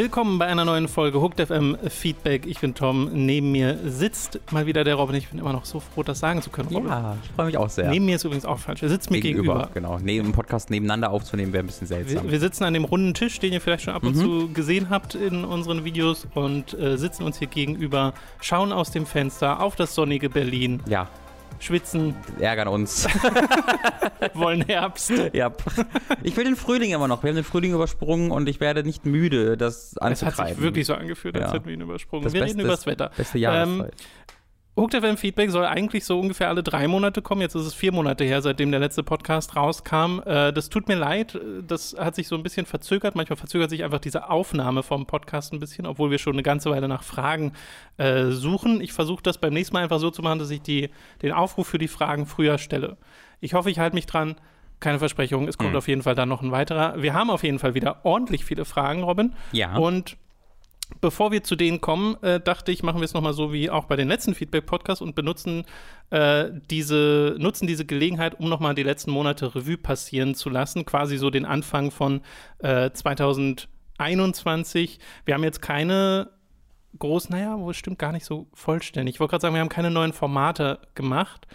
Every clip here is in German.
Willkommen bei einer neuen Folge Hooked FM Feedback. Ich bin Tom. Neben mir sitzt mal wieder der Robin. Ich bin immer noch so froh, das sagen zu können. Robin. Ja, ich freue mich auch sehr. Neben mir ist übrigens auch falsch. Er sitzt mir gegenüber. Genau. Neben dem Podcast nebeneinander aufzunehmen wäre ein bisschen seltsam. Wir, wir, sitzen an dem runden Tisch, den ihr vielleicht schon ab und Mhm. zu gesehen habt in unseren Videos und äh, sitzen uns hier gegenüber, schauen aus dem Fenster auf das sonnige Berlin, ja, schwitzen, ärgern uns. wollen Herbst. ja. Ich will den Frühling immer noch. Wir haben den Frühling übersprungen und ich werde nicht müde, das Es hat anzutreiben. sich wirklich so angefühlt, als Ja. hätten wir ihn übersprungen. Das wir Beste reden über das Wetter. Beste Jahreszeit. Hooked FM Feedback soll eigentlich so ungefähr alle drei Monate kommen. Jetzt ist es vier Monate her, seitdem der letzte Podcast rauskam. Äh, das tut mir leid. Das hat sich so ein bisschen verzögert. Manchmal verzögert sich einfach diese Aufnahme vom Podcast ein bisschen, obwohl wir schon eine ganze Weile nach Fragen äh, suchen. Ich versuche das beim nächsten Mal einfach so zu machen, dass ich die, den Aufruf für die Fragen früher stelle. Ich hoffe, ich halte mich dran. Keine Versprechung. Es kommt Mhm. auf jeden Fall dann noch ein weiterer. Wir haben auf jeden Fall wieder ordentlich viele Fragen, Robin. ja. Und bevor wir zu denen kommen, äh, dachte ich, machen wir es nochmal so wie auch bei den letzten Feedback-Podcasts und benutzen äh, diese, nutzen diese Gelegenheit, um nochmal die letzten Monate Revue passieren zu lassen. Quasi so den Anfang von äh, 2021. Wir haben jetzt keine groß, naja, wo es stimmt gar nicht so vollständig. Ich wollte gerade sagen, wir haben keine neuen Formate gemacht.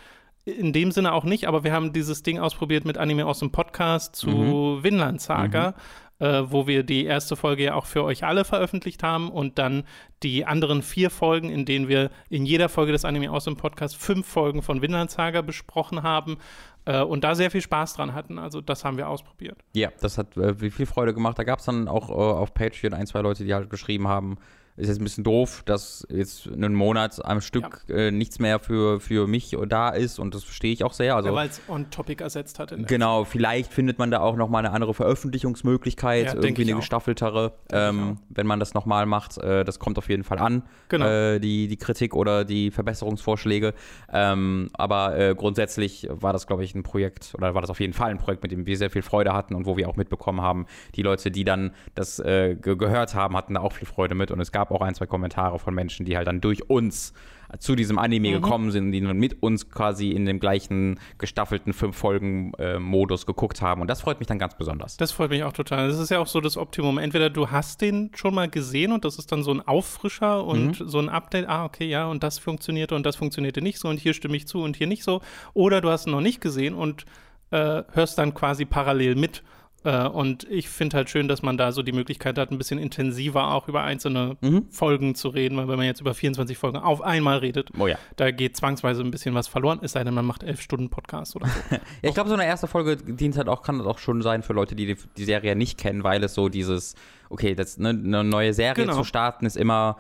In dem Sinne auch nicht, aber wir haben dieses Ding ausprobiert mit Anime aus dem Podcast zu Vinland Saga, äh, wo wir die erste Folge ja auch für euch alle veröffentlicht haben und dann die anderen vier Folgen, in denen wir in jeder Folge des Anime aus dem Podcast fünf Folgen von Vinland Saga besprochen haben äh, und da sehr viel Spaß dran hatten. Also das haben wir ausprobiert. ja, das hat äh, viel Freude gemacht. Da gab es dann auch äh, auf Patreon ein, zwei Leute, die halt geschrieben haben, ist jetzt ein bisschen doof, dass jetzt einen Monat am Stück äh, nichts mehr für, für mich da ist und das verstehe ich auch sehr. Also Weil es On-Topic ersetzt hat. Genau, vielleicht findet man da auch nochmal eine andere Veröffentlichungsmöglichkeit, Ja, irgendwie eine auch. gestaffeltere, ähm, wenn man das nochmal macht. Äh, das kommt auf jeden Fall an, Genau. äh, die, die Kritik oder die Verbesserungsvorschläge. Ähm, aber äh, grundsätzlich war das, glaube ich, ein Projekt, oder war das auf jeden Fall ein Projekt, mit dem wir sehr viel Freude hatten und wo wir auch mitbekommen haben, die Leute, die dann das äh, ge gehört haben, hatten da auch viel Freude mit. Und es gab auch ein, zwei Kommentare von Menschen, die halt dann durch uns zu diesem Anime Mhm. gekommen sind, die dann mit uns quasi in dem gleichen gestaffelten Fünf-Folgen-Modus geguckt haben. Und das freut mich dann ganz besonders. Das freut mich auch total. Das ist ja auch so das Optimum. Entweder du hast den schon mal gesehen und das ist dann so ein Auffrischer und so ein Update. Ah, okay, ja, und das funktionierte und das funktionierte nicht so und hier stimme ich zu und hier nicht so. Oder du hast ihn noch nicht gesehen und äh, hörst dann quasi parallel mit. Äh, und ich finde halt schön, dass man da so die Möglichkeit hat, ein bisschen intensiver auch über einzelne Folgen zu reden, weil wenn man jetzt über 24 Folgen auf einmal redet, Oh ja. da geht zwangsweise ein bisschen was verloren, es sei denn, man macht elf Stunden Podcast oder so. Ja, ich glaube, so eine erste Folge dient halt auch, kann das auch schon sein für Leute, die die, die Serie nicht kennen, weil es so dieses, okay, das, ne, eine neue Serie Genau. zu starten ist immer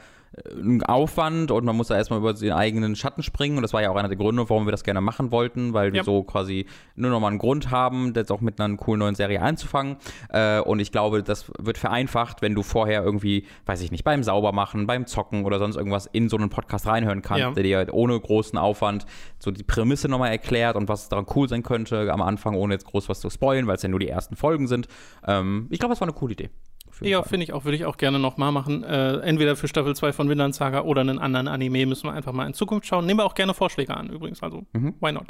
ein Aufwand und man muss da erstmal über den eigenen Schatten springen und das war ja auch einer der Gründe, warum wir das gerne machen wollten, weil wir Ja. so quasi nur nochmal einen Grund haben, jetzt auch mit einer coolen neuen Serie anzufangen äh, und ich glaube, das wird vereinfacht, wenn du vorher irgendwie, weiß ich nicht, beim Saubermachen, beim Zocken oder sonst irgendwas in so einen Podcast reinhören kannst, Ja. der dir halt ohne großen Aufwand so die Prämisse nochmal erklärt und was daran cool sein könnte am Anfang, ohne jetzt groß was zu spoilen, weil es ja nur die ersten Folgen sind. Ähm, ich glaube, das war eine coole Idee. Ja, finde ich auch, würde ich auch gerne nochmal machen. Äh, entweder für Staffel 2 von Vinland Saga oder einen anderen Anime müssen wir einfach mal in Zukunft schauen. Nehmen wir auch gerne Vorschläge an, übrigens, also Mhm. why not?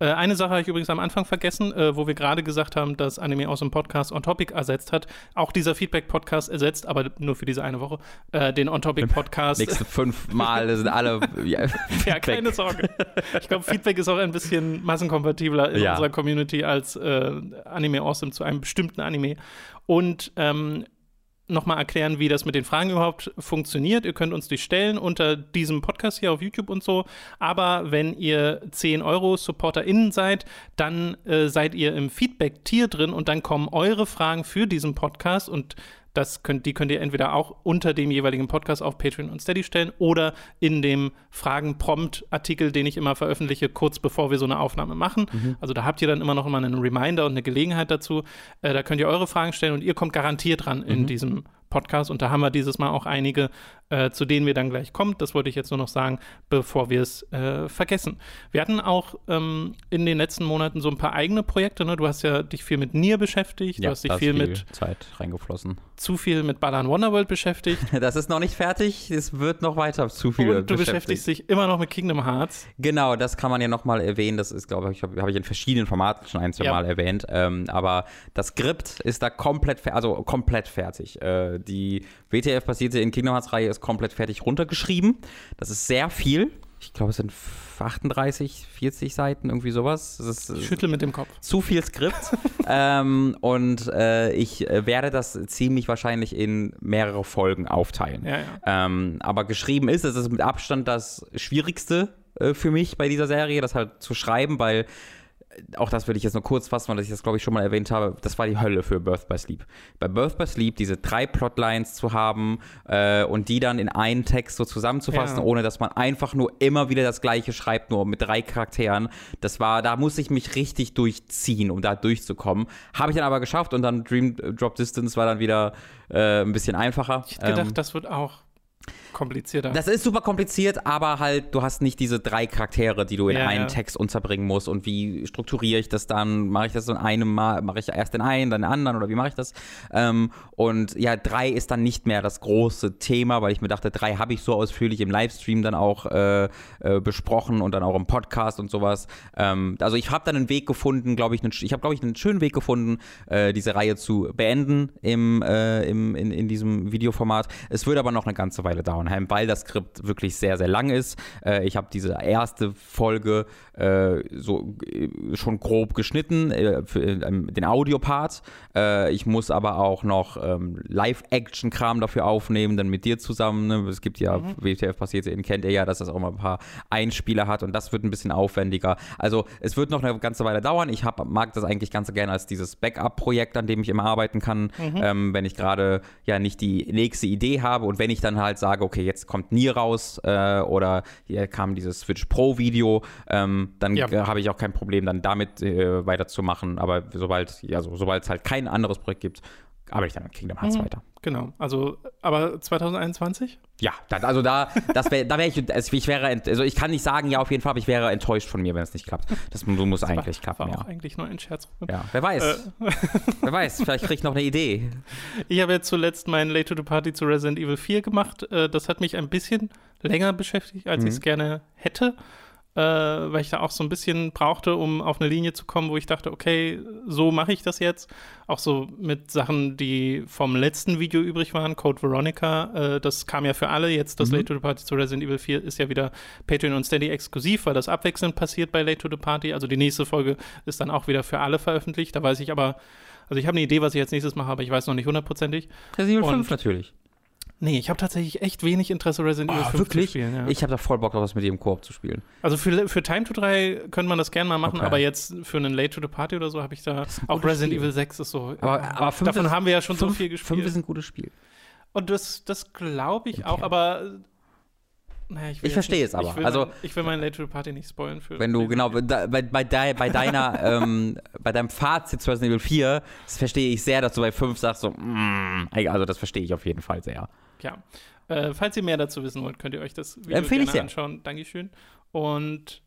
Äh, eine Sache habe ich übrigens am Anfang vergessen, äh, wo wir gerade gesagt haben, dass Anime aus dem Podcast On Topic ersetzt hat. Auch dieser Feedback-Podcast ersetzt, aber nur für diese eine Woche, äh, den On Topic-Podcast. Nächste fünf Mal sind alle ja, Ja, keine. Sorge. Ich glaube, Feedback ist auch ein bisschen massenkompatibler in Ja. unserer Community als äh, Anime Awesome zu einem bestimmten Anime. Und ähm, nochmal erklären, wie das mit den Fragen überhaupt funktioniert. Ihr könnt uns die stellen unter diesem Podcast hier auf YouTube und so. Aber wenn ihr 10 Euro SupporterInnen seid, dann äh, seid ihr im Feedback-Tier drin und dann kommen eure Fragen für diesen Podcast und das könnt, die könnt ihr entweder auch unter dem jeweiligen Podcast auf Patreon und Steady stellen oder in dem Fragen-Prompt-Artikel, den ich immer veröffentliche, kurz bevor wir so eine Aufnahme machen. Also da habt ihr dann immer noch mal einen Reminder und eine Gelegenheit dazu. Äh, da könnt ihr eure Fragen stellen und ihr kommt garantiert dran in diesem Podcast. Und da haben wir dieses Mal auch einige, äh, zu denen wir dann gleich kommen. Das wollte ich jetzt nur noch sagen, bevor wir es äh, vergessen. Wir hatten auch ähm, in den letzten Monaten so ein paar eigene Projekte. Ne? Du hast ja dich viel mit Nier beschäftigt, du Ja, hast dich da ist viel mit Zeit reingeflossen. zu viel mit Ballern Wonderworld beschäftigt. Das ist noch nicht fertig, es wird noch weiter zu viel Und du beschäftigst dich immer noch mit Kingdom Hearts. Genau, das kann man ja nochmal erwähnen. Das ist, glaube ich, habe hab ich in verschiedenen Formaten schon ein, zwei Ja. Mal erwähnt. Ähm, aber das Skript ist da komplett, also komplett fertig. Äh, die WTF-basierte in Kingdom Hearts-Reihe ist komplett fertig runtergeschrieben. Das ist sehr viel. Ich glaube, es sind 38, 40 Seiten, irgendwie sowas. Ist, Ich schüttel mit dem Kopf. zu viel Skript. ähm, und äh, ich äh, werde das ziemlich wahrscheinlich in mehrere Folgen aufteilen. Ja, ja. Ähm, aber geschrieben ist, es ist mit Abstand das Schwierigste äh, für mich bei dieser Serie, das halt zu schreiben, weil auch das will ich jetzt nur kurz fassen, weil ich das, glaube ich, schon mal erwähnt habe, das war die Hölle für Birth by Sleep. Bei Birth by Sleep diese drei Plotlines zu haben äh, und die dann in einen Text so zusammenzufassen, Ja. ohne dass man einfach nur immer wieder das Gleiche schreibt, nur mit drei Charakteren, das war, da musste ich mich richtig durchziehen, um da durchzukommen. Habe ich dann aber geschafft und dann Dream Drop Distance war dann wieder äh, ein bisschen einfacher. Ich hätte gedacht, Ähm, das wird auch komplizierter. das ist super kompliziert, aber halt, du hast nicht diese drei Charaktere, die du in Ja, einen ja. Text unterbringen musst. Und wie strukturiere ich das dann? Mache ich das in einem Mal, mache ich erst den einen, dann den anderen oder wie mache ich das? Ähm, und ja, drei ist dann nicht mehr das große Thema, weil ich mir dachte, drei habe ich so ausführlich im Livestream dann auch äh, äh, besprochen und dann auch im Podcast und sowas. Ähm, also ich habe dann einen Weg gefunden, glaube ich, einen, ich habe, glaube ich, einen schönen Weg gefunden, äh, diese Reihe zu beenden im, äh, im, in, in diesem Videoformat. Es wird aber noch eine ganze Weile dauern, weil das Skript wirklich sehr, sehr lang ist. Äh, ich habe diese erste Folge äh, so äh, schon grob geschnitten, äh, für ähm, den Audiopart. Äh, ich muss aber auch noch ähm, Live-Action-Kram dafür aufnehmen, dann mit dir zusammen. Ne? Es gibt ja, WTF passiert, den kennt ihr ja, dass das auch mal ein paar Einspieler hat und das wird ein bisschen aufwendiger. Also es wird noch eine ganze Weile dauern. Ich hab, mag das eigentlich ganz gerne als dieses Backup-Projekt, an dem ich immer arbeiten kann, ähm, wenn ich gerade ja nicht die nächste Idee habe und wenn ich dann halt sage, okay, jetzt kommt Nier raus äh, oder hier kam dieses Switch Pro Video, ähm, dann Ja. äh, habe ich auch kein Problem, dann damit äh, weiterzumachen. Aber sobald ja, so, sobald es halt kein anderes Projekt gibt, arbeite ich dann mit Kingdom Hearts weiter. genau. Also, aber 2021? Ja, dann, also da, das wär, da wäre ich, also ich wäre, also ich kann nicht sagen, ja, auf jeden Fall, aber ich wäre enttäuscht von mir, wenn es nicht klappt. Das mu- muss eigentlich klappen, War ja. auch eigentlich nur ein Scherz. Ja, wer weiß. Äh. wer weiß, vielleicht kriege ich noch eine Idee. Ich habe jetzt zuletzt mein Late to the Party zu Resident Evil 4 gemacht. Äh, Das hat mich ein bisschen länger beschäftigt, als Mhm. ich es gerne hätte, äh, weil ich da auch so ein bisschen brauchte, um auf eine Linie zu kommen, wo ich dachte, okay, so mache ich das jetzt. Auch so mit Sachen, die vom letzten Video übrig waren, Code Veronica, äh, das kam ja für alle. Jetzt das Mhm. Late to the Party zu Resident Evil 4 ist ja wieder Patreon und Steady exklusiv, weil das abwechselnd passiert bei Late to the Party. Also die nächste Folge ist dann auch wieder für alle veröffentlicht. Da weiß ich aber, also ich habe eine Idee, was ich als nächstes mache, aber ich weiß noch nicht hundertprozentig. Resident Evil Und- 5 natürlich. Nee, ich habe tatsächlich echt wenig Interesse, Resident Evil 5 zu spielen. Ja. Ich habe da voll Bock drauf, das mit dir im Koop zu spielen. also für, für Time to 3 könnte man das gerne mal machen, Okay. aber jetzt für einen Late to the Party oder so habe ich da auch Resident Spiel. Evil 6 ist so. Aber, aber fünf Davon ist, haben wir ja schon so fünf, viel Fünf gespielt. ist ein gutes Spiel. Und das, das glaube ich auch, Okay. aber naja, ich, Ich verstehe es aber. Ich will, Also- mein, ich will meinen Late Party nicht spoilen für Wenn du, genau, bei, bei, dei- bei deiner, ähm, bei deinem Fazit zu Resident Evil 4, das verstehe ich sehr, dass du bei 5 sagst so, mm, also das verstehe ich auf jeden Fall sehr. Ja. Äh, falls ihr mehr dazu wissen wollt, könnt ihr euch das Video Empfehle ich gerne anschauen. Dankeschön. Und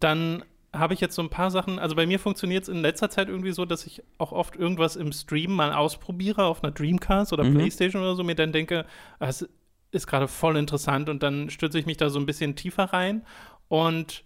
dann habe ich jetzt so ein paar Sachen, also bei mir funktioniert es in letzter Zeit irgendwie so, dass ich auch oft irgendwas im Stream mal ausprobiere auf einer Dreamcast oder Mhm. Playstation oder so, mir dann denke, ah, es ist gerade voll interessant und dann stürze ich mich da so ein bisschen tiefer rein und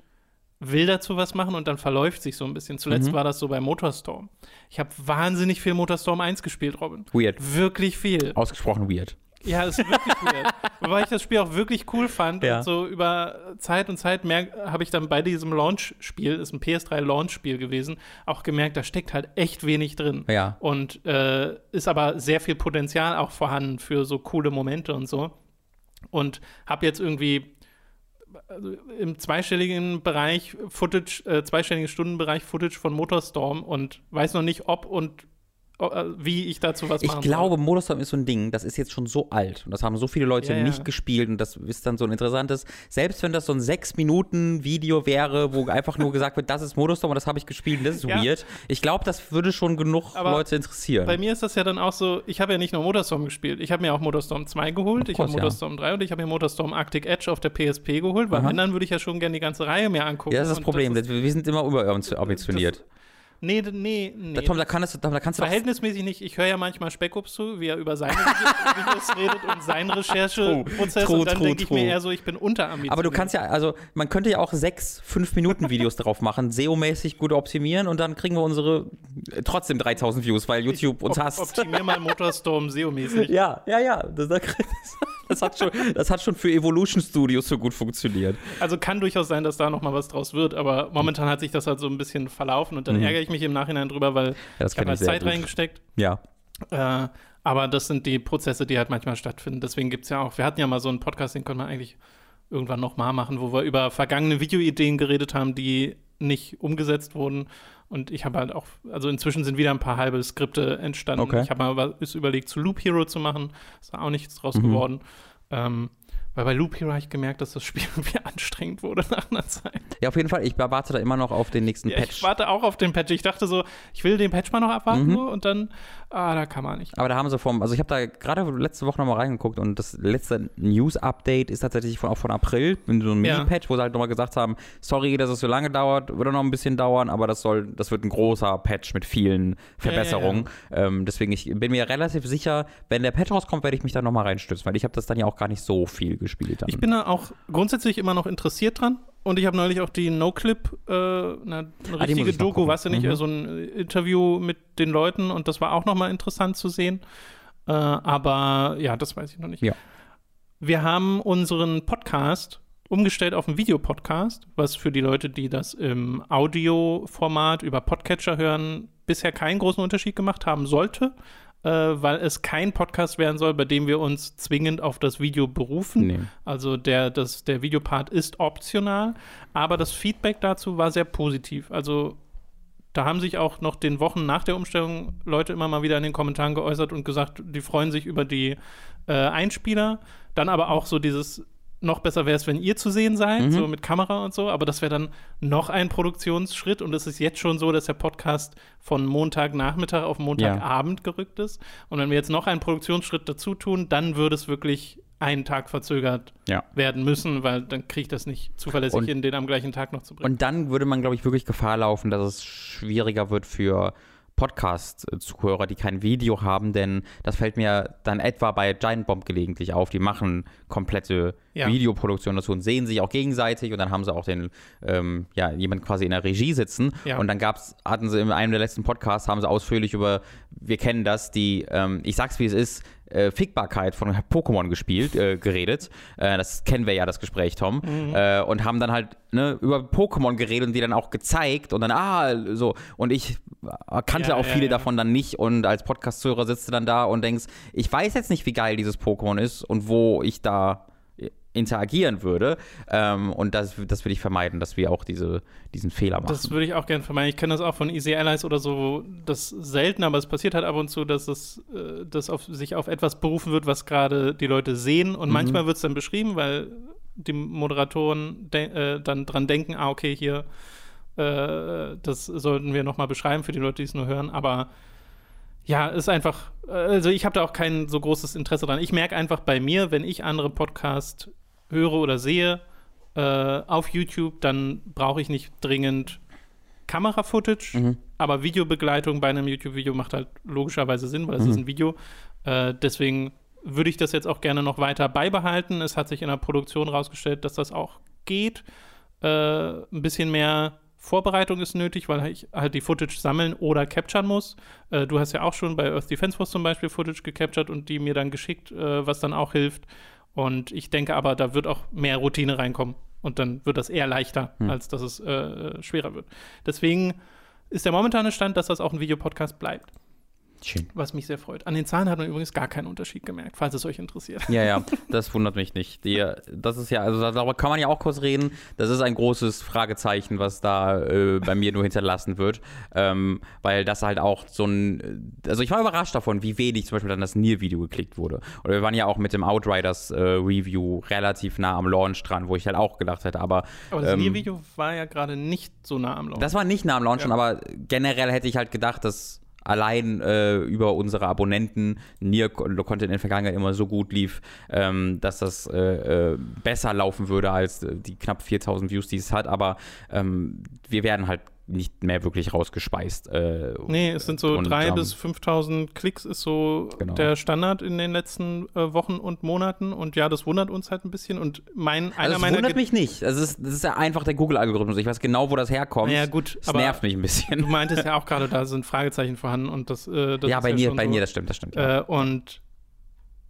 will dazu was machen und dann verläuft sich so ein bisschen. Zuletzt Mhm. war das so bei Motorstorm. Ich habe wahnsinnig viel Motorstorm 1 gespielt, Robin. Weird. Wirklich viel. Ausgesprochen weird. Ja, ist wirklich weird. Wobei ich das Spiel auch wirklich cool fand. Ja. Und so über Zeit und Zeit merk- habe ich dann bei diesem Launch-Spiel, ist ein PS3-Launch-Spiel gewesen, auch gemerkt, da steckt halt echt wenig drin. Ja. Und äh, ist aber sehr viel Potenzial auch vorhanden für so coole Momente und so. Und habe jetzt irgendwie also im zweistelligen Bereich Footage, äh, zweistelligen Stundenbereich Footage von Motorstorm und weiß noch nicht, ob und wie ich dazu was Ich machen glaube, Motorstorm ist so ein Ding, das ist jetzt schon so alt und das haben so viele Leute Ja, ja. nicht gespielt und das ist dann so ein interessantes, selbst wenn das so ein 6-Minuten-Video wäre, wo einfach nur gesagt wird, das ist Motorstorm und das habe ich gespielt und das ist Ja. weird. Ich glaube, das würde schon genug Aber Leute interessieren. Bei mir ist das ja dann auch so, ich habe ja nicht nur Motorstorm gespielt, ich habe mir auch Motorstorm 2 geholt, Of ich habe course. Motorstorm 3 und ich habe mir Motorstorm Arctic Edge auf der PSP geholt, weil Aha. wenn, dann würde ich ja schon gerne die ganze Reihe mir angucken. ja, das ist das Problem. ist- wir sind immer überambitioniert. Nee, nee, nee. Da, Tom, da, kannst du, da kannst du Verhältnismäßig nicht. Ich höre ja manchmal Speckups zu, wie er über seine Videos redet und seinen Rechercheprozess. Und dann denke ich mir eher so, ich bin unterambitioniert. Aber du kannst ja, also man könnte ja auch sechs, fünf Minuten Videos drauf machen, SEO-mäßig gut optimieren und dann kriegen wir unsere äh, trotzdem 3000 Views, weil YouTube uns Op- hasst. Optimier mal Motorstorm SEO-mäßig. Ja, ja, ja. Das, das, hat schon, das hat schon für Evolution Studios so gut funktioniert. Also kann durchaus sein, dass da noch mal was draus wird, aber momentan hat sich das halt so ein bisschen verlaufen und dann Mhm. ärgere ich mich im Nachhinein drüber, weil das ich habe halt Zeit gut. reingesteckt. Ja. Äh, aber das sind die Prozesse, die halt manchmal stattfinden. Deswegen gibt es ja auch, wir hatten ja mal so einen Podcast, den können wir eigentlich irgendwann noch mal machen, wo wir über vergangene Videoideen geredet haben, die nicht umgesetzt wurden. Und ich habe halt auch, also inzwischen sind wieder ein paar halbe Skripte entstanden. Okay. Ich habe mal was- überlegt, zu Loop Hero zu machen. Ist da auch nichts draus Mhm. geworden. Ähm, weil bei Loop Hero habe ich gemerkt, dass das Spiel irgendwie anstrengend wurde nach einer Zeit. Ja, auf jeden Fall. Ich warte da immer noch auf den nächsten Ja, Patch. ich warte auch auf den Patch. Ich dachte so, ich will den Patch mal noch abwarten Mhm. und dann, ah, da kann man nicht. Aber da haben sie vom, also ich habe da gerade letzte Woche nochmal reingeguckt und das letzte News-Update ist tatsächlich von, auch von April, in so einem Ja. Mini-Patch, wo sie halt nochmal gesagt haben, sorry, dass es so lange dauert, auch noch ein bisschen dauern, aber das soll, das wird ein großer Patch mit vielen Verbesserungen. Ähm, deswegen, ich bin mir relativ sicher, wenn der Patch rauskommt, werde ich mich da nochmal reinstützen, weil ich habe das dann ja auch gar nicht so viel gespielt. Dann. Ich bin da auch grundsätzlich immer noch interessiert dran. Und ich habe neulich auch die No-Clip, äh, eine, Ah, richtige ich noch Doku, was ja nicht, Mhm. so ein äh, Interview mit den Leuten und das war auch nochmal interessant zu sehen. Äh, aber ja, das weiß ich noch nicht. Ja. Wir haben unseren Podcast umgestellt auf einen Videopodcast, was für die Leute, die das im Audioformat über Podcatcher hören, bisher keinen großen Unterschied gemacht haben sollte, äh, weil es kein Podcast werden soll, bei dem wir uns zwingend auf das Video berufen. Nee. Also der, das, der Videopart ist optional, aber das Feedback dazu war sehr positiv. Also da haben sich auch noch den Wochen nach der Umstellung Leute immer mal wieder in den Kommentaren geäußert und gesagt, die freuen sich über die äh, Einspieler. Dann aber auch so dieses, noch besser wäre es, wenn ihr zu sehen seid, Mhm. so mit Kamera und so. Aber das wäre dann noch ein Produktionsschritt und es ist jetzt schon so, dass der Podcast von Montagnachmittag auf Montagabend gerückt ist. Und wenn wir jetzt noch einen Produktionsschritt dazu tun, dann würde es wirklich einen Tag verzögert Ja. werden müssen, weil dann kriege ich das nicht zuverlässig Und- hin, den am gleichen Tag noch zu bringen. Und dann würde man, glaube ich, wirklich Gefahr laufen, dass es schwieriger wird für Podcast-Zuhörer, die kein Video haben, denn das fällt mir dann etwa bei Giant Bomb gelegentlich auf. Die machen komplette Ja. Videoproduktion dazu und sehen sich auch gegenseitig und dann haben sie auch den, ähm, ja, jemand quasi in der Regie sitzen. Ja. Und dann gab's, hatten sie in einem der letzten Podcasts, haben sie ausführlich über, wir kennen das, die, ähm, ich sag's wie es ist, äh, Fickbarkeit von Pokémon gespielt, äh, geredet. Äh, das kennen wir ja, das Gespräch, Tom. Äh, und haben dann halt ne, über Pokémon geredet und die dann auch gezeigt und dann, ah, so. Und ich kannte Ja, auch ja, viele ja. davon dann nicht und als Podcast-Zuhörer sitzt du dann da und denkst, ich weiß jetzt nicht, wie geil dieses Pokémon ist und wo ich da interagieren würde. Ähm, und das, das will ich vermeiden, dass wir auch diese, diesen Fehler machen. Das würde ich auch gerne vermeiden. Ich kenne das auch von Easy Allies oder so, das selten, aber es passiert halt ab und zu, dass es äh, dass auf, sich auf etwas berufen wird, was gerade die Leute sehen. Und Mhm. manchmal wird es dann beschrieben, weil die Moderatoren de äh, dann dran denken, ah, okay, hier, äh, das sollten wir nochmal beschreiben für die Leute, die es nur hören. Aber ja, ist einfach, also ich habe da auch kein so großes Interesse dran. Ich merke einfach bei mir, wenn ich andere Podcasts höre oder sehe äh, auf YouTube, dann brauche ich nicht dringend Kamera-Footage, Mhm. aber Videobegleitung bei einem YouTube-Video macht halt logischerweise Sinn, weil es Mhm. ist ein Video. Äh, deswegen würde ich das jetzt auch gerne noch weiter beibehalten. Es hat sich in der Produktion rausgestellt, dass das auch geht. Äh, ein bisschen mehr Vorbereitung ist nötig, weil ich halt die Footage sammeln oder capturen muss. Äh, du hast ja auch schon bei Earth Defense Force zum Beispiel Footage gecaptured und die mir dann geschickt, äh, was dann auch hilft. Und ich denke aber, da wird auch mehr Routine reinkommen. Und dann wird das eher leichter, Hm. als dass es äh, schwerer wird. Deswegen ist der momentane Stand, dass das auch ein Videopodcast bleibt, Schön. was mich sehr freut. An den Zahlen hat man übrigens gar keinen Unterschied gemerkt, falls es euch interessiert. Ja, ja, das wundert mich nicht. Die, das ist ja, also darüber kann man ja auch kurz reden. Das ist ein großes Fragezeichen, was da äh, bei mir nur hinterlassen wird. Ähm, weil das halt auch so ein. Also ich war überrascht davon, wie wenig zum Beispiel dann das Nier-Video geklickt wurde. Oder wir waren ja auch mit dem Outriders äh, Review relativ nah am Launch dran, wo ich halt auch gedacht hätte, aber. Aber das ähm, Nier-Video war ja gerade nicht so nah am Launch. Das war nicht nah am Launch, Ja. aber generell hätte ich halt gedacht, dass allein äh, über unsere Abonnenten Nier Content in der Vergangenheit immer so gut lief, ähm, dass das äh, äh, besser laufen würde als äh, die knapp 4000 Views, die es hat. Aber ähm, wir werden halt nicht mehr wirklich rausgespeist. Äh, Nee, es sind so und, 3.000 ähm, bis 5.000 Klicks ist so Genau. der Standard in den letzten äh, Wochen und Monaten. Und ja, das wundert uns halt ein bisschen. Und mein, einer Also das meiner wundert Ge- mich nicht. Also es ist, das ist ja einfach der Google-Algorithmus. Ich weiß genau, wo das herkommt. Ja, gut, aber nervt mich ein Du bisschen. meintest ja auch gerade, da sind Fragezeichen vorhanden und das, äh, das ja, ist bei mir, schon bei so. mir, das stimmt, das stimmt. Ja. Äh, und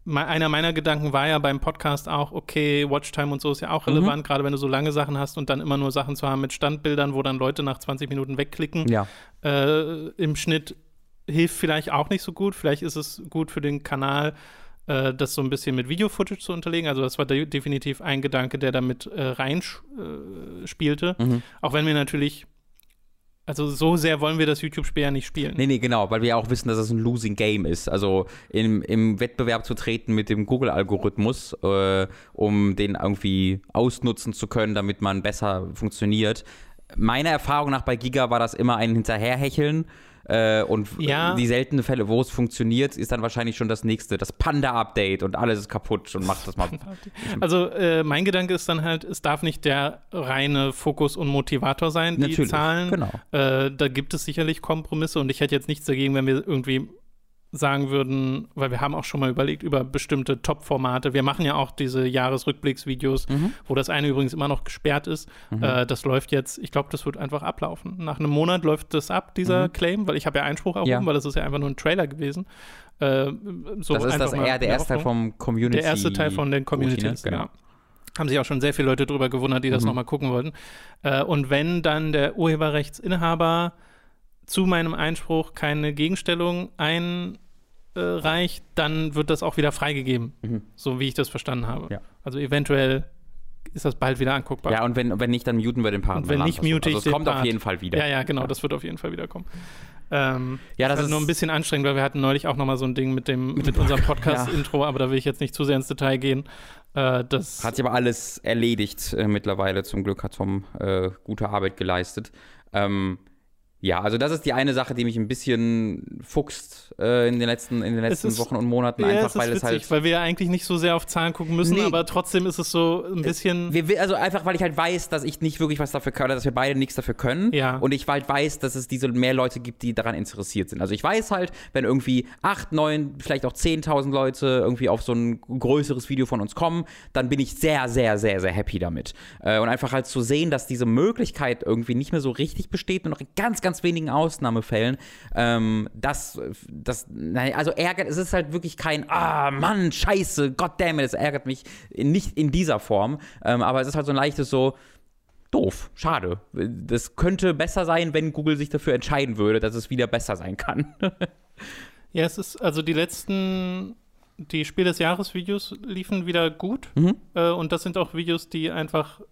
einer meiner Gedanken war ja beim Podcast auch, okay, Watchtime und so ist ja Mhm. auch relevant, gerade wenn du so lange Sachen hast und dann immer nur Sachen zu haben mit Standbildern, wo dann Leute nach 20 Minuten wegklicken. ja. Äh, Im Schnitt hilft vielleicht auch nicht so gut. Vielleicht ist es gut für den Kanal, äh, das so ein bisschen mit Video-Footage zu unterlegen. Also das war de definitiv ein Gedanke, der damit äh, rein äh. Mhm. Auch wenn wir natürlich, also so sehr wollen wir das YouTube-Spiel ja nicht spielen. Nee, nee, genau, weil wir auch wissen, dass es ein Losing Game ist. Also im, im Wettbewerb zu treten mit dem Google-Algorithmus, äh, um den irgendwie ausnutzen zu können, damit man besser funktioniert. Meiner Erfahrung nach bei Giga war das immer ein Hinterherhecheln. Äh, und Ja. die seltenen Fälle, wo es funktioniert, ist dann wahrscheinlich schon das nächste, das Panda-Update und alles ist kaputt und macht das mal. Also äh, mein Gedanke ist dann halt, es darf nicht der reine Fokus und Motivator sein, die Natürlich, Zahlen. genau. Äh, da gibt es sicherlich Kompromisse und ich hätte jetzt nichts dagegen, wenn wir irgendwie sagen würden, weil wir haben auch schon mal überlegt über bestimmte Top-Formate. Wir machen ja auch diese Jahresrückblicksvideos, Mhm. wo das eine übrigens immer noch gesperrt ist. Äh, das läuft jetzt, ich glaube, das wird einfach ablaufen. Nach einem Monat läuft das ab, dieser Claim, weil ich habe ja Einspruch erhoben, Mhm. Ja. weil das ist ja einfach nur ein Trailer gewesen. Äh, so das ist das eher der erste Teil vom Community. Der erste Teil von den Communities, Genau. ja. Haben sich auch schon sehr viele Leute drüber gewundert, die das Mhm. nochmal gucken wollten. Äh, und wenn dann der Urheberrechtsinhaber zu meinem Einspruch keine Gegenstellung einreicht, dann wird das auch wieder freigegeben, Mhm. so wie ich das verstanden habe. Ja. Also eventuell ist das bald wieder anguckbar. Ja, und wenn, wenn nicht, dann muten wir den Part. Und wenn nicht, mute ich Also es kommt auf Part. jeden Fall wieder. ja, ja, genau, das wird auf jeden Fall wiederkommen. Ähm, Ja, das halt ist nur ein bisschen anstrengend, weil wir hatten neulich auch nochmal so ein Ding mit dem mit unserem Podcast-Intro, aber da will ich jetzt nicht zu sehr ins Detail gehen. Äh, das Hat sich aber alles erledigt äh, mittlerweile. Zum Glück hat Tom äh, gute Arbeit geleistet. Ähm, ja, also das ist die eine Sache, die mich ein bisschen fuchst äh, in den letzten, in den letzten ist- Wochen und Monaten, Ja, einfach es ist weil witzig, es halt. weil wir ja eigentlich nicht so sehr auf Zahlen gucken müssen, Nee. aber trotzdem ist es so ein bisschen. Wir, also einfach, weil ich halt weiß, dass ich nicht wirklich was dafür kann, oder dass wir beide nichts dafür können. Ja. Und ich halt weiß, dass es diese mehr Leute gibt, die daran interessiert sind. Also ich weiß halt, wenn irgendwie 8, 9, vielleicht auch 10.000 Leute irgendwie auf so ein größeres Video von uns kommen, dann bin ich sehr, sehr, sehr, sehr happy damit. Äh, und einfach halt zu sehen, dass diese Möglichkeit irgendwie nicht mehr so richtig besteht, nur noch in ganz, ganz wenigen Ausnahmefällen, ähm, das, das, nein, also ärgert, es ist halt wirklich kein, ah, Mann, scheiße, goddammit, es ärgert mich nicht in dieser Form, ähm, aber es ist halt so ein leichtes so, doof, schade. Das könnte besser sein, wenn Google sich dafür entscheiden würde, dass es wieder besser sein kann. Ja, es ist, also die letzten, die Spiel des Jahres-Videos liefen wieder gut. Mhm. Äh, und das sind auch Videos, die einfach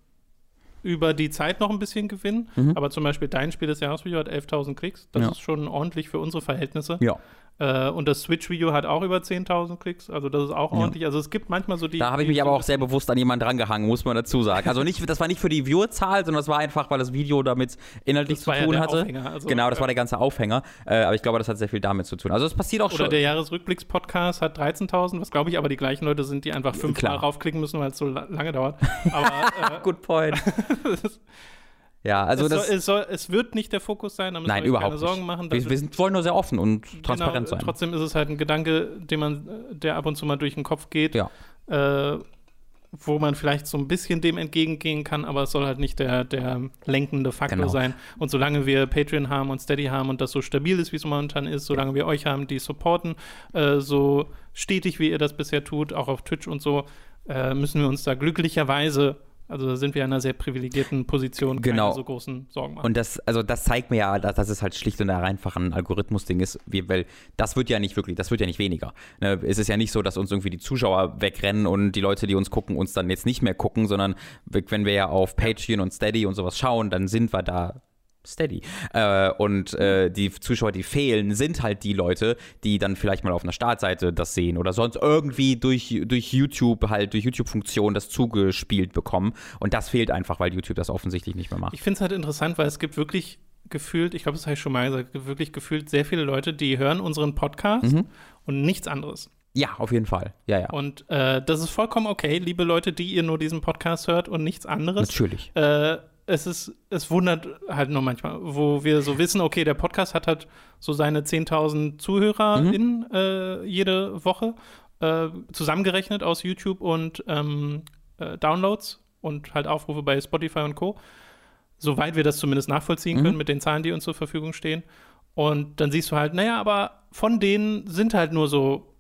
über die Zeit noch ein bisschen gewinnen. Aber zum Beispiel dein Spiel des Jahres-Video hat 11.000 Klicks. Das Mhm. Ja. ist schon ordentlich für unsere Verhältnisse. ja. Äh, und das Switch-Video hat auch über 10.000 Klicks. Also das ist auch Ja. ordentlich. Also es gibt manchmal so die. Da habe ich mich aber auch sehr bewusst an jemanden drangehangen, muss man dazu sagen. Also nicht, das war nicht für die Viewerzahl, sondern das war einfach, weil das Video damit inhaltlich Das zu ja tun der hatte. Aufhänger, also, genau, das war äh, der ganze Aufhänger. Äh, aber ich glaube, das hat sehr viel damit zu tun. Also es passiert auch Oder schon. der Jahresrückblicks-Podcast hat 13.000, was glaube ich aber die gleichen Leute sind, die einfach fünfmal raufklicken müssen, weil es so la lange dauert. Aber Good point. ja, also es, das. soll, es, soll, es wird nicht der Fokus sein, da müssen nein, wir überhaupt keine Sorgen nicht. machen. wir, wir sind, wollen nur sehr offen und transparent genau, sein. Trotzdem ist es halt ein Gedanke, den man, der ab und zu mal durch den Kopf geht, Ja. äh, wo man vielleicht so ein bisschen dem entgegengehen kann, aber es soll halt nicht der, der lenkende Faktor Genau. sein. Und solange wir Patreon haben und Steady haben und das so stabil ist, wie es momentan ist, solange wir euch haben, die supporten, äh, so stetig, wie ihr das bisher tut, auch auf Twitch und so, äh, müssen wir uns da glücklicherweise, also da sind wir in einer sehr privilegierten Position, Genau. keine so großen Sorgen machen. Und das, also das zeigt mir ja, dass, dass es halt schlicht und einfach ein Algorithmus-Ding ist, wie, weil das wird ja nicht wirklich, das wird ja nicht weniger. Ne? Es ist ja nicht so, dass uns irgendwie die Zuschauer wegrennen und die Leute, die uns gucken, uns dann jetzt nicht mehr gucken, sondern wenn wir ja auf Patreon und Steady und sowas schauen, dann sind wir da steady. Äh, und äh, die Zuschauer, die fehlen, sind halt die Leute, die dann vielleicht mal auf einer Startseite das sehen oder sonst irgendwie durch, durch YouTube, halt durch YouTube-Funktionen das zugespielt bekommen. Und das fehlt einfach, weil YouTube das offensichtlich nicht mehr macht. Ich finde es halt interessant, weil es gibt wirklich gefühlt, ich glaube, das habe ich schon mal gesagt, wirklich gefühlt sehr viele Leute, die hören unseren Podcast Mhm. und nichts anderes. Ja, auf jeden Fall. Ja, ja. Und äh, das ist vollkommen okay, liebe Leute, die ihr nur diesen Podcast hört und nichts anderes. Natürlich. Äh, es ist, es wundert halt nur manchmal, wo wir so wissen, okay, der Podcast hat halt so seine 10.000 ZuhörerInnen Mhm. äh, jede Woche äh, zusammengerechnet aus YouTube und ähm, äh, Downloads und halt Aufrufe bei Spotify und Co. Soweit wir das zumindest nachvollziehen Mhm. können mit den Zahlen, die uns zur Verfügung stehen. Und dann siehst du halt, naja, aber von denen sind halt nur so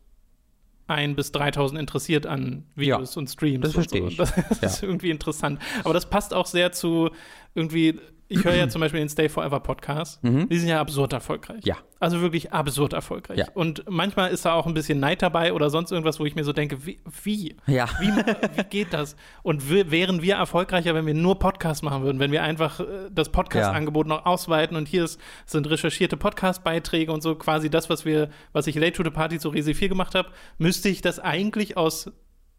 ein bis 3000 interessiert an Videos und Streams. das und so. verstehe ich. Das, das ist irgendwie interessant. Aber das passt auch sehr zu irgendwie, ich höre ja zum Beispiel den Stay Forever Podcast. Mhm. Die sind ja absurd erfolgreich. Ja. Also wirklich absurd erfolgreich. Ja. Und manchmal ist da auch ein bisschen Neid dabei oder sonst irgendwas, wo ich mir so denke, wie? Wie, Ja. wie, wie geht das? Und wären wir erfolgreicher, wenn wir nur Podcasts machen würden, wenn wir einfach äh, das Podcast-Angebot noch ausweiten und hier ist, sind recherchierte Podcast-Beiträge und so quasi das, was wir, was ich Late to the Party zu Resi 4 gemacht habe, müsste ich das eigentlich aus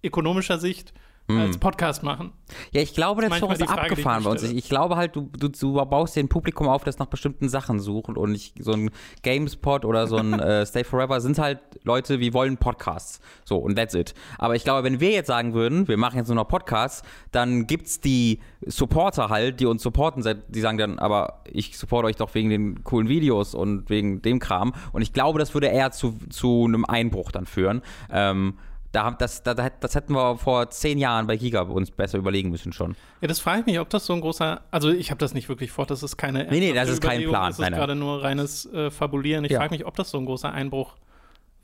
ökonomischer Sicht als Podcast machen. Ja, ich glaube, der Das ist Frage, ich abgefahren bei uns. Ich, ich glaube halt, du, du, du baust dir ein Publikum auf, das nach bestimmten Sachen sucht und nicht so ein GameSpot oder so ein äh, Stay Forever sind halt Leute, wir wollen Podcasts. So, und that's it. Aber ich glaube, wenn wir jetzt sagen würden, wir machen jetzt nur noch Podcasts, dann gibt's die Supporter halt, die uns supporten, die sagen dann, aber ich supporte euch doch wegen den coolen Videos und wegen dem Kram. Und ich glaube, das würde eher zu, zu einem Einbruch dann führen. Ähm, da, haben- das, da, das hätten wir vor zehn Jahren bei Giga uns besser überlegen müssen schon. Ja, das frage ich mich, ob das so ein großer, also ich habe das nicht wirklich vor, das ist keine Nee, nee, das ist kein Plan. Das ist gerade nur reines äh, Fabulieren. Ich Ja. frage mich, ob das so ein großer Einbruch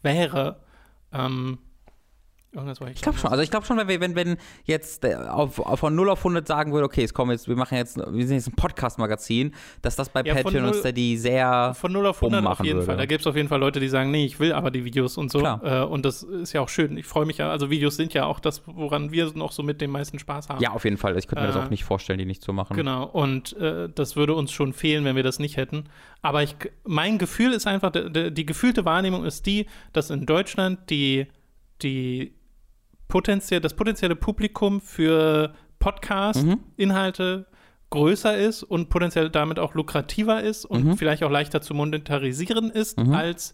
wäre. Ähm, Ich glaube schon. Also ich glaube schon, wenn wir, wenn, wenn jetzt äh, auf, auf von 0 auf 100 sagen würde, okay, es kommen jetzt, wir machen jetzt, wir sind jetzt ein Podcast-Magazin, dass das bei Ja, Patreon und Steady sehr Von 0 auf 100 auf jeden würde. Fall. Da gibt es auf jeden Fall Leute, die sagen, nee, ich will aber die Videos und so. Äh, und das ist ja auch schön. Ich freue mich ja, also Videos sind ja auch das, woran wir noch so mit dem meisten Spaß haben. Ja, auf jeden Fall. Ich könnte mir das Äh, auch nicht vorstellen, die nicht zu machen. Genau, und äh, das würde uns schon fehlen, wenn wir das nicht hätten. Aber ich, mein Gefühl ist einfach, de, die gefühlte Wahrnehmung ist die, dass in Deutschland die, die potenziell, das potenzielle Publikum für Podcast-Inhalte größer ist und potenziell damit auch lukrativer ist und vielleicht auch leichter zu monetarisieren ist, als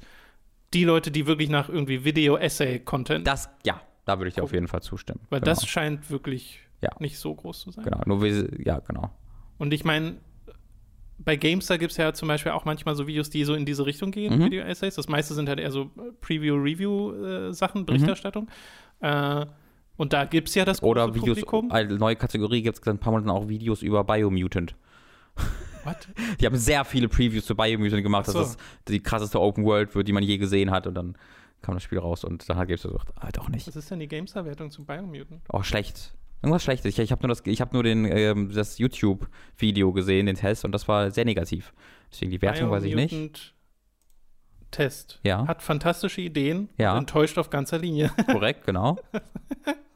die Leute, die wirklich nach irgendwie Video-Essay-Content. Das, ja, da würde ich dir auf jeden Fall zustimmen. Weil genau. das scheint wirklich Ja. nicht so groß zu sein. Genau, nur wir, ja, genau. Und ich meine, bei Gamestar gibt es ja zum Beispiel auch manchmal so Videos, die so in diese Richtung gehen, Mhm. Video-Essays. Das meiste sind halt eher so Preview-Review-Sachen, Mhm. Äh, und da gibt es ja das große Oder Videos, Publikum. eine neue Kategorie gibt es ein paar Monaten auch Videos über Biomutant. What? Die haben sehr viele Previews zu Biomutant gemacht, Ach so. dass das die krasseste Open World wird, die man je gesehen hat und dann kam das Spiel raus und dann hat Games gesagt, ah, doch nicht. Was ist denn die Gamestar-Wertung zu Biomutant? Oh, schlecht. Irgendwas Schlechtes. Ich, ich habe nur, das, ich hab nur den, ähm, das YouTube-Video gesehen, den Test, und das war sehr negativ. Deswegen die Wertung weiß ich nicht. Test. Ja. Hat fantastische Ideen Ja. und enttäuscht auf ganzer Linie. Korrekt, genau.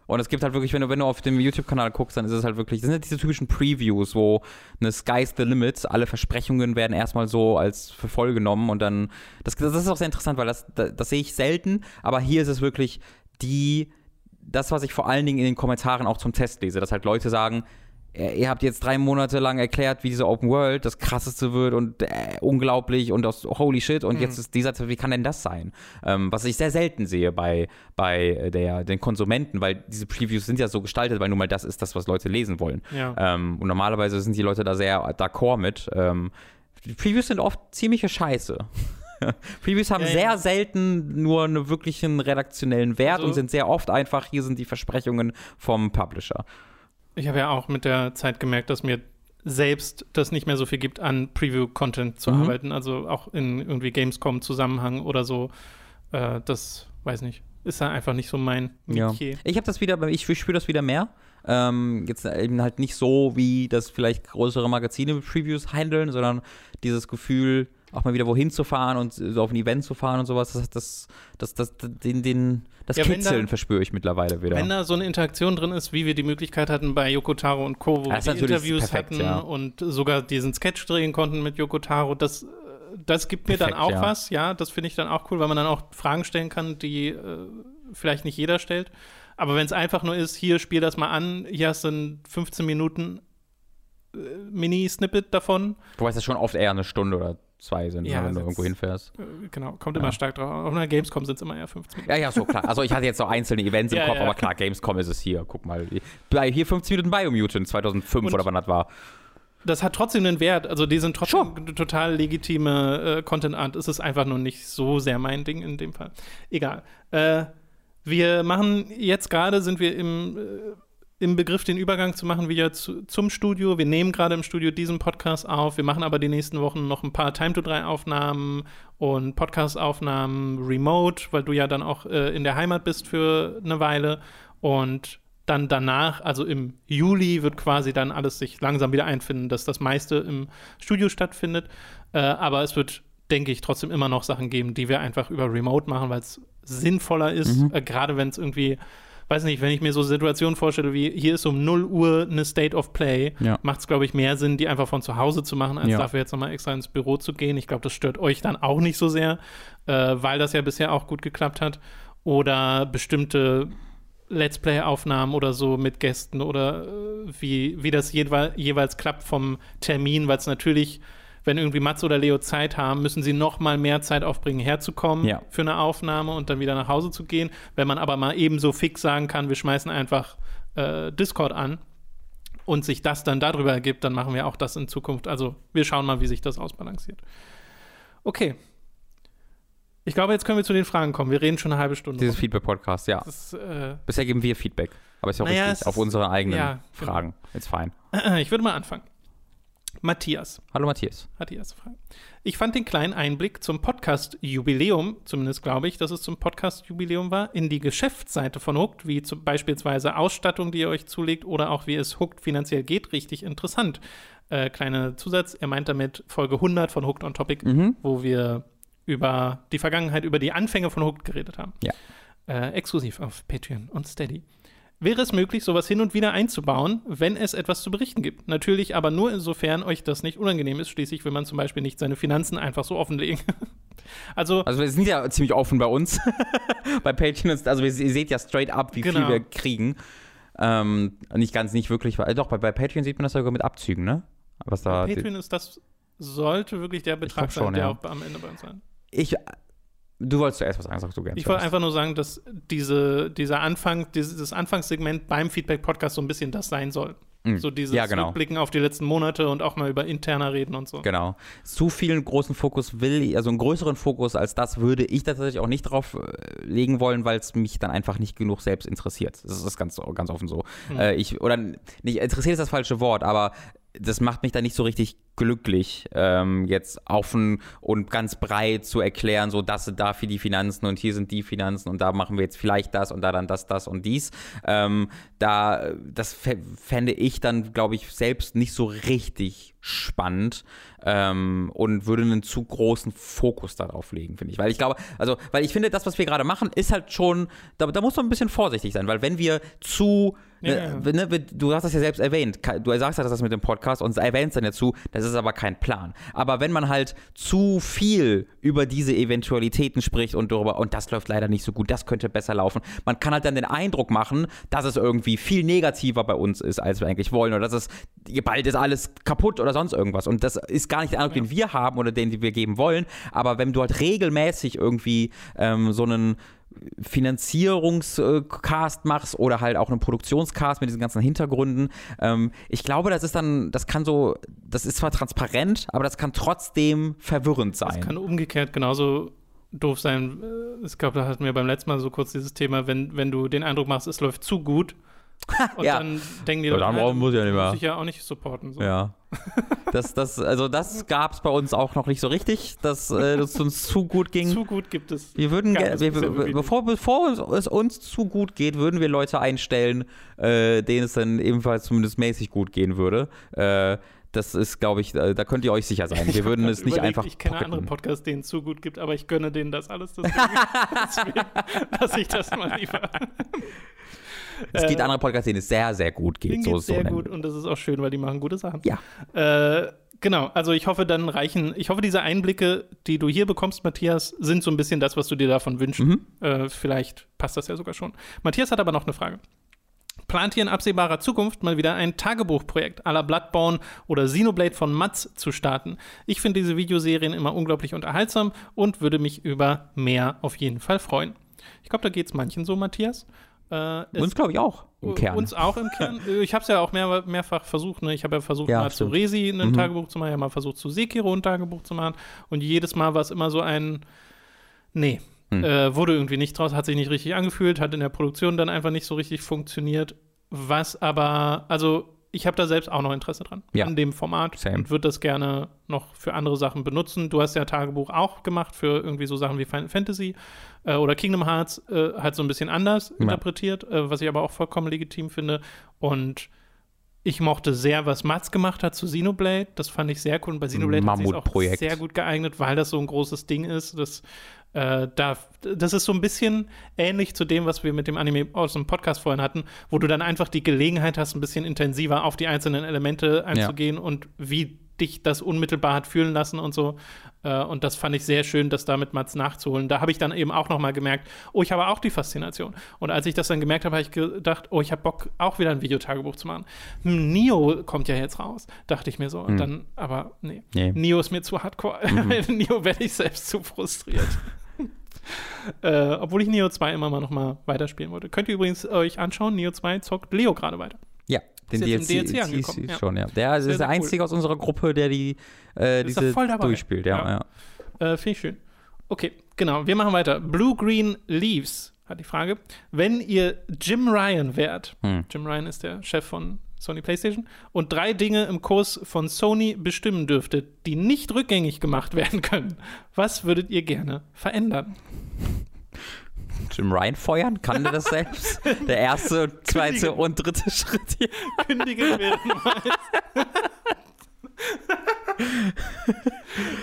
Und es gibt halt wirklich, wenn du, wenn du auf dem YouTube-Kanal guckst, dann ist es halt wirklich, das sind halt diese typischen Previews, wo eine Sky's the limit, alle Versprechungen werden erstmal so als für voll genommen und dann, das, das ist auch sehr interessant, weil das, das, das sehe ich selten, aber hier ist es wirklich die, das, was ich vor allen Dingen in den Kommentaren auch zum Test lese, dass halt Leute sagen, ihr habt jetzt drei Monate lang erklärt, wie diese Open World das krasseste wird und äh, unglaublich und das holy shit und jetzt ist dieser, wie kann denn das sein? Ähm, was ich sehr selten sehe bei, bei äh, der, den Konsumenten, weil diese Previews sind ja so gestaltet, weil nun mal das ist das, was Leute lesen wollen. Ja. Ähm, und normalerweise sind die Leute da sehr d'accord mit. Ähm, die Previews sind oft ziemliche Scheiße. Previews haben Ja, sehr ja. selten nur einen wirklichen redaktionellen Wert Also- und sind sehr oft einfach, hier sind die Versprechungen vom Publisher. Ich habe ja auch mit der Zeit gemerkt, dass mir selbst das nicht mehr so viel gibt, an Preview-Content zu Mhm. arbeiten. Also auch in irgendwie Gamescom-Zusammenhang oder so. Äh, das, weiß nicht, ist da einfach nicht so mein Ja. Metier. Ich habe das wieder, ich spüre das wieder mehr. Ähm, jetzt eben halt nicht so, wie das vielleicht größere Magazine mit Previews handeln, sondern dieses Gefühl, auch mal wieder wohin zu fahren und so auf ein Event zu fahren und sowas, das, das, das, das, den, den, das Ja, Kitzeln da- verspüre ich mittlerweile wieder. Wenn da so eine Interaktion drin ist, wie wir die Möglichkeit hatten bei Yoko Taro und Co., wo Das wir Interviews perfekt, hatten ja. und sogar diesen Sketch drehen konnten mit Yoko Taro, das, das gibt mir dann Perfekt, auch ja. was. Ja, das finde ich dann auch cool, weil man dann auch Fragen stellen kann, die äh, vielleicht nicht jeder stellt. Aber wenn es einfach nur ist, hier spiel das mal an, hier hast du ein 15 Minuten äh, Mini-Snippet davon. Wobei es ja schon oft eher eine Stunde oder zwei sind, Ja, ne, wenn du irgendwo hinfährst. Äh, genau, kommt Ja. immer stark drauf. Auf einer Gamescom sind es immer eher 15 Minuten. Ja, ja, so klar. Also ich hatte jetzt so einzelne Events im Ja, Kopf, ja. aber klar, Gamescom ist es hier. Guck mal. Bei- Hier 15 Minuten Biomutant 2005 Und- oder wann das war. das hat trotzdem einen Wert. Also die sind trotzdem sure. total legitime äh, Content Art. Es ist einfach nur nicht so sehr mein Ding in dem Fall. Egal. Äh, wir machen jetzt gerade sind wir im, äh, im Begriff, den Übergang zu machen wieder zu, zum Studio. Wir nehmen gerade im Studio diesen Podcast auf. Wir machen aber die nächsten Wochen noch ein paar Time to 3 Aufnahmen und Podcast-Aufnahmen remote, weil du ja dann auch äh, in der Heimat bist für eine Weile. Und dann danach, also im Juli, wird quasi dann alles sich langsam wieder einfinden, dass das meiste im Studio stattfindet. Äh, aber es wird, denke ich, trotzdem immer noch Sachen geben, die wir einfach über Remote machen, weil es sinnvoller ist, mhm. äh, gerade wenn es irgendwie weiß nicht, wenn ich mir so Situationen vorstelle, wie hier ist um 0 Uhr eine State of Play, ja. macht es, glaube ich, mehr Sinn, die einfach von zu Hause zu machen, als ja. dafür jetzt nochmal extra ins Büro zu gehen. Ich glaube, das stört euch dann auch nicht so sehr, äh, weil das ja bisher auch gut geklappt hat. Oder bestimmte Let's Play-Aufnahmen oder so mit Gästen oder äh, wie, wie das jeweil, jeweils klappt vom Termin, weil es natürlich, wenn irgendwie Mats oder Leo Zeit haben, müssen sie noch mal mehr Zeit aufbringen, herzukommen ja. für eine Aufnahme und dann wieder nach Hause zu gehen. Wenn man aber mal eben so fix sagen kann, wir schmeißen einfach äh, Discord an und sich das dann darüber ergibt, dann machen wir auch das in Zukunft. Also wir schauen mal, wie sich das ausbalanciert. Okay, ich glaube, jetzt können wir zu den Fragen kommen. Wir reden schon eine halbe Stunde. Dieses Feedback-Podcast, ja. Ist, äh, Bisher geben wir Feedback. Aber ist ja auch naja, richtig, auf unsere eigenen ja, genau. Fragen. Genau. Ist fein. Ich würde mal anfangen. Matthias. Hallo Matthias. Matthias. Ich fand den kleinen Einblick zum Podcast-Jubiläum, zumindest glaube ich, dass es zum Podcast-Jubiläum war, in die Geschäftsseite von Hooked, wie zum beispielsweise Ausstattung, die ihr euch zulegt oder auch wie es Hooked finanziell geht, richtig interessant. Äh, kleiner Zusatz, er meint damit Folge 100 von Hooked on Topic, mhm. wo wir über die Vergangenheit, über die Anfänge von Hooked geredet haben. Ja. Äh, exklusiv auf Patreon und Steady. Wäre es möglich, sowas hin und wieder einzubauen, wenn es etwas zu berichten gibt? Natürlich aber nur insofern euch das nicht unangenehm ist. Schließlich will man zum Beispiel nicht seine Finanzen einfach so offenlegen. also, also wir sind ja ziemlich offen bei uns. bei Patreon. Also ihr seht ja straight up, wie genau. viel wir kriegen. Ähm, nicht ganz, nicht wirklich. Äh, doch, bei, bei Patreon sieht man das sogar mit Abzügen, ne? Was da bei Patreon ist das sollte wirklich der Betrag sein, schon, der ja. auch am Ende bei uns sein. Ich, du wolltest zuerst was sagen, sagst du gerne. Ich wollte einfach nur sagen, dass diese, dieser Anfang, dieses Anfangssegment beim Feedback-Podcast so ein bisschen das sein soll. Mhm. So dieses ja, genau. Rückblicken auf die letzten Monate und auch mal über interner reden und so. Genau. Zu vielen großen Fokus will ich, also einen größeren Fokus als das würde ich tatsächlich auch nicht drauf äh, legen wollen, weil es mich dann einfach nicht genug selbst interessiert. Das ist ganz, ganz offen so. Mhm. Äh, ich, oder nicht, interessiert ist das falsche Wort, aber das macht mich dann nicht so richtig glücklich, ähm, jetzt offen und ganz breit zu erklären, so das sind dafür die Finanzen und hier sind die Finanzen und da machen wir jetzt vielleicht das und da dann das, das und dies. Ähm, da, das fände ich dann, glaube ich, selbst nicht so richtig spannend ähm, und würde einen zu großen Fokus darauf legen, finde ich. Weil ich glaube, also, weil ich finde, das, was wir gerade machen, ist halt schon, da, da muss man ein bisschen vorsichtig sein, weil wenn wir zu ja, ne. Ne, du hast das ja selbst erwähnt. Du sagst ja das mit dem Podcast und erwähnst dann dazu, das ist aber kein Plan. Aber wenn man halt zu viel über diese Eventualitäten spricht und darüber, und das läuft leider nicht so gut, das könnte besser laufen, man kann halt dann den Eindruck machen, dass es irgendwie viel negativer bei uns ist, als wir eigentlich wollen, oder dass es bald ist alles kaputt oder sonst irgendwas. Und das ist gar nicht der Eindruck, ja. den wir haben oder den, den wir geben wollen. Aber wenn du halt regelmäßig irgendwie ähm, so einen Finanzierungscast machst oder halt auch einen Produktionscast mit diesen ganzen Hintergründen. Ähm, ich glaube, das ist dann, das kann so, das ist zwar transparent, aber das kann trotzdem verwirrend sein. Das kann umgekehrt genauso doof sein. Äh, ich glaube, da hatten wir beim letzten Mal so kurz dieses Thema, wenn, wenn du den Eindruck machst, es läuft zu gut, und ja. dann denken die, ja, dann brauchen muss ja nicht mehr. Muss ich ja auch nicht supporten. So. Ja. Das, das, also das gab es bei uns auch noch nicht so richtig, dass äh, es uns zu gut ging. Zu gut gibt es. Wir würden, wir, bevor, bevor es uns zu gut geht, würden wir Leute einstellen, äh, denen es dann ebenfalls zumindest mäßig gut gehen würde. Äh, das ist, glaube ich, da könnt ihr euch sicher sein. Wir würden es nicht einfach. Ich kenne pocketen. andere Podcasts, denen es zu gut gibt, aber ich gönne denen das alles. Deswegen, deswegen lasse ich das mal lieber. Es gibt äh, andere Podcasts, denen es sehr, sehr gut geht. So, sehr so gut und das ist auch schön, weil die machen gute Sachen. Ja. Äh, genau, also ich hoffe, dann reichen, ich hoffe, diese Einblicke, die du hier bekommst, Matthias, sind so ein bisschen das, was du dir davon wünschst. Mhm. Äh, vielleicht passt das ja sogar schon. Matthias hat aber noch eine Frage. Plant ihr in absehbarer Zukunft mal wieder ein Tagebuchprojekt à la Bloodborne oder Xenoblade von Mats zu starten? Ich finde diese Videoserien immer unglaublich unterhaltsam und würde mich über mehr auf jeden Fall freuen. Ich glaube, da geht es manchen so, Matthias. Äh, Uns glaube ich auch im Kern. Uns auch im Kern. Ich habe es ja auch mehr, mehrfach versucht. Ne? Ich habe ja versucht, Ja, mal stimmt. zu Resi ein Mhm. Tagebuch zu machen, ja mal versucht, zu Sekiro ein Tagebuch zu machen. Und jedes Mal war es immer so ein, nee, Hm. äh, wurde irgendwie nicht draus, hat sich nicht richtig angefühlt, hat in der Produktion dann einfach nicht so richtig funktioniert. Was aber, also ich habe da selbst auch noch Interesse dran, Ja. an dem Format Same. und würde das gerne noch für andere Sachen benutzen. Du hast ja Tagebuch auch gemacht für irgendwie so Sachen wie Final Fantasy äh, oder Kingdom Hearts, äh, halt so ein bisschen anders Ja. interpretiert, äh, was ich aber auch vollkommen legitim finde. Und ich mochte sehr, was Mats gemacht hat zu Xenoblade. Das fand ich sehr cool. Und bei Xenoblade hat sich auch sehr gut geeignet, weil das so ein großes Ding ist. Das, äh, da, das ist so ein bisschen ähnlich zu dem, was wir mit dem Anime aus dem Podcast vorhin hatten, wo du dann einfach die Gelegenheit hast, ein bisschen intensiver auf die einzelnen Elemente einzugehen und wie dich das unmittelbar hat fühlen lassen und so. Äh, und das fand ich sehr schön, das da mit Mats nachzuholen. Da habe ich dann eben auch noch mal gemerkt, oh, ich habe auch die Faszination. Und als ich das dann gemerkt habe, habe ich gedacht, oh, ich habe Bock, auch wieder ein Videotagebuch zu machen. Hm, Nio kommt ja jetzt raus, dachte ich mir so. Und Hm. dann, aber nee. Nee. Nio ist mir zu hardcore. Mhm. Nio werde ich selbst zu frustriert. äh, obwohl ich Nio 2 immer mal noch mal weiterspielen wollte. Könnt ihr übrigens euch anschauen, Nio 2 zockt Leo gerade weiter. Den Ist jetzt im DLC, DLC angekommen, ist ja. schon, ja. Der ist Sehr, der cool. einzige aus unserer Gruppe, der die äh, Ist diese voll dabei. durchspielt, ja. Ja. ja. Äh, Finde ich schön. Okay, genau. Wir machen weiter. Blue Green Leaves hat die Frage. Wenn ihr Jim Ryan wärt, Hm. Jim Ryan ist der Chef von Sony PlayStation, und drei Dinge im Kurs von Sony bestimmen dürftet, die nicht rückgängig gemacht werden können, was würdet ihr gerne verändern? Jim Ryan feuern, kann der das selbst? Der erste, zweite Kündigen. und dritte Schritt hier. Kündigen während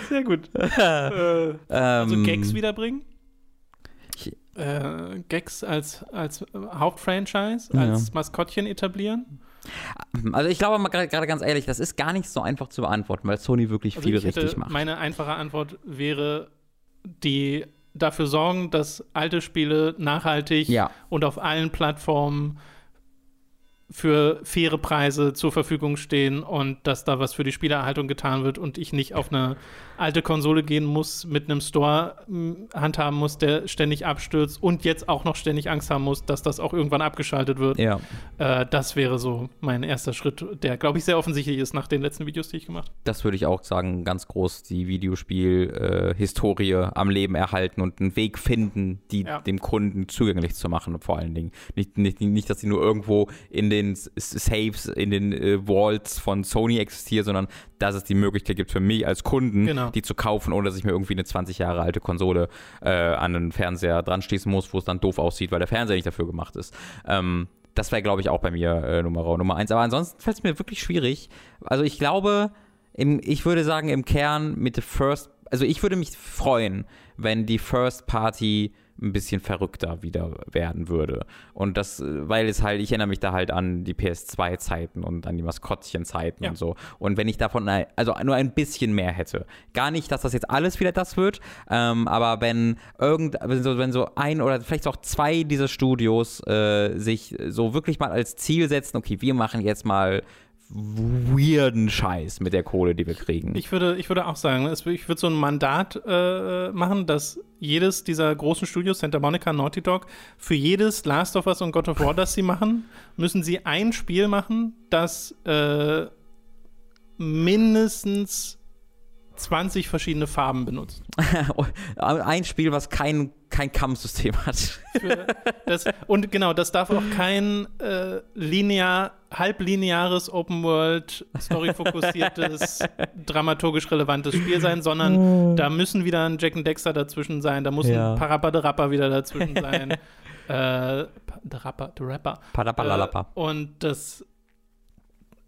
Sehr gut. äh, also Ähm, Gags wiederbringen? Äh, Gags als, als Hauptfranchise, Ja. als Maskottchen etablieren? Also ich glaube mal gerade ganz ehrlich, das ist gar nicht so einfach zu beantworten, weil Sony wirklich Also viel richtig macht. Meine einfache Antwort wäre, die dafür sorgen, dass alte Spiele nachhaltig Ja. und auf allen Plattformen für faire Preise zur Verfügung stehen und dass da was für die Spielerhaltung getan wird und ich nicht auf eine alte Konsole gehen muss, mit einem Store m, handhaben muss, der ständig abstürzt und jetzt auch noch ständig Angst haben muss, dass das auch irgendwann abgeschaltet wird. Ja. Äh, das wäre so mein erster Schritt, der, glaube ich, sehr offensichtlich ist nach den letzten Videos, die ich gemacht habe. Das würde ich auch sagen, ganz groß die Videospiel-Historie am Leben erhalten und einen Weg finden, die Ja. dem Kunden zugänglich zu machen, vor allen Dingen. Nicht, nicht, nicht dass sie nur irgendwo in den Saves, in den äh, Vaults von Sony existiert, sondern dass es die Möglichkeit gibt für mich als Kunden, Genau. Die zu kaufen, ohne dass ich mir irgendwie eine 20 Jahre alte Konsole äh, an den Fernseher dran schließen muss, wo es dann doof aussieht, weil der Fernseher nicht dafür gemacht ist. Ähm, das wäre, glaube ich, auch bei mir äh, Nummer, Nummer eins. Aber ansonsten fällt es mir wirklich schwierig. Also ich glaube, im, ich würde sagen, im Kern mit der First, also ich würde mich freuen, wenn die First Party ein bisschen verrückter wieder werden würde. Und das, äh, weil es halt, ich erinnere mich da halt an die PS2-Zeiten und an die Maskottchen-Zeiten Ja. und so. Und wenn ich davon, also nur ein bisschen mehr hätte. Gar nicht, dass das jetzt alles wieder das wird, ähm, aber wenn irgend, wenn so, wenn so ein oder vielleicht auch zwei dieser Studios äh, sich so wirklich mal als Ziel setzen, okay, wir machen jetzt mal weirden Scheiß mit der Kohle, die wir kriegen. Ich würde, ich würde auch sagen, ich würde so ein Mandat äh, machen, dass jedes dieser großen Studios, Santa Monica, Naughty Dog, für jedes Last of Us und God of War, das sie machen, müssen sie ein Spiel machen, das äh, mindestens 20 verschiedene Farben benutzt. ein Spiel, was kein, kein Kampfsystem hat. Das, und genau, das darf auch kein äh, linear, halblineares Open World, storyfokussiertes, dramaturgisch relevantes Spiel sein, sondern da müssen wieder ein Jack and Dexter dazwischen sein, da muss Ja. ein Parappa de Rapper wieder dazwischen sein. äh, Pa- de Rapper, de Rapper. Äh, und das,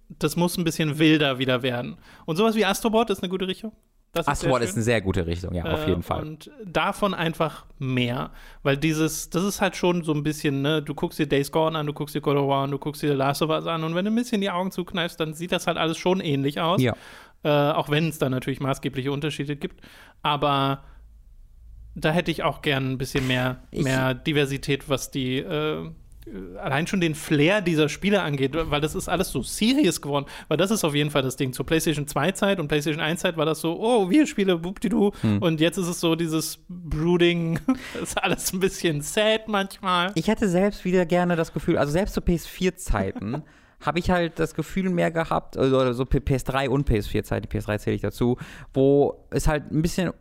das muss ein bisschen wilder wieder werden. Und sowas wie Astrobot ist eine gute Richtung. Das Astrobot ist eine sehr gute Richtung, ja, auf Äh, jeden Fall. Und davon einfach mehr. Weil dieses, das ist halt schon so ein bisschen, ne, du guckst dir Days Gone an, du guckst dir God of War an, du guckst dir The Last of Us an und wenn du ein bisschen die Augen zukneifst, dann sieht das halt alles schon ähnlich aus. Ja. Äh, auch wenn es da natürlich maßgebliche Unterschiede gibt. Aber da hätte ich auch gern ein bisschen mehr, Ich- mehr Diversität, was die, äh, äh, allein schon den Flair dieser Spiele angeht, weil das ist alles so serious geworden. Weil das ist auf jeden Fall das Ding. Zur PlayStation 2 Zeit und PlayStation 1 Zeit war das so, oh, wir spielen Bubdidu. Hm. Und jetzt ist es so dieses Brooding, das ist alles ein bisschen sad manchmal. Ich hätte selbst wieder gerne das Gefühl, also selbst zu PS4-Zeiten habe ich halt das Gefühl mehr gehabt, also so PS3 und PS4-Zeiten, PS3 zähle ich dazu, wo es halt ein bisschen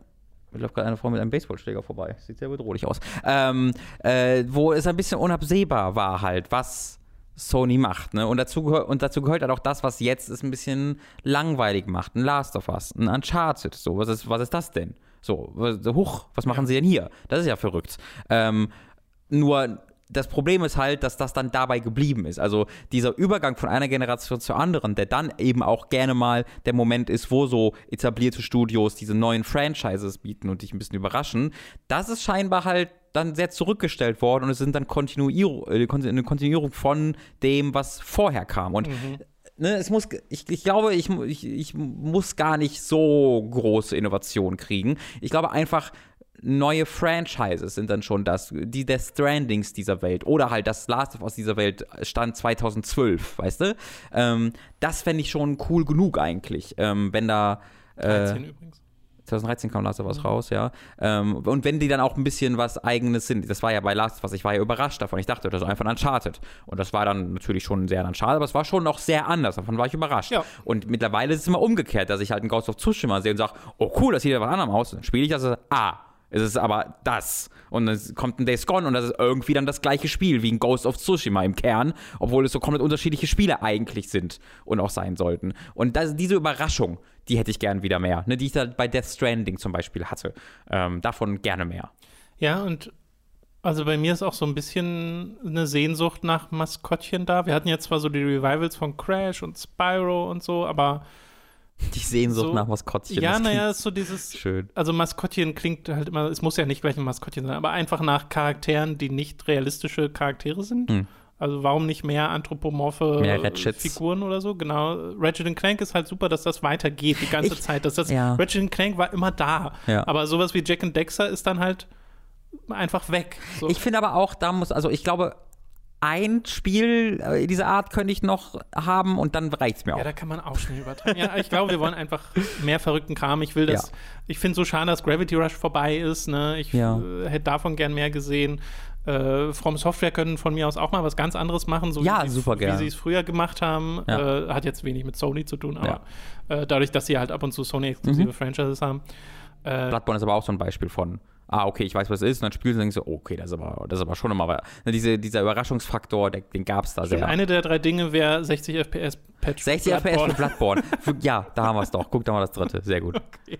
ich läuft gerade eine Frau mit einem Baseballschläger vorbei. Sieht sehr bedrohlich aus. Ähm, äh, wo es ein bisschen unabsehbar war halt, was Sony macht. Ne? Und, dazu gehört, und dazu gehört halt auch das, was jetzt es ein bisschen langweilig macht. Ein Last of Us, ein Uncharted. So, was ist, was ist das denn? So, huch, was machen ja. sie denn hier? Das ist ja verrückt. Ähm, nur das Problem ist halt, dass das dann dabei geblieben ist. Also dieser Übergang von einer Generation zur anderen, der dann eben auch gerne mal der Moment ist, wo so etablierte Studios diese neuen Franchises bieten und dich ein bisschen überraschen, das ist scheinbar halt dann sehr zurückgestellt worden und es sind dann Kontinuierung, äh, eine Kontinuierung von dem, was vorher kam. Und mhm. Ne, es muss, ich, ich glaube, ich, ich, ich muss gar nicht so große Innovation kriegen. Ich glaube einfach, neue Franchises sind dann schon das, die Death Strandings dieser Welt oder halt das Last of Us dieser Welt stand 2012, weißt du? Ähm, das fände ich schon cool genug eigentlich, ähm, wenn da. Äh, 13 übrigens. 2013 kam Last of Us mhm. raus, ja. Ähm, und wenn die dann auch ein bisschen was Eigenes sind, das war ja bei Last of Us, ich war ja überrascht davon. Ich dachte, das ist einfach ein Uncharted. Und das war dann natürlich schon sehr Uncharted, aber es war schon noch sehr anders. Davon war ich überrascht. Ja. Und mittlerweile ist es immer umgekehrt, dass ich halt einen Ghost of Tsushima sehe und sage, oh cool, das sieht ja was anderem aus. Dann spiele ich das, ah, es ist aber das. Und es kommt ein Days Gone und das ist irgendwie dann das gleiche Spiel wie ein Ghost of Tsushima im Kern, obwohl es so komplett unterschiedliche Spiele eigentlich sind und auch sein sollten. Und das, diese Überraschung, die hätte ich gern wieder mehr, ne, die ich da bei Death Stranding zum Beispiel hatte. Ähm, davon gerne mehr. Ja, und also bei mir ist auch so ein bisschen eine Sehnsucht nach Maskottchen da. Wir hatten jetzt zwar so die Revivals von Crash und Spyro und so, aber die Sehnsucht so, nach Maskottchen. Ja, naja, ist so dieses. Schön. Also Maskottchen klingt halt immer, es muss ja nicht gleich ein Maskottchen sein, aber einfach nach Charakteren, die nicht realistische Charaktere sind. Hm. Also warum nicht mehr anthropomorphe mehr Figuren oder so? Genau. Ratchet Clank ist halt super, dass das weitergeht die ganze ich, Zeit. Dass das, ja. Ratchet Clank war immer da. Ja. Aber sowas wie Jack and Dexter ist dann halt einfach weg. So. Ich finde aber auch, da muss, also ich glaube, ein Spiel äh, dieser Art könnte ich noch haben und dann reicht es mir auch. Ja, da kann man auch schnell übertreiben. ja, ich glaube, wir wollen einfach mehr verrückten Kram. Ich will das, ja. ich finde so schade, dass Gravity Rush vorbei ist. Ne? Ich ja. äh, hätte davon gern mehr gesehen. Äh, From Software können von mir aus auch mal was ganz anderes machen, so ja, wie, sie es früher gemacht haben. Ja. Äh, hat jetzt wenig mit Sony zu tun, aber äh, dadurch, dass sie halt ab und zu Sony-exklusive mhm. Franchises haben. Bloodborne ist aber auch so ein Beispiel von ah, okay, ich weiß, was es ist, und dann spielst du und denkst so, okay, das ist aber, das ist aber schon immer, ne, diese, dieser Überraschungsfaktor, der, den gab es da sehr. Eine der drei Dinge wäre 60 FPS Patch 60 FPS für Bloodborne. ja, da haben wir es doch. Guck da mal das dritte. Sehr gut. Okay.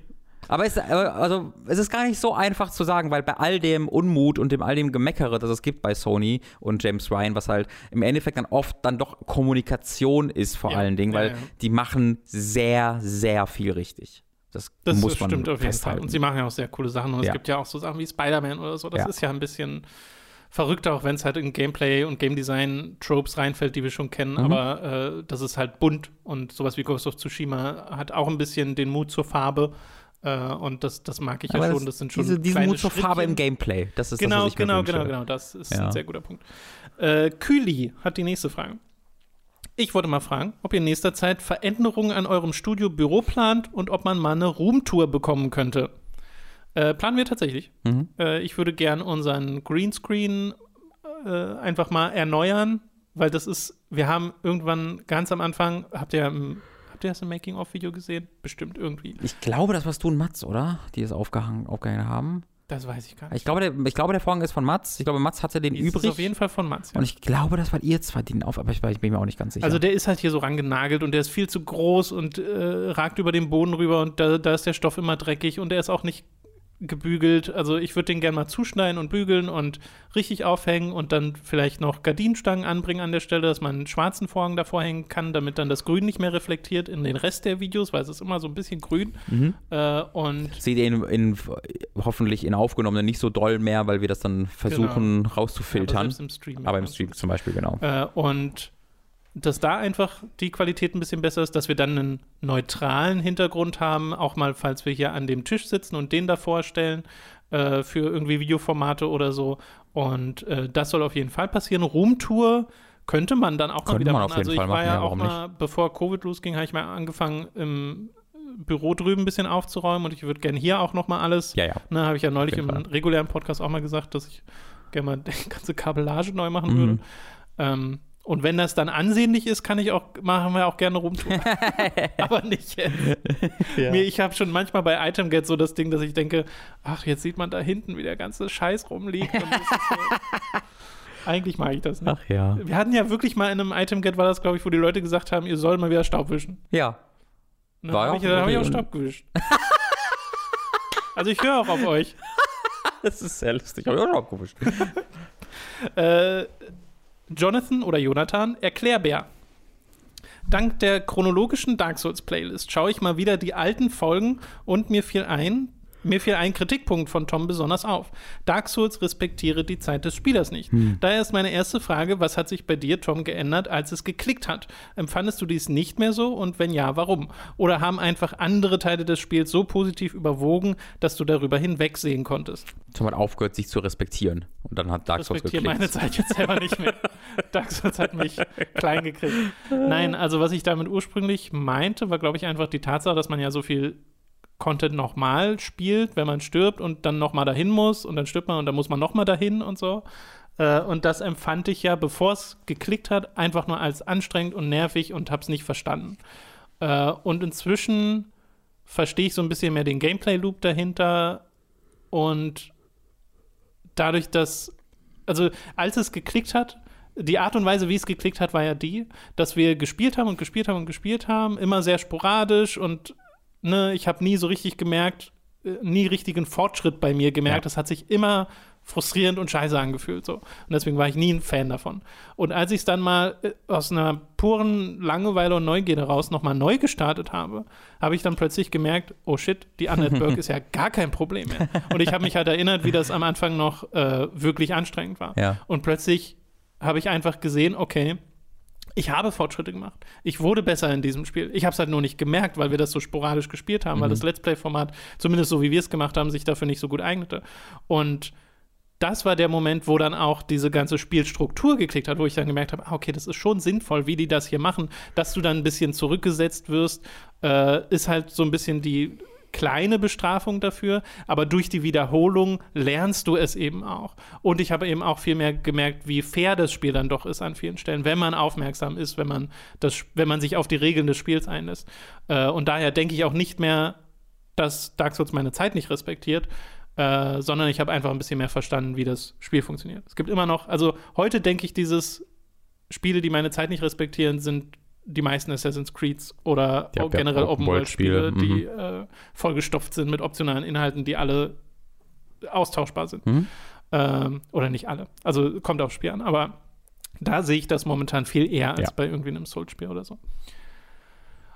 Aber es, also, es ist gar nicht so einfach zu sagen, weil bei all dem Unmut und dem all dem Gemeckere, das es gibt bei Sony und James Ryan, was halt im Endeffekt dann oft dann doch Kommunikation ist vor ja, allen Dingen, weil ja, ja. die machen sehr, sehr viel richtig. Das, das muss man stimmt auf jeden Fall. Und sie machen ja auch sehr coole Sachen. Und ja. es gibt ja auch so Sachen wie Spider-Man oder so. Das ja. ist ja ein bisschen verrückter, auch wenn es halt in Gameplay und Game Design Tropes reinfällt, die wir schon kennen. Mhm. Aber äh, das ist halt bunt und sowas wie Ghost of Tsushima hat auch ein bisschen den Mut zur Farbe. Äh, und das, das mag ich Aber ja schon. Das sind schon diese, diesen Mut zur Farbe im Gameplay. Das ist genau, das, was ich genau, mir genau, genau. Das ist ja. ein sehr guter Punkt. Äh, Kühli hat die nächste Frage. Ich wollte mal fragen, ob ihr in nächster Zeit Veränderungen an eurem Studio-Büro plant und ob man mal eine Roomtour bekommen könnte. Äh, planen wir tatsächlich. Mhm. Äh, ich würde gern unseren Greenscreen äh, einfach mal erneuern, weil das ist, wir haben irgendwann ganz am Anfang, habt ihr, habt ihr das im Making-of-Video gesehen? Bestimmt irgendwie. Ich glaube, das warst du und Mats, oder? Die es aufgehangen, aufgehangen haben. Das weiß ich gar nicht. Ich glaube, der, ich glaube, der Vorhang ist von Mats. Ich glaube, Mats hatte den ist übrig. Ist auf jeden Fall von Mats. Ja. Und ich glaube, das war ihr zwar den auf, aber ich, ich, bin mir auch nicht ganz sicher. Also der ist halt hier so rangenagelt und der ist viel zu groß und äh, ragt über den Boden rüber und da, da ist der Stoff immer dreckig und der ist auch nicht gebügelt. Also ich würde den gerne mal zuschneiden und bügeln und richtig aufhängen und dann vielleicht noch Gardinenstangen anbringen an der Stelle, dass man einen schwarzen Vorhang davor hängen kann, damit dann das Grün nicht mehr reflektiert in den Rest der Videos, weil es ist immer so ein bisschen grün. Mhm. Äh, und Seht ihr in, in, hoffentlich in aufgenommenen nicht so doll mehr, weil wir das dann versuchen genau. rauszufiltern. Ja, aber, im Stream, aber im Stream zum Beispiel, genau. Äh, und dass da einfach die Qualität ein bisschen besser ist, dass wir dann einen neutralen Hintergrund haben, auch mal, falls wir hier an dem Tisch sitzen und den da vorstellen, äh, für irgendwie Videoformate oder so. Und äh, das soll auf jeden Fall passieren. Roomtour könnte man dann auch Könnte mal wieder man machen. auf jeden also ich Fall war machen, ja auch mal, bevor Covid losging, habe ich mal angefangen im Büro drüben ein bisschen aufzuräumen und ich würde gerne hier auch noch mal alles. Ja, ja. Ne, habe ich ja neulich im Fall. regulären Podcast auch mal gesagt, dass ich gerne mal die ganze Kabellage neu machen Mhm. würde. Ähm, und wenn das dann ansehnlich ist, kann ich auch, machen wir auch gerne Rumtouren. Aber nicht jetzt. Mir, ich habe schon manchmal bei ItemGet so das Ding, dass ich denke, ach, jetzt sieht man da hinten, wie der ganze Scheiß rumliegt. So, eigentlich mag ich das nicht. Ach ja. Wir hatten ja wirklich mal in einem ItemGet, war das, glaube ich, wo die Leute gesagt haben, ihr sollt mal wieder Staub wischen. Ja. War dann habe ich, dann hab ich auch. Staub gewischt. also ich höre auch auf euch. Das ist sehr lustig. Hab ich auch schon abgewischt. Äh, Jonathan oder Jonathan, Erklärbär. Dank der chronologischen Dark Souls Playlist schaue ich mal wieder die alten Folgen und mir fiel ein, mir fiel ein Kritikpunkt von Tom besonders auf. Dark Souls respektiere die Zeit des Spielers nicht. Daher ist meine erste Frage, was hat sich bei dir, Tom, geändert, als es geklickt hat? Empfandest du dies nicht mehr so und wenn ja, warum? Oder haben einfach andere Teile des Spiels so positiv überwogen, dass du darüber hinwegsehen konntest? Tom hat aufgehört, sich zu respektieren. Und dann hat Dark Souls respektiere geklickt. meine Zeit jetzt selber nicht mehr. Dark Souls hat mich klein gekriegt. Nein, also was ich damit ursprünglich meinte, war, glaube ich, einfach die Tatsache, dass man ja so viel Content nochmal spielt, wenn man stirbt und dann nochmal dahin muss und dann stirbt man und dann muss man nochmal dahin und so. Äh, und das empfand ich ja, bevor es geklickt hat, einfach nur als anstrengend und nervig und habe es nicht verstanden. Äh, und inzwischen verstehe ich so ein bisschen mehr den Gameplay-Loop dahinter und dadurch, dass, also als es geklickt hat, die Art und Weise, wie es geklickt hat, war ja die, dass wir gespielt haben und gespielt haben und gespielt haben, immer sehr sporadisch und ne, ich habe nie so richtig gemerkt, äh, nie richtigen Fortschritt bei mir gemerkt. Ja. Das hat sich immer frustrierend und scheiße angefühlt so. Und deswegen war ich nie ein Fan davon. Und als ich es dann mal äh, aus einer puren Langeweile und Neugierde raus nochmal neu gestartet habe, habe ich dann plötzlich gemerkt, oh shit, die Annette Burke ist ja gar kein Problem mehr. Und ich habe mich halt erinnert, wie das am Anfang noch äh, wirklich anstrengend war. Ja. Und plötzlich habe ich einfach gesehen, okay, ich habe Fortschritte gemacht. Ich wurde besser in diesem Spiel. Ich habe es halt nur nicht gemerkt, weil wir das so sporadisch gespielt haben, weil das Let's Play-Format, zumindest so wie wir es gemacht haben, sich dafür nicht so gut eignete. Und das war der Moment, wo dann auch diese ganze Spielstruktur geklickt hat, wo ich dann gemerkt habe, ah, okay, das ist schon sinnvoll, wie die das hier machen. Dass du dann ein bisschen zurückgesetzt wirst, äh, ist halt so ein bisschen die kleine Bestrafung dafür, aber durch die Wiederholung lernst du es eben auch. Und ich habe eben auch viel mehr gemerkt, wie fair das Spiel dann doch ist an vielen Stellen, wenn man aufmerksam ist, wenn man das, wenn man sich auf die Regeln des Spiels einlässt. Äh, und daher denke ich auch nicht mehr, dass Dark Souls meine Zeit nicht respektiert, äh, sondern ich habe einfach ein bisschen mehr verstanden, wie das Spiel funktioniert. Es gibt immer noch, also heute denke ich, dieses Spiele, die meine Zeit nicht respektieren, sind die meisten Assassin's Creeds oder Ja, generell Open-World-Spiele, Open-World-Spiele, die äh, vollgestopft sind mit optionalen Inhalten, die alle austauschbar sind. Mhm. Ähm, oder nicht alle. Also kommt aufs Spiel an, aber da sehe ich das momentan viel eher als Ja. bei irgendwie einem Soul-Spiel oder so.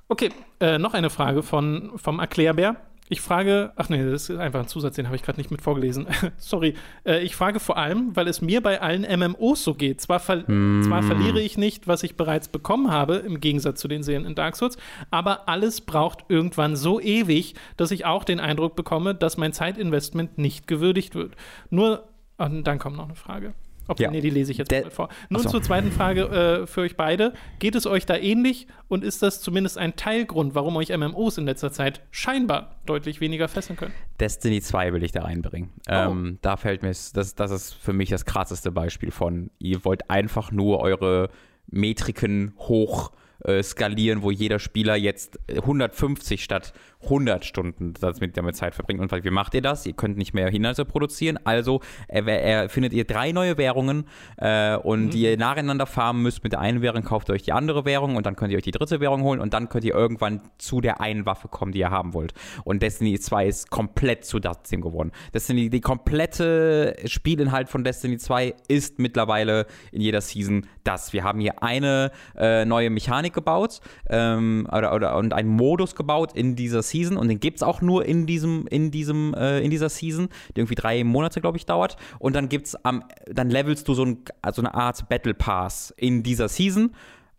Okay, äh, noch eine Frage von, vom Erklärbär. Ich frage, ach nee, das ist einfach ein Zusatz, den habe ich gerade nicht mit vorgelesen. Sorry. Äh, ich frage vor allem, weil es mir bei allen MMOs so geht. Zwar, ver zwar verliere ich nicht, was ich bereits bekommen habe, im Gegensatz zu den Serien in Dark Souls, aber alles braucht irgendwann so ewig, dass ich auch den Eindruck bekomme, dass mein Zeitinvestment nicht gewürdigt wird. Nur, ah, dann kommt noch eine Frage. Ob, Ja. Nee, die lese ich jetzt mal vor. Nun so. zur zweiten Frage äh, für euch beide. Geht es euch da ähnlich und ist das zumindest ein Teilgrund, warum euch MMOs in letzter Zeit scheinbar deutlich weniger fesseln können? Destiny 2 will ich da reinbringen. Oh. Ähm, da fällt mir, das, das ist für mich das krasseste Beispiel von, ihr wollt einfach nur eure Metriken hoch äh, skalieren, wo jeder Spieler jetzt 150 statt 100 Stunden damit, damit Zeit verbringt. Und wie macht ihr das? Ihr könnt nicht mehr Inhalte produzieren, also er, er findet ihr drei neue Währungen äh, und die ihr nacheinander farmen müsst. Mit der einen Währung kauft ihr euch die andere Währung und dann könnt ihr euch die dritte Währung holen und dann könnt ihr irgendwann zu der einen Waffe kommen, die ihr haben wollt. Und Destiny 2 ist komplett zu dem geworden. Destiny, die komplette Spielinhalt von Destiny 2 ist mittlerweile in jeder Season das. Wir haben hier eine äh, neue Mechanik gebaut ähm, oder, oder, und einen Modus gebaut in dieser Season und den gibt es auch nur in diesem, in diesem, äh, in dieser Season, die irgendwie drei Monate, glaube ich, dauert. Und dann gibt's am, dann levelst du so, ein, so eine Art Battle Pass in dieser Season.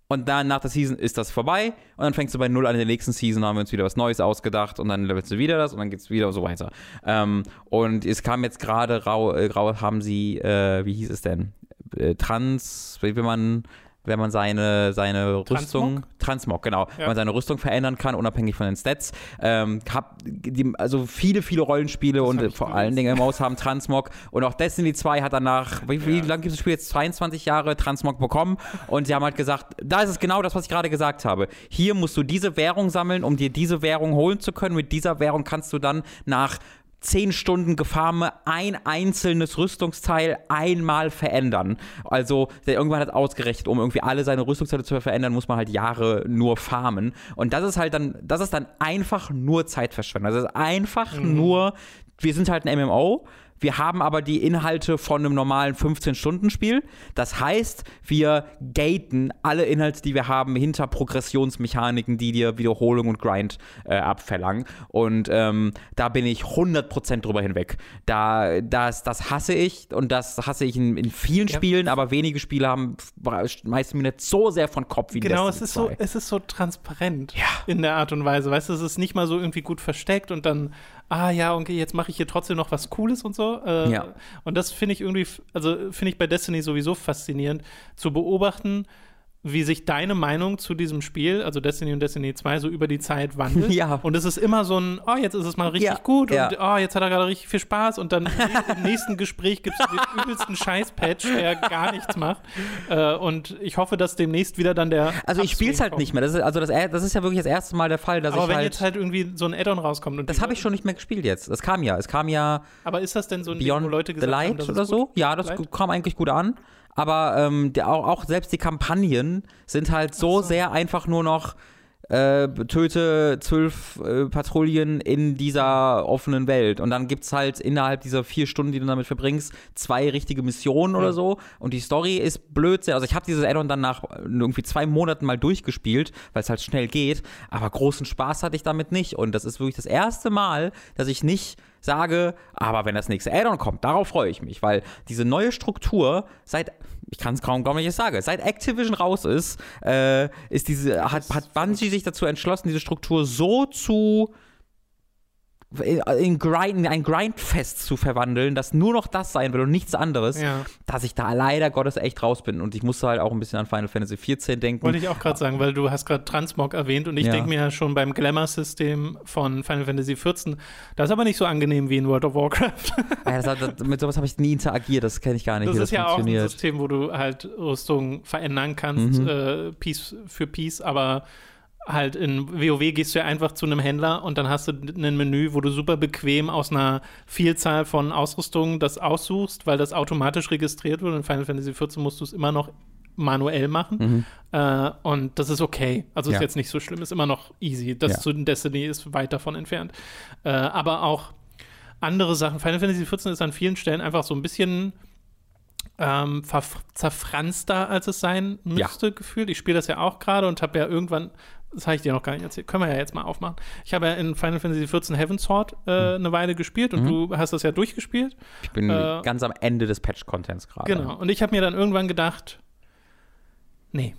und dann nach der Season ist das vorbei und dann fängst du bei Null an in der nächsten Season, haben wir uns wieder was Neues ausgedacht und dann levelst du wieder das und dann geht's wieder so weiter. Ähm, und es kam jetzt gerade rau, äh, haben sie, äh, wie hieß es denn? Äh, Trans, wie will man wenn man seine, seine Rüstung, Transmog, genau, ja. wenn man seine Rüstung verändern kann, unabhängig von den Stats. Ähm, hab die, also viele, viele Rollenspiele das und vor allen Dingen im Haus haben Transmog und auch Destiny 2 hat danach, wie, wie ja. lange gibt das Spiel jetzt? 22 Jahre Transmog bekommen und sie haben halt gesagt, da ist es genau das, was ich gerade gesagt habe. Hier musst du diese Währung sammeln, um dir diese Währung holen zu können. Mit dieser Währung kannst du dann nach zehn Stunden Gefarme ein einzelnes Rüstungsteil einmal verändern. Also der irgendwann hat ausgerechnet, um irgendwie alle seine Rüstungsteile zu verändern, muss man halt Jahre nur farmen. Und das ist halt dann, das ist dann einfach nur Zeitverschwendung. Das ist einfach mhm. nur, wir sind halt ein MMO wir haben aber die Inhalte von einem normalen 15-Stunden-Spiel. Das heißt, wir gaten alle Inhalte, die wir haben, hinter Progressionsmechaniken, die dir Wiederholung und Grind äh, abverlangen. Und ähm, da bin ich 100% drüber hinweg. Da, das, das hasse ich und das hasse ich in, in vielen ja. Spielen, aber wenige Spiele haben meistens mir nicht so sehr von Kopf wie Genau, es ist, so, es ist so transparent ja. in der Art und Weise. Weißt du, es ist nicht mal so irgendwie gut versteckt und dann ah ja, okay, jetzt mache ich hier trotzdem noch was Cooles und so. Äh, ja. Und das finde ich irgendwie, also finde ich bei Destiny sowieso faszinierend, zu beobachten, wie sich deine Meinung zu diesem Spiel, also Destiny und Destiny 2, so über die Zeit wandelt. Ja. Und es ist immer so ein, oh, jetzt ist es mal richtig ja. gut ja. und oh, jetzt hat er gerade richtig viel Spaß und dann im nächsten Gespräch gibt es den übelsten Scheiß-Patch, der gar nichts macht. Äh, und ich hoffe, dass demnächst wieder dann der. Also ich spiele es halt kommt. nicht mehr. Das ist, also das, das, ist ja wirklich das erste Mal der Fall, dass Aber ich wenn halt jetzt halt irgendwie so ein Add-on rauskommt. Und das habe ich schon nicht mehr gespielt jetzt. Das kam ja. Es kam ja. Aber ist das denn so ein Beyond Ding, wo Leute gesagt the Light haben, oder so? Ja, das Light? kam eigentlich gut an aber ähm, der, auch, auch selbst die Kampagnen sind halt so, so. sehr einfach nur noch äh, töte zwölf äh, Patrouillen in dieser offenen Welt. Und dann gibt es halt innerhalb dieser vier Stunden, die du damit verbringst, zwei richtige Missionen ja. oder so. Und die Story ist Blödsinn. Also ich habe dieses Addon dann nach irgendwie zwei Monaten mal durchgespielt, weil es halt schnell geht. Aber großen Spaß hatte ich damit nicht. Und das ist wirklich das erste Mal, dass ich nicht sage, aber wenn das nächste Addon kommt, darauf freue ich mich, weil diese neue Struktur seit ich kann es kaum, kaum nicht sagen. Seit Activision raus ist, äh, ist diese, hat, hat Bungie sich dazu entschlossen, diese Struktur so zu in, Grind, in ein Grindfest zu verwandeln, das nur noch das sein will und nichts anderes, ja. dass ich da leider Gottes echt raus bin. Und ich musste halt auch ein bisschen an Final Fantasy XIV denken. Wollte ich auch gerade sagen, weil du hast gerade Transmog erwähnt und ich ja. denke mir ja schon beim Glamour-System von Final Fantasy XIV, das ist aber nicht so angenehm wie in World of Warcraft. Ja, das, das, mit sowas habe ich nie interagiert, das kenne ich gar nicht. Das ist das ja auch ein System, wo du halt Rüstung verändern kannst, mhm. äh, Piece für Piece, aber halt in WoW gehst du ja einfach zu einem Händler und dann hast du ein Menü, wo du super bequem aus einer Vielzahl von Ausrüstungen das aussuchst, weil das automatisch registriert wird. In Final Fantasy XIV musst du es immer noch manuell machen. Mhm. Äh, und das ist okay. Also ja. ist jetzt nicht so schlimm, ist immer noch easy. Das ja. zu Destiny ist weit davon entfernt. Äh, aber auch andere Sachen. Final Fantasy XIV ist an vielen Stellen einfach so ein bisschen ähm, zerfranster, als es sein müsste, ja. gefühlt. Ich spiele das ja auch gerade und habe ja irgendwann das habe ich dir noch gar nicht erzählt. Können wir ja jetzt mal aufmachen. Ich habe ja in Final Fantasy XIV Heaven's Sword äh, mhm. eine Weile gespielt und mhm. du hast das ja durchgespielt. Ich bin äh, ganz am Ende des Patch-Contents gerade. Genau. Und ich habe mir dann irgendwann gedacht, nee,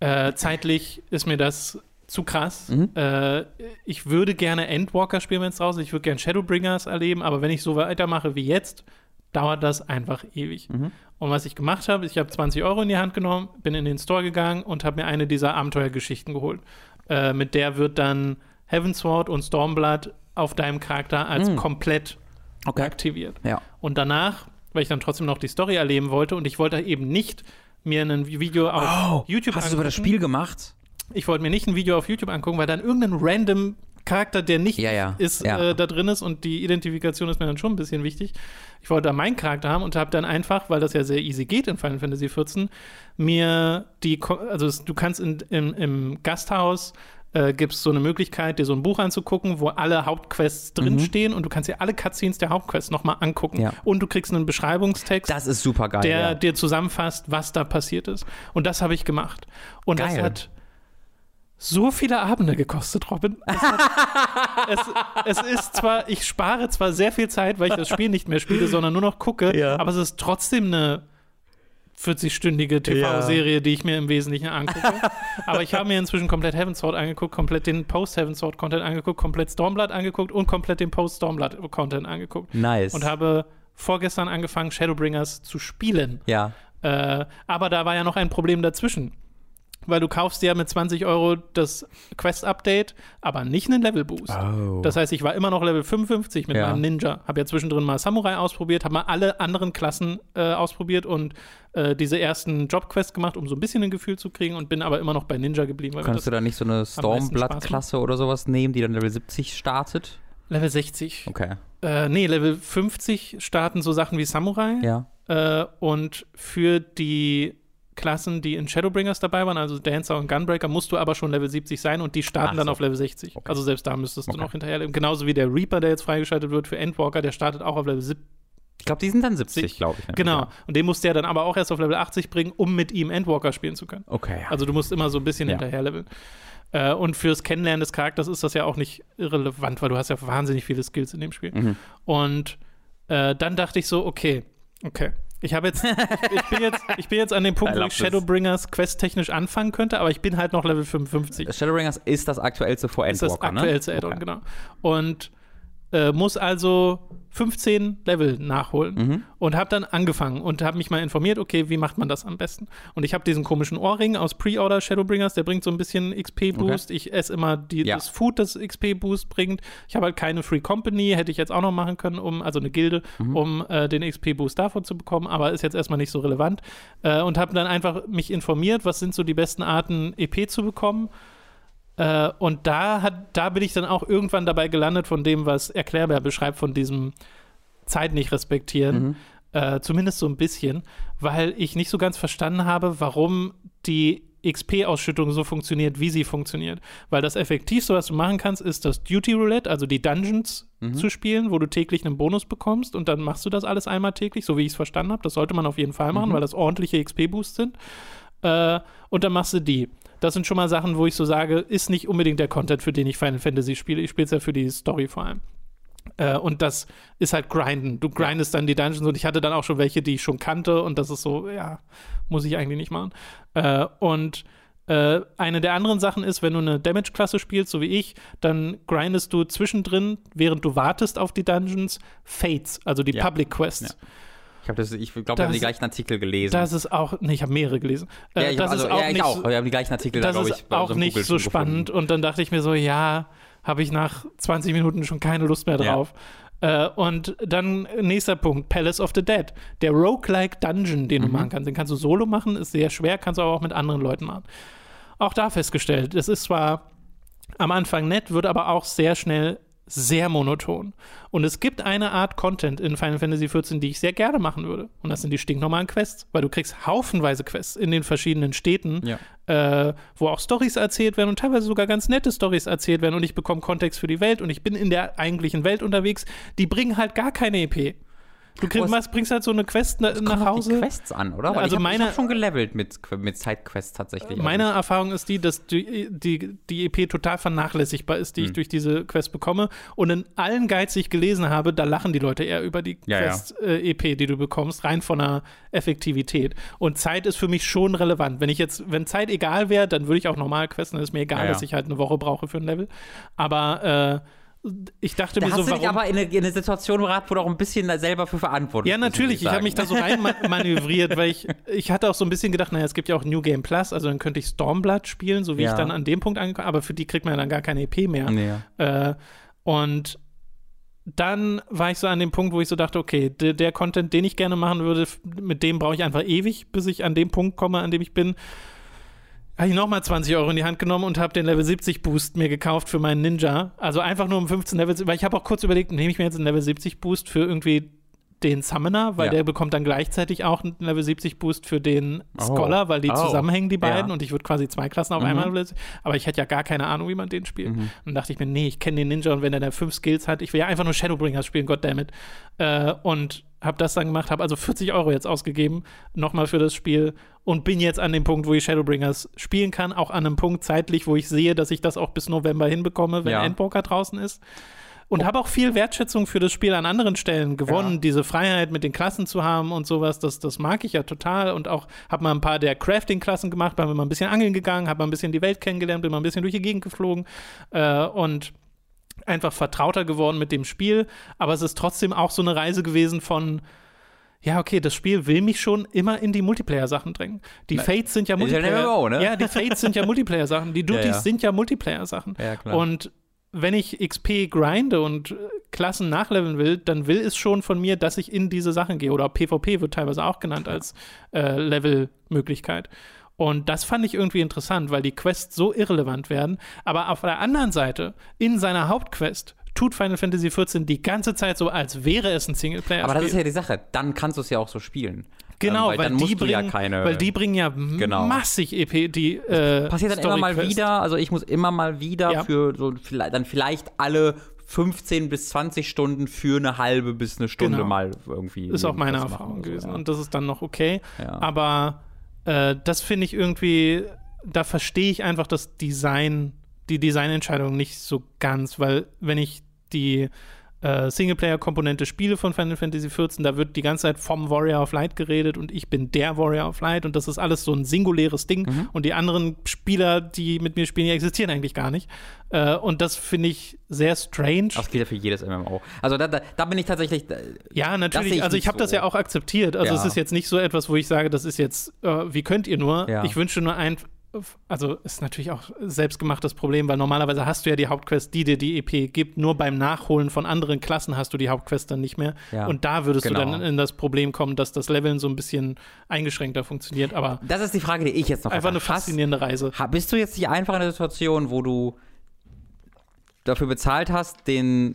äh, zeitlich ist mir das zu krass. Mhm. Äh, ich würde gerne Endwalker spielen, wenn es raus ist. Ich würde gerne Shadowbringers erleben, aber wenn ich so weitermache wie jetzt, dauert das einfach ewig. Mhm. Und was ich gemacht habe, ich habe 20 Euro in die Hand genommen, bin in den Store gegangen und habe mir eine dieser Abenteuergeschichten geholt. Äh, mit der wird dann Heavensward und Stormblood auf deinem Charakter als mhm. komplett okay. aktiviert. Ja. Und danach, weil ich dann trotzdem noch die Story erleben wollte und ich wollte eben nicht mir ein Video auf oh, YouTube hast angucken. Hast du über das Spiel gemacht? Ich wollte mir nicht ein Video auf YouTube angucken, weil dann irgendein random Charakter, der nicht ja, ja. ist, ja. Äh, da drin ist und die Identifikation ist mir dann schon ein bisschen wichtig. Ich wollte da meinen Charakter haben und habe dann einfach, weil das ja sehr easy geht in Final Fantasy XIV, mir die, also du kannst in, im, im Gasthaus äh, gibt es so eine Möglichkeit, dir so ein Buch anzugucken, wo alle Hauptquests mhm. drinstehen und du kannst dir alle Cutscenes der Hauptquests nochmal angucken. Ja. Und du kriegst einen Beschreibungstext. Das ist super geil. Der ja. dir zusammenfasst, was da passiert ist. Und das habe ich gemacht. Und geil. das hat so viele Abende gekostet, Robin. Es, hat, es, es, ist zwar, ich spare zwar sehr viel Zeit, weil ich das Spiel nicht mehr spiele, sondern nur noch gucke, ja. aber es ist trotzdem eine 40-stündige TV-Serie, die ich mir im Wesentlichen angucke. Aber ich habe mir inzwischen komplett Heaven's Sword angeguckt, komplett den Post-Heaven's Sword-Content angeguckt, komplett Stormblood angeguckt und komplett den Post-Stormblood-Content angeguckt. Nice. Und habe vorgestern angefangen, Shadowbringers zu spielen. ja. Äh, aber da war ja noch ein Problem dazwischen. Weil du kaufst ja mit 20 Euro das Quest-Update, aber nicht einen Level-Boost. Oh. Das heißt, ich war immer noch Level 55 mit Ja. meinem Ninja. Habe ja zwischendrin mal Samurai ausprobiert, habe mal alle anderen Klassen äh, ausprobiert und äh, diese ersten Job-Quests gemacht, um so ein bisschen ein Gefühl zu kriegen und bin aber immer noch bei Ninja geblieben. Kannst du da nicht so eine. Stormblood-Klasse oder sowas nehmen, die dann Level 70 startet? Level 60. Okay. Äh, nee, Level 50 starten so Sachen wie Samurai. Ja. Äh, und für die Klassen, die in Shadowbringers dabei waren, also Dancer und Gunbreaker, musst du aber schon Level 70 sein und die starten Ach dann so. auf Level 60. Okay. Also selbst da müsstest du Okay. noch hinterherleben. Genauso wie der Reaper, der jetzt freigeschaltet wird für Endwalker, der startet auch auf Level 70. Ich glaube, die sind dann 70, glaube ich. nämlich, Genau. Ja. Und den musst du ja dann aber auch erst auf Level 80 bringen, um mit ihm Endwalker spielen zu können. Okay, ja. Also du musst immer so ein bisschen Ja. hinterherleveln. Äh, und fürs Kennenlernen des Charakters ist das ja auch nicht irrelevant, weil du hast ja wahnsinnig viele Skills in dem Spiel. Mhm. Und äh, dann dachte ich so, okay, okay. Ich habe jetzt, ich bin jetzt, ich bin jetzt an dem Punkt, wo ich. Shadowbringers quest-technisch anfangen könnte, aber ich bin halt noch Level 55. Shadowbringers ist das aktuellste vor Das ist das Endwalker, ne? aktuellste Add-on, Okay. genau. Und äh, muss also 15 Level nachholen Mhm. und habe dann angefangen und habe mich mal informiert, okay, wie macht man das am besten? Und ich habe diesen komischen Ohrring aus Pre-Order Shadowbringers, der bringt so ein bisschen XP-Boost. Ich esse immer die, Ja. das Food, das XP-Boost bringt. Ich habe halt keine Free Company, hätte ich jetzt auch noch machen können, um, also eine Gilde, Mhm. um äh, den XP-Boost davon zu bekommen, aber ist jetzt erstmal nicht so relevant. Äh, und habe dann einfach mich informiert, was sind so die besten Arten, EP zu bekommen. Äh, und da, hat, da bin ich dann auch irgendwann dabei gelandet von dem, was Erklärbär beschreibt, von diesem Zeit nicht respektieren. Mhm. Äh, zumindest so ein bisschen, weil ich nicht so ganz verstanden habe, warum die XP-Ausschüttung so funktioniert, wie sie funktioniert. Weil das Effektivste, was du machen kannst, ist das Duty Roulette, also die Dungeons Mhm. zu spielen, wo du täglich einen Bonus bekommst und dann machst du das alles einmal täglich, so wie ich es verstanden habe. Das sollte man auf jeden Fall machen, Mhm. weil das ordentliche XP-Boosts sind. Äh, und dann machst du die. Das sind schon mal Sachen, wo ich so sage, ist nicht unbedingt der Content, für den ich Final Fantasy spiele. Ich spiele es ja für die Story vor allem. Äh, und das ist halt grinden. Du grindest dann die Dungeons und ich hatte dann auch schon welche, die ich schon kannte und das ist so, ja, muss ich eigentlich nicht machen. Äh, und äh, eine der anderen Sachen ist, wenn du eine Damage-Klasse spielst, so wie ich, dann grindest du zwischendrin, während du wartest auf die Dungeons, Fates, also die Ja. Public Quests. Ja. Ich, hab das- ich glaube, wir haben die gleichen Artikel gelesen. Das ist auch, nee, ich habe mehrere gelesen. Äh, ja, ich das also, ist auch ja, ich nicht auch. so- Wir haben die gleichen Artikel da, das glaube ist ich, auch nicht Google so spannend. gefunden. Und dann dachte ich mir so, ja, habe ich nach 20 Minuten schon keine Lust mehr Ja. drauf. Äh, und dann nächster Punkt, Palace of the Dead. Der Roguelike Dungeon, den du Mhm. machen kannst. Den kannst du solo machen, ist sehr schwer, kannst du aber auch mit anderen Leuten machen. Auch da festgestellt, das ist zwar am Anfang nett, wird aber auch sehr schnell sehr monoton. Und es gibt eine Art Content in Final Fantasy XIV, die ich sehr gerne machen würde. Und das sind die stinknormalen Quests, weil du kriegst haufenweise Quests in den verschiedenen Städten, Ja. äh, wo auch Stories erzählt werden und teilweise sogar ganz nette Stories erzählt werden und ich bekomme Kontext für die Welt und ich bin in der eigentlichen Welt unterwegs. Die bringen halt gar keine EP. Du kriegst, machst, bringst halt so eine Quest na, nach auf Hause. die Quests an, oder? Weil Also ich hab, meine- ich hab schon gelevelt mit, mit Sidequests tatsächlich. Meine Erfahrung ist die, dass die, die, die EP total vernachlässigbar ist, die ich Hm. durch diese Quest bekomme. Und in allen Guides, die ich gelesen habe, da lachen die Leute eher über die Ja, ja. Quest-EP, die du bekommst, rein von der Effektivität. Und Zeit ist für mich schon relevant. Wenn ich jetzt, wenn Zeit egal wäre, dann würde ich auch normal questen. Dann ist mir egal, ja. dass ich halt eine Woche brauche für ein Level. Aber äh, ich dachte Da mir hast so, du dich warum. aber in eine, in eine Situation gebracht, wo du auch ein bisschen selber für verantwortlich Ja, bist, muss natürlich. Ich habe mich da so rein ma- manövriert, weil ich, ich hatte auch so ein bisschen gedacht, naja, es gibt ja auch New Game Plus, also dann könnte ich Stormblood spielen, so wie Ja. ich dann an dem Punkt angekommen aber für die kriegt man ja dann gar keine EP mehr. Nee. Äh, und dann war ich so an dem Punkt, wo ich so dachte, okay, der, der Content, den ich gerne machen würde, mit dem brauche ich einfach ewig, bis ich an dem Punkt komme, an dem ich bin. Habe ich nochmal 20 Euro in die Hand genommen und habe den Level 70 Boost mir gekauft für meinen Ninja. Also einfach nur um 15 Levels, weil ich habe auch kurz überlegt, nehme ich mir jetzt einen Level 70 Boost für irgendwie den Summoner, weil Ja. der bekommt dann gleichzeitig auch einen Level 70 Boost für den Oh. Scholar, weil die Oh. zusammenhängen, die beiden, Ja. und ich würde quasi zwei Klassen auf Mhm. einmal. Level 70 Aber ich hätte ja gar keine Ahnung, wie man den spielt. Mhm. Und dachte ich mir, nee, ich kenne den Ninja und wenn er da fünf Skills hat, ich will ja einfach nur Shadowbringers spielen, goddammit. Äh, und habe das dann gemacht, habe also 40 Euro jetzt ausgegeben, nochmal für das Spiel und bin jetzt an dem Punkt, wo ich Shadowbringers spielen kann, auch an einem Punkt zeitlich, wo ich sehe, dass ich das auch bis November hinbekomme, wenn Ja. Endpoker draußen ist. und habe auch viel Wertschätzung für das Spiel an anderen Stellen gewonnen, Ja. diese Freiheit mit den Klassen zu haben und sowas, das, das mag ich ja total und auch habe mal ein paar der Crafting-Klassen gemacht, bin mal ein bisschen angeln gegangen, habe mal ein bisschen die Welt kennengelernt, bin mal ein bisschen durch die Gegend geflogen äh, und einfach vertrauter geworden mit dem Spiel, aber es ist trotzdem auch so eine Reise gewesen von ja, okay, das Spiel will mich schon immer in die Multiplayer-Sachen drängen. Die Na, Fates sind ja ist ja Multiplayer. MMO, ne? Ja, die Fates sind ja Multiplayer-Sachen. Die Duties Ja, ja. sind ja Multiplayer-Sachen. Und wenn ich XP grinde und äh, Klassen nachleveln will, dann will es schon von mir, dass ich in diese Sachen gehe. Oder PvP wird teilweise auch genannt als äh, Level-Möglichkeit. Und das fand ich irgendwie interessant, weil die Quests so irrelevant werden. Aber auf der anderen Seite, in seiner Hauptquest, tut Final Fantasy XIV die ganze Zeit so, als wäre es ein Singleplayer-Spiel. Aber das ist ja die Sache. Dann kannst du es ja auch so spielen. Genau, ähm, weil, weil, die bringen, ja keine. weil die bringen ja Genau. massig EP, die äh, passiert dann immer mal wieder. Also ich muss immer mal wieder Ja. für so vielleicht, dann vielleicht alle 15 bis 20 Stunden für eine halbe bis eine Stunde Genau. mal irgendwie. Ist auch meine Erfahrung machen oder so, gewesen. ja. Und das ist dann noch okay. Ja. Aber äh, das finde ich irgendwie, da verstehe ich einfach das Design, die Designentscheidung nicht so ganz, weil wenn ich die äh, Singleplayer-Komponente spiele von Final Fantasy XIV, da wird die ganze Zeit vom Warrior of Light geredet und ich bin der Warrior of Light und das ist alles so ein singuläres Ding Mhm. und die anderen Spieler, die mit mir spielen, die existieren eigentlich gar nicht. Äh, und das finde ich sehr strange. Das gilt ja für jedes MMO. Also da, da, da bin ich tatsächlich. äh, Ja, Das natürlich. ich Also ich habe das so. ja auch akzeptiert. Also Ja. es ist jetzt nicht so etwas, wo ich sage, das ist jetzt, äh, wie könnt ihr nur? Ja. Ich wünsche nur ein, also ist natürlich auch selbstgemachtes Problem, weil normalerweise hast du ja die Hauptquest, die dir die EP gibt. Nur beim Nachholen von anderen Klassen hast du die Hauptquest dann nicht mehr. Ja. Und da würdest Genau. du dann in das Problem kommen, dass das Leveln so ein bisschen eingeschränkter funktioniert. Aber Das ist die Frage, die ich jetzt noch einfach eine faszinierende Reise. Bist du jetzt nicht einfach in der Situation, wo du dafür bezahlt hast, den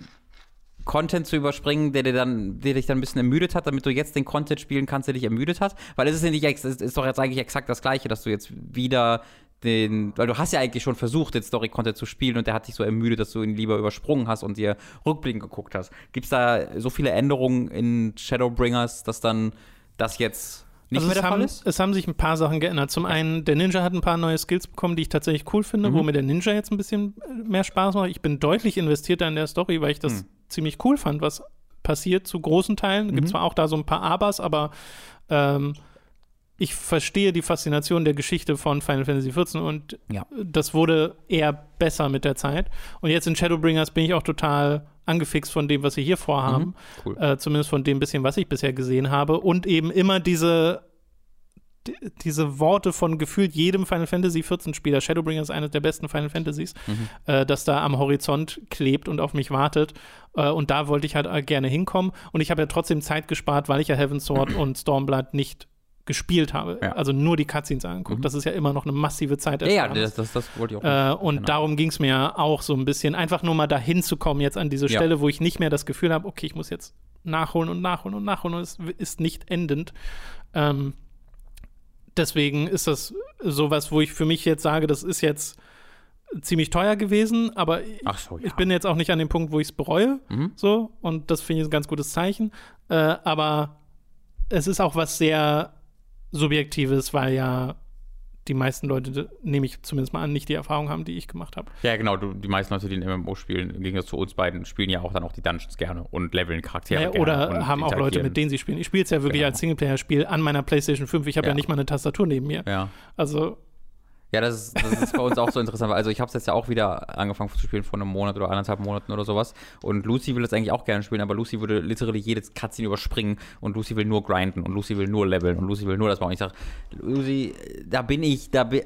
Content zu überspringen, der dir dann, der dich dann ein bisschen ermüdet hat, damit du jetzt den Content spielen kannst, der dich ermüdet hat? Weil es ist ja nicht, es ist doch jetzt eigentlich exakt das Gleiche, dass du jetzt wieder den, weil du hast ja eigentlich schon versucht, den Story-Content zu spielen und der hat dich so ermüdet, dass du ihn lieber übersprungen hast und dir rückblickend geguckt hast. Gibt es da so viele Änderungen in Shadowbringers, dass dann das jetzt nicht Also mehr es der Fall haben, ist? es haben sich ein paar Sachen geändert. Zum einen, der Ninja hat ein paar neue Skills bekommen, die ich tatsächlich cool finde, Mhm. wo mir der Ninja jetzt ein bisschen mehr Spaß macht. Ich bin deutlich investierter in der Story, weil ich das Mhm. Ziemlich cool fand, was passiert zu großen Teilen. Mhm. Gibt zwar auch da so ein paar Abers, aber ähm, ich verstehe die Faszination der Geschichte von Final Fantasy XIV und Ja. das wurde eher besser mit der Zeit. Und jetzt in Shadowbringers bin ich auch total angefixt von dem, was sie hier vorhaben. Mhm. Cool. Äh, zumindest von dem bisschen, was ich bisher gesehen habe. Und eben immer diese, die- diese Worte von gefühlt jedem Final Fantasy 14 Spieler. Shadowbringer ist eines der besten Final Fantasies, Mhm. äh, das da am Horizont klebt und auf mich wartet. Äh, und da wollte ich halt äh, gerne hinkommen. Und ich habe ja trotzdem Zeit gespart, weil ich ja Heaven's Sword und Stormblood nicht gespielt habe. Ja. Also nur die Cutscenes angeguckt. Mhm. Das ist ja immer noch eine massive Zeit. Ja, ja, das, das, das wollte ich auch. Äh, und Genau. darum ging es mir auch so ein bisschen, einfach nur mal dahin zu kommen, jetzt an diese Ja. Stelle, wo ich nicht mehr das Gefühl habe, okay, ich muss jetzt nachholen und nachholen und nachholen und es ist nicht endend. Ähm, deswegen ist das sowas, wo ich für mich jetzt sage, das ist jetzt ziemlich teuer gewesen, aber so, ja. ich bin jetzt auch nicht an dem Punkt, wo ich es bereue. Mhm. So, und das finde ich ein ganz gutes Zeichen. Äh, aber es ist auch was sehr Subjektives, weil ja die meisten Leute, nehme ich zumindest mal an, nicht die Erfahrung haben, die ich gemacht habe. Ja, genau. Du, die meisten Leute, die in MMO spielen, im Gegensatz zu uns beiden, spielen ja auch dann auch die Dungeons gerne und leveln Charaktere Naja, oder haben auch Leute, mit denen sie spielen. Ich spiele es ja wirklich Genau. als Singleplayer-Spiel an meiner PlayStation 5. Ich habe ja. Ja. nicht mal eine Tastatur neben mir. Ja. Also, Ja, das ist, das ist bei uns auch so interessant. Also ich habe es jetzt ja auch wieder angefangen zu spielen vor einem Monat oder anderthalb Monaten oder sowas. Und Lucy will das eigentlich auch gerne spielen, aber Lucy würde literally jedes Cutscene überspringen und Lucy will nur grinden und Lucy will nur leveln und Lucy will nur das machen. Und ich sage, Lucy, da bin ich, da bin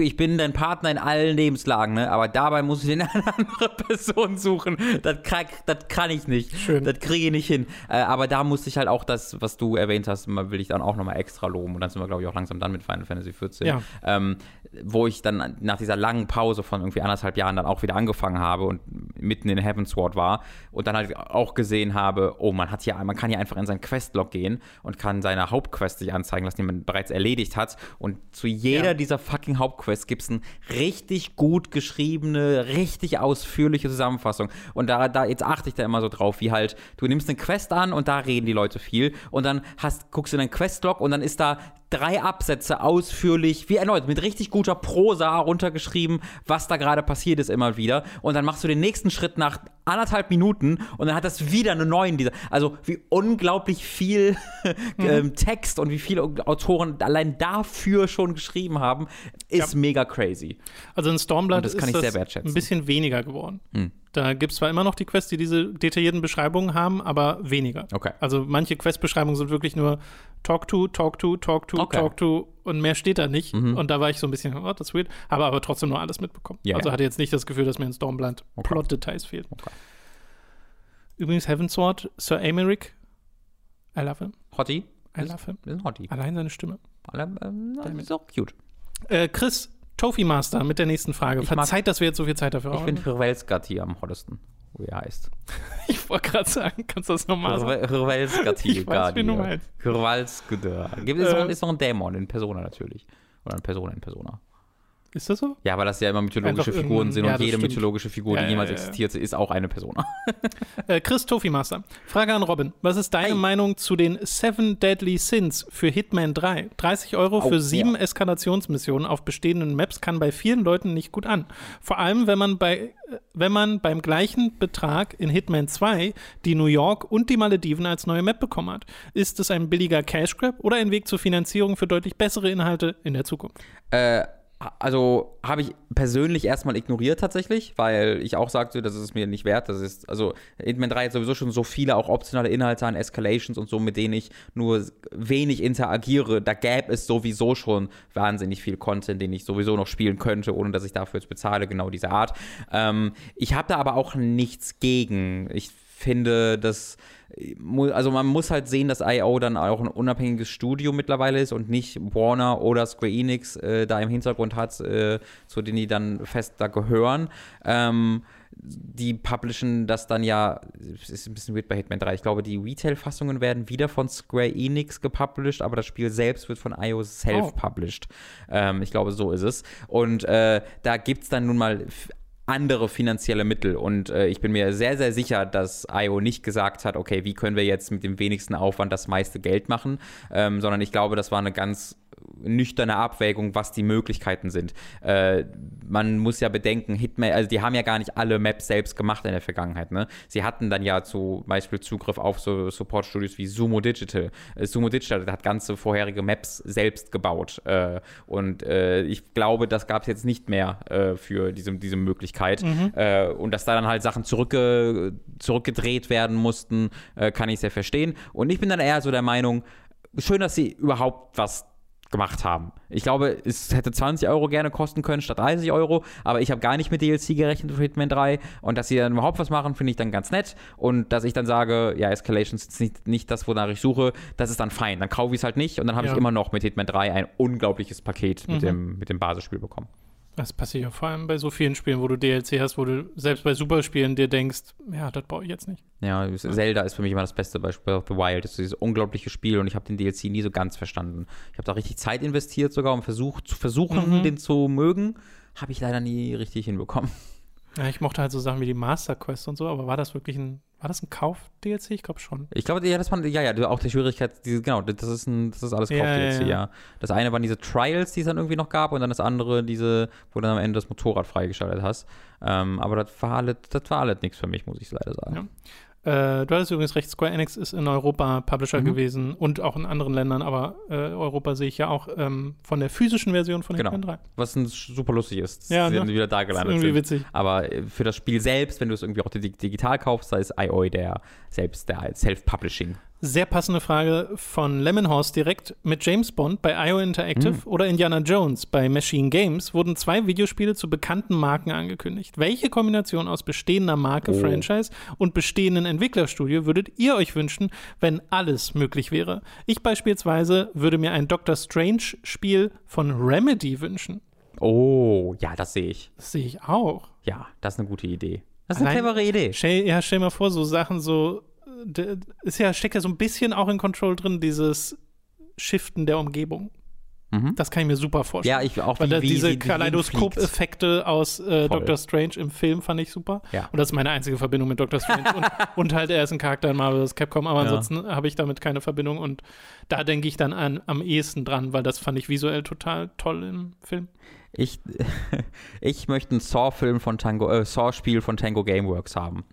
ich bin dein Partner in allen Lebenslagen, ne? aber dabei muss ich eine andere Person suchen. Das kann, das kann ich nicht. Schön. Das kriege ich nicht hin. Äh, aber da musste ich halt auch das, was du erwähnt hast, will ich dann auch nochmal extra loben. Und dann sind wir, glaube ich, auch langsam dann mit Final Fantasy 14. Ja. Ähm, wo ich dann nach dieser langen Pause von irgendwie anderthalb Jahren dann auch wieder angefangen habe und mitten in Heavensward war und dann halt auch gesehen habe, oh, man hat hier, man kann hier einfach in seinen Questlog gehen und kann seine Hauptquest sich anzeigen lassen, die man bereits erledigt hat. Und zu jeder Ja. dieser fucking Hauptquests gibt es eine richtig gut geschriebene, richtig ausführliche Zusammenfassung. Und da, da, jetzt achte ich da immer so drauf, wie halt, du nimmst eine Quest an und da reden die Leute viel und dann hast, guckst du in deinen Questlog und dann ist da drei Absätze ausführlich, wie erneut, mit richtig guter Prosa runtergeschrieben, was da gerade passiert ist immer wieder. Und dann machst du den nächsten Schritt nach anderthalb Minuten und dann hat das wieder eine neuen dieser. Also wie unglaublich viel Mhm. ähm, Text und wie viele Autoren allein dafür schon geschrieben haben, ist Ja. mega crazy. Also in Stormblood Und das kann ist ich sehr wertschätzen. Ein bisschen weniger geworden. Da gibt es zwar immer noch die Quests, die diese detaillierten Beschreibungen haben, aber weniger. Okay. Also manche Quest-Beschreibungen sind wirklich nur Talk to, Talk to, Talk to, Okay. Mhm. Talk to und mehr steht da nicht. Und da war ich so ein bisschen, oh, das ist weird, habe aber trotzdem nur alles mitbekommen. Ja, also hatte jetzt nicht das Gefühl, dass mir in Stormblood Okay. Plot-Details fehlen. Okay. Übrigens Heavensward, Sir Americ, I love him, Hottie? I love him. Hottie. Allein seine Stimme. Alle, ähm, ist auch cute. Äh, Chris, Trophy Master mit der nächsten Frage. Ich mag- Verzeiht, dass wir jetzt so viel Zeit dafür Ich haben. finde Hrvelskati am hottesten, wie er heißt. Ich wollte gerade sagen, kannst du das nochmal sagen? Hrvelskati. Ich weiß, wen du meinst. Hrvalskudör. Gibt es Äh. ist noch ein Dämon in Persona natürlich. Oder eine Person in Persona. Ist das so? Ja, weil das ja immer mythologische Einfach Figuren sind ja, und jede stimmt. mythologische Figur, die ja, jemals ja, ja. existiert, ist auch eine Persona. Äh, Chris Tofi Master. Frage an Robin. Was ist deine Hey. Meinung zu den Seven Deadly Sins für Hitman 3? 30 Euro Oh, für sieben ja. Eskalationsmissionen auf bestehenden Maps kann bei vielen Leuten nicht gut an. Vor allem, wenn man, bei, äh, wenn man beim gleichen Betrag in Hitman 2 die New York und die Malediven als neue Map bekommen hat. Ist es ein billiger Cash Grab oder ein Weg zur Finanzierung für deutlich bessere Inhalte in der Zukunft? Äh, also habe ich persönlich erstmal ignoriert tatsächlich, weil ich auch sagte, das ist mir nicht wert. Das ist, also Hitman 3 hat sowieso schon so viele auch optionale Inhalte an Escalations und so, mit denen ich nur wenig interagiere. Da gäbe es sowieso schon wahnsinnig viel Content, den ich sowieso noch spielen könnte, ohne dass ich dafür jetzt bezahle, genau diese Art. Ähm, ich habe da aber auch nichts gegen. Ich finde, dass also man muss halt sehen, dass IO dann auch ein unabhängiges Studio mittlerweile ist und nicht Warner oder Square Enix äh, da im Hintergrund hat, äh, zu denen die dann fest da gehören. Ähm, die publishen das dann ja, es ist ein bisschen weird bei Hitman 3. Ich glaube, die Retail-Fassungen werden wieder von Square Enix gepublished, aber das Spiel selbst wird von IO self-published. Ähm, ich glaube, so ist es. Und äh, da gibt es dann nun mal andere finanzielle Mittel. Und äh, ich bin mir sehr, sehr sicher, dass IO nicht gesagt hat, okay, wie können wir jetzt mit dem wenigsten Aufwand das meiste Geld machen, ähm, sondern ich glaube, das war eine ganz nüchterne Abwägung, was die Möglichkeiten sind. Äh, man muss ja bedenken, Hitman, also die haben ja gar nicht alle Maps selbst gemacht in der Vergangenheit. Ne? Sie hatten dann ja zum Beispiel Zugriff auf so Support-Studios wie Sumo Digital. Äh, Sumo Digital hat ganze vorherige Maps selbst gebaut. Äh, und äh, ich glaube, das gab es jetzt nicht mehr äh, für diese, diese Möglichkeit. Äh, und dass da dann halt Sachen zurückge zurückgedreht werden mussten, kann ich sehr verstehen. Und ich bin dann eher so der Meinung, schön, dass sie überhaupt was gemacht haben. Ich glaube, es hätte 20 Euro gerne kosten können statt 30 Euro, aber ich habe gar nicht mit DLC gerechnet für Hitman 3 und dass sie dann überhaupt was machen, finde ich dann ganz nett und dass ich dann sage, ja, Escalations ist nicht, nicht das, wonach ich suche, das ist dann fein. Dann kaufe ich es halt nicht und dann habe Ja. ich immer noch mit Hitman 3 ein unglaubliches Paket mit, dem, mit dem Basisspiel bekommen. Das passiert ja vor allem bei so vielen Spielen, wo du DLC hast, wo du selbst bei Superspielen dir denkst, ja, das brauche ich jetzt nicht. Ja, Zelda ist für mich immer das beste Beispiel of the Wild. Das ist dieses unglaubliche Spiel und ich habe den DLC nie so ganz verstanden. Ich habe da richtig Zeit investiert sogar, um versucht, zu versuchen, Mhm. den zu mögen. Habe ich leider nie richtig hinbekommen. Ja, ich mochte halt so Sachen wie die Master Quest und so, aber war das wirklich ein, war das ein Kauf-DLC? Ich glaube schon. Ich glaube, ja, das war, ja, ja, auch die Schwierigkeit, diese, genau, das ist, ein, das ist alles Kauf-DLC, ja, ja, ja. Das eine waren diese Trials, die es dann irgendwie noch gab und dann das andere, diese, wo du dann am Ende das Motorrad freigeschaltet hast. Ähm, aber das war alles, das war alles nichts für mich, muss ich leider sagen. Ja. Äh, du hattest übrigens recht, Square Enix ist in Europa Publisher Mhm. gewesen und auch in anderen Ländern, aber äh, Europa sehe ich ja auch ähm, von der physischen Version von Genau. Hitman 3. Was super lustig ist, Ja, sie ne? wieder da ist gelandet irgendwie sind. witzig. Aber äh, für das Spiel selbst, wenn du es irgendwie auch dig- digital kaufst, da ist IOI der selbst der Self-Publishing. Sehr passende Frage von Lemonhorst direkt. Mit James Bond bei IO Interactive Hm. oder Indiana Jones bei Machine Games wurden zwei Videospiele zu bekannten Marken angekündigt. Welche Kombination aus bestehender Marke, Oh. Franchise und bestehenden Entwicklerstudio würdet ihr euch wünschen, wenn alles möglich wäre? Ich beispielsweise würde mir ein Doctor Strange-Spiel von Remedy wünschen. Oh, ja, das sehe ich. Das sehe ich auch. Ja, das ist eine gute Idee. Das ist eine Allein- clevere Idee. Stell, ja, stell mal vor, so Sachen so, ist ja, steckt ja so ein bisschen auch in Control drin, dieses Shiften der Umgebung. Mhm. Das kann ich mir super vorstellen. Ja, ich auch Weil wie, da diese. Kaleidoskop-Effekte aus äh. Doctor Strange im Film fand ich super. Ja. Und das ist meine einzige Verbindung mit Doctor Strange. und, und halt, er ist ein Charakter in Marvel's Capcom, aber Ja. ansonsten habe ich damit keine Verbindung. Und da denke ich dann an, am ehesten dran, weil das fand ich visuell total toll im Film. Ich, ich möchte einen Saw-Film von Tango, äh, Saw-Spiel von Tango Gameworks haben.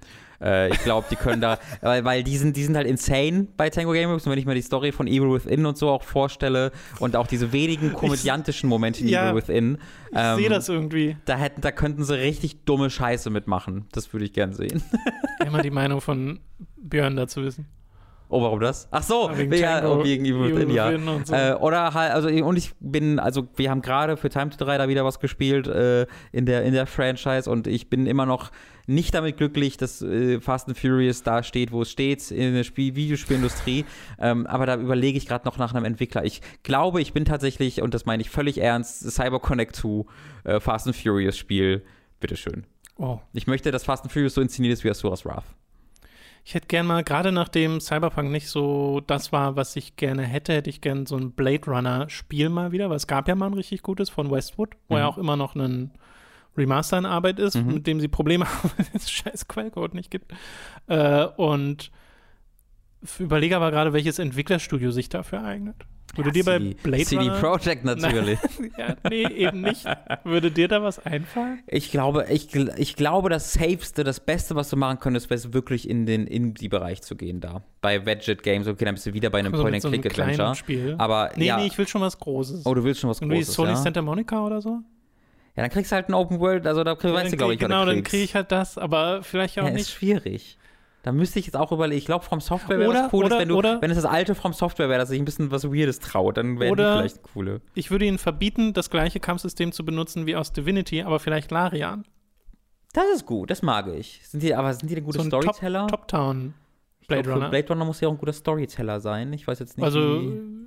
Äh, ich glaube, die können da, weil, weil die, sind, die sind halt insane bei Tango Gameworks. Und wenn ich mir die Story von Evil Within und so auch vorstelle und auch diese wenigen komödiantischen Momente in ja, Evil Within. Ich ähm, sehe das irgendwie. Da, hätten, da könnten sie richtig dumme Scheiße mitmachen. Das würde ich gern sehen. Immer die Meinung von Björn dazu wissen. Oh, warum das? Ach so, ja, wegen, ja, oh, wegen Evil Within, ja. So. Äh, oder halt, also, und ich bin, also, wir haben gerade für Time to 3 da wieder was gespielt äh, in, der, in der Franchise und ich bin immer noch nicht damit glücklich, dass äh, Fast and Furious da steht, wo es steht, in der Spiel Videospielindustrie. ähm, aber da überlege ich gerade noch nach einem Entwickler. Ich glaube, ich bin tatsächlich, und das meine ich völlig ernst, Cyber Connect 2 äh, Fast and Furious Spiel. Bitteschön. Oh. Ich möchte, dass Fast and Furious so inszeniert ist wie Asuras Wrath. Ich hätte gern mal, gerade nachdem Cyberpunk nicht so das war, was ich gerne hätte, hätte ich gern so ein Blade Runner-Spiel mal wieder, weil es gab ja mal ein richtig gutes von Westwood, wo mhm. ja auch immer noch ein Remaster in Arbeit ist, mhm. mit dem sie Probleme haben, weil es scheiß Quellcode nicht gibt. Äh, und überlege aber gerade, welches Entwicklerstudio sich dafür eignet. Würde ja, dir bei Blade CD Runner Projekt natürlich. ja, nee, eben nicht. Würde dir da was einfallen? Ich glaube, ich, ich glaube, das Safeste, das Beste, was du machen könntest, wäre wirklich in den Indie-Bereich zu gehen da. Bei Vedget Games, okay, dann bist du wieder bei einem Point-and-Click-Adventure. So aber nee, ja. nee, ich will schon was Großes. Oh, du willst schon was Großes, Wie Sony ja? Santa Monica oder so? Ja, dann kriegst du halt ein Open World, also da ja, weißt du, glaube ich, Genau, dann kriege ich halt das, aber vielleicht auch ja, nicht. Ist schwierig. Da müsste ich jetzt auch überlegen. Ich glaube, From Software wäre das cool, wenn, du, wenn es das alte From Software wäre, dass sich ein bisschen was Weirdes traut, dann wäre die vielleicht coole. Ich würde ihnen verbieten, das gleiche Kampfsystem zu benutzen wie aus Divinity, aber vielleicht Larian. Das ist gut, das mag ich. Sind die, aber sind die denn gute so Storyteller? Top-Town. Blade glaub, Runner. Blade Runner muss ja auch ein guter Storyteller sein. Ich weiß jetzt nicht. Also,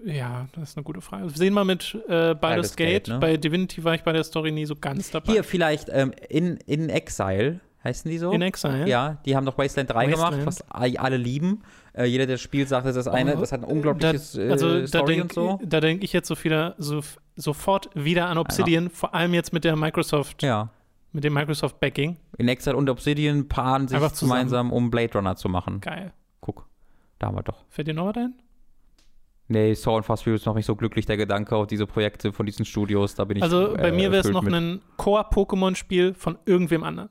ja, das ist eine gute Frage. Wir sehen mal mit äh, Baldur's Gate. Gate ne? Bei Divinity war ich bei der Story nie so ganz dabei. Hier vielleicht ähm, in, in Exile heißen die so? In Exile, ja. die haben doch Wasteland 3 Wasteland. gemacht, was alle lieben. Äh, jeder, der das Spiel sagt, das ist das eine, oh, das hat ein unglaubliches da, also, äh, Story denk, und so. Da denke ich jetzt so wieder, so, sofort wieder an Obsidian, ja. vor allem jetzt mit der Microsoft. Ja. Mit dem Microsoft-Backing. In Exile und Obsidian paaren sich gemeinsam, um Blade Runner zu machen. Geil. Guck, da haben wir doch. Fällt dir noch was ein? Nee, Saw und Fast Furious noch nicht so glücklich, der Gedanke auf diese Projekte von diesen Studios, da bin ich Also bei äh, mir wäre es noch mit. ein Core-Pokémon-Spiel von irgendwem anderen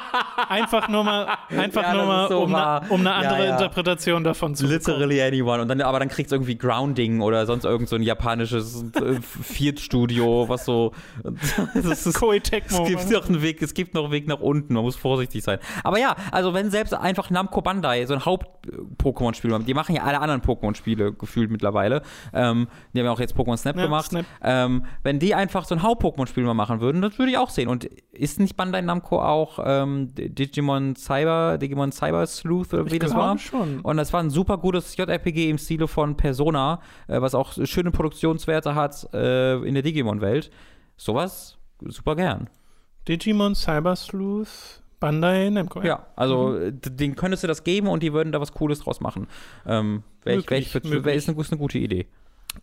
einfach nur mal, einfach ja, nur mal so um, eine, um, eine andere ja, ja. Interpretation davon zu Literally bekommen. anyone. Und dann, aber dann kriegt es irgendwie Grounding oder sonst irgend so ein japanisches äh, Viertstudio, was so. das ist, Koei-Tecmo. Es gibt noch einen Weg, es gibt noch einen Weg nach unten. Man muss vorsichtig sein. Aber ja, also wenn selbst einfach Namco Bandai so ein Haupt-Pokémon-Spiel macht, die machen ja alle anderen Pokémon-Spiele gefühlt mittlerweile. Ähm, die haben ja auch jetzt Pokémon Snap gemacht. Snap. Ähm, wenn die einfach so ein Haupt-Pokémon-Spiel mal machen würden, das würde ich auch sehen. Und ist nicht Bandai Namco auch ähm, Digimon Cyber, Digimon Cyber Sleuth oder wie ich das war? schon. Und das war ein super gutes JRPG im Stile von Persona, äh, was auch schöne Produktionswerte hat äh, in der Digimon-Welt. Sowas super gern. Digimon Cyber Sleuth Bandai Namco. Ja, also mhm. den könntest du das geben und die würden da was Cooles draus machen. Ähm, wär möglich, ich, wär ich, wär, ist, eine, ist eine gute Idee.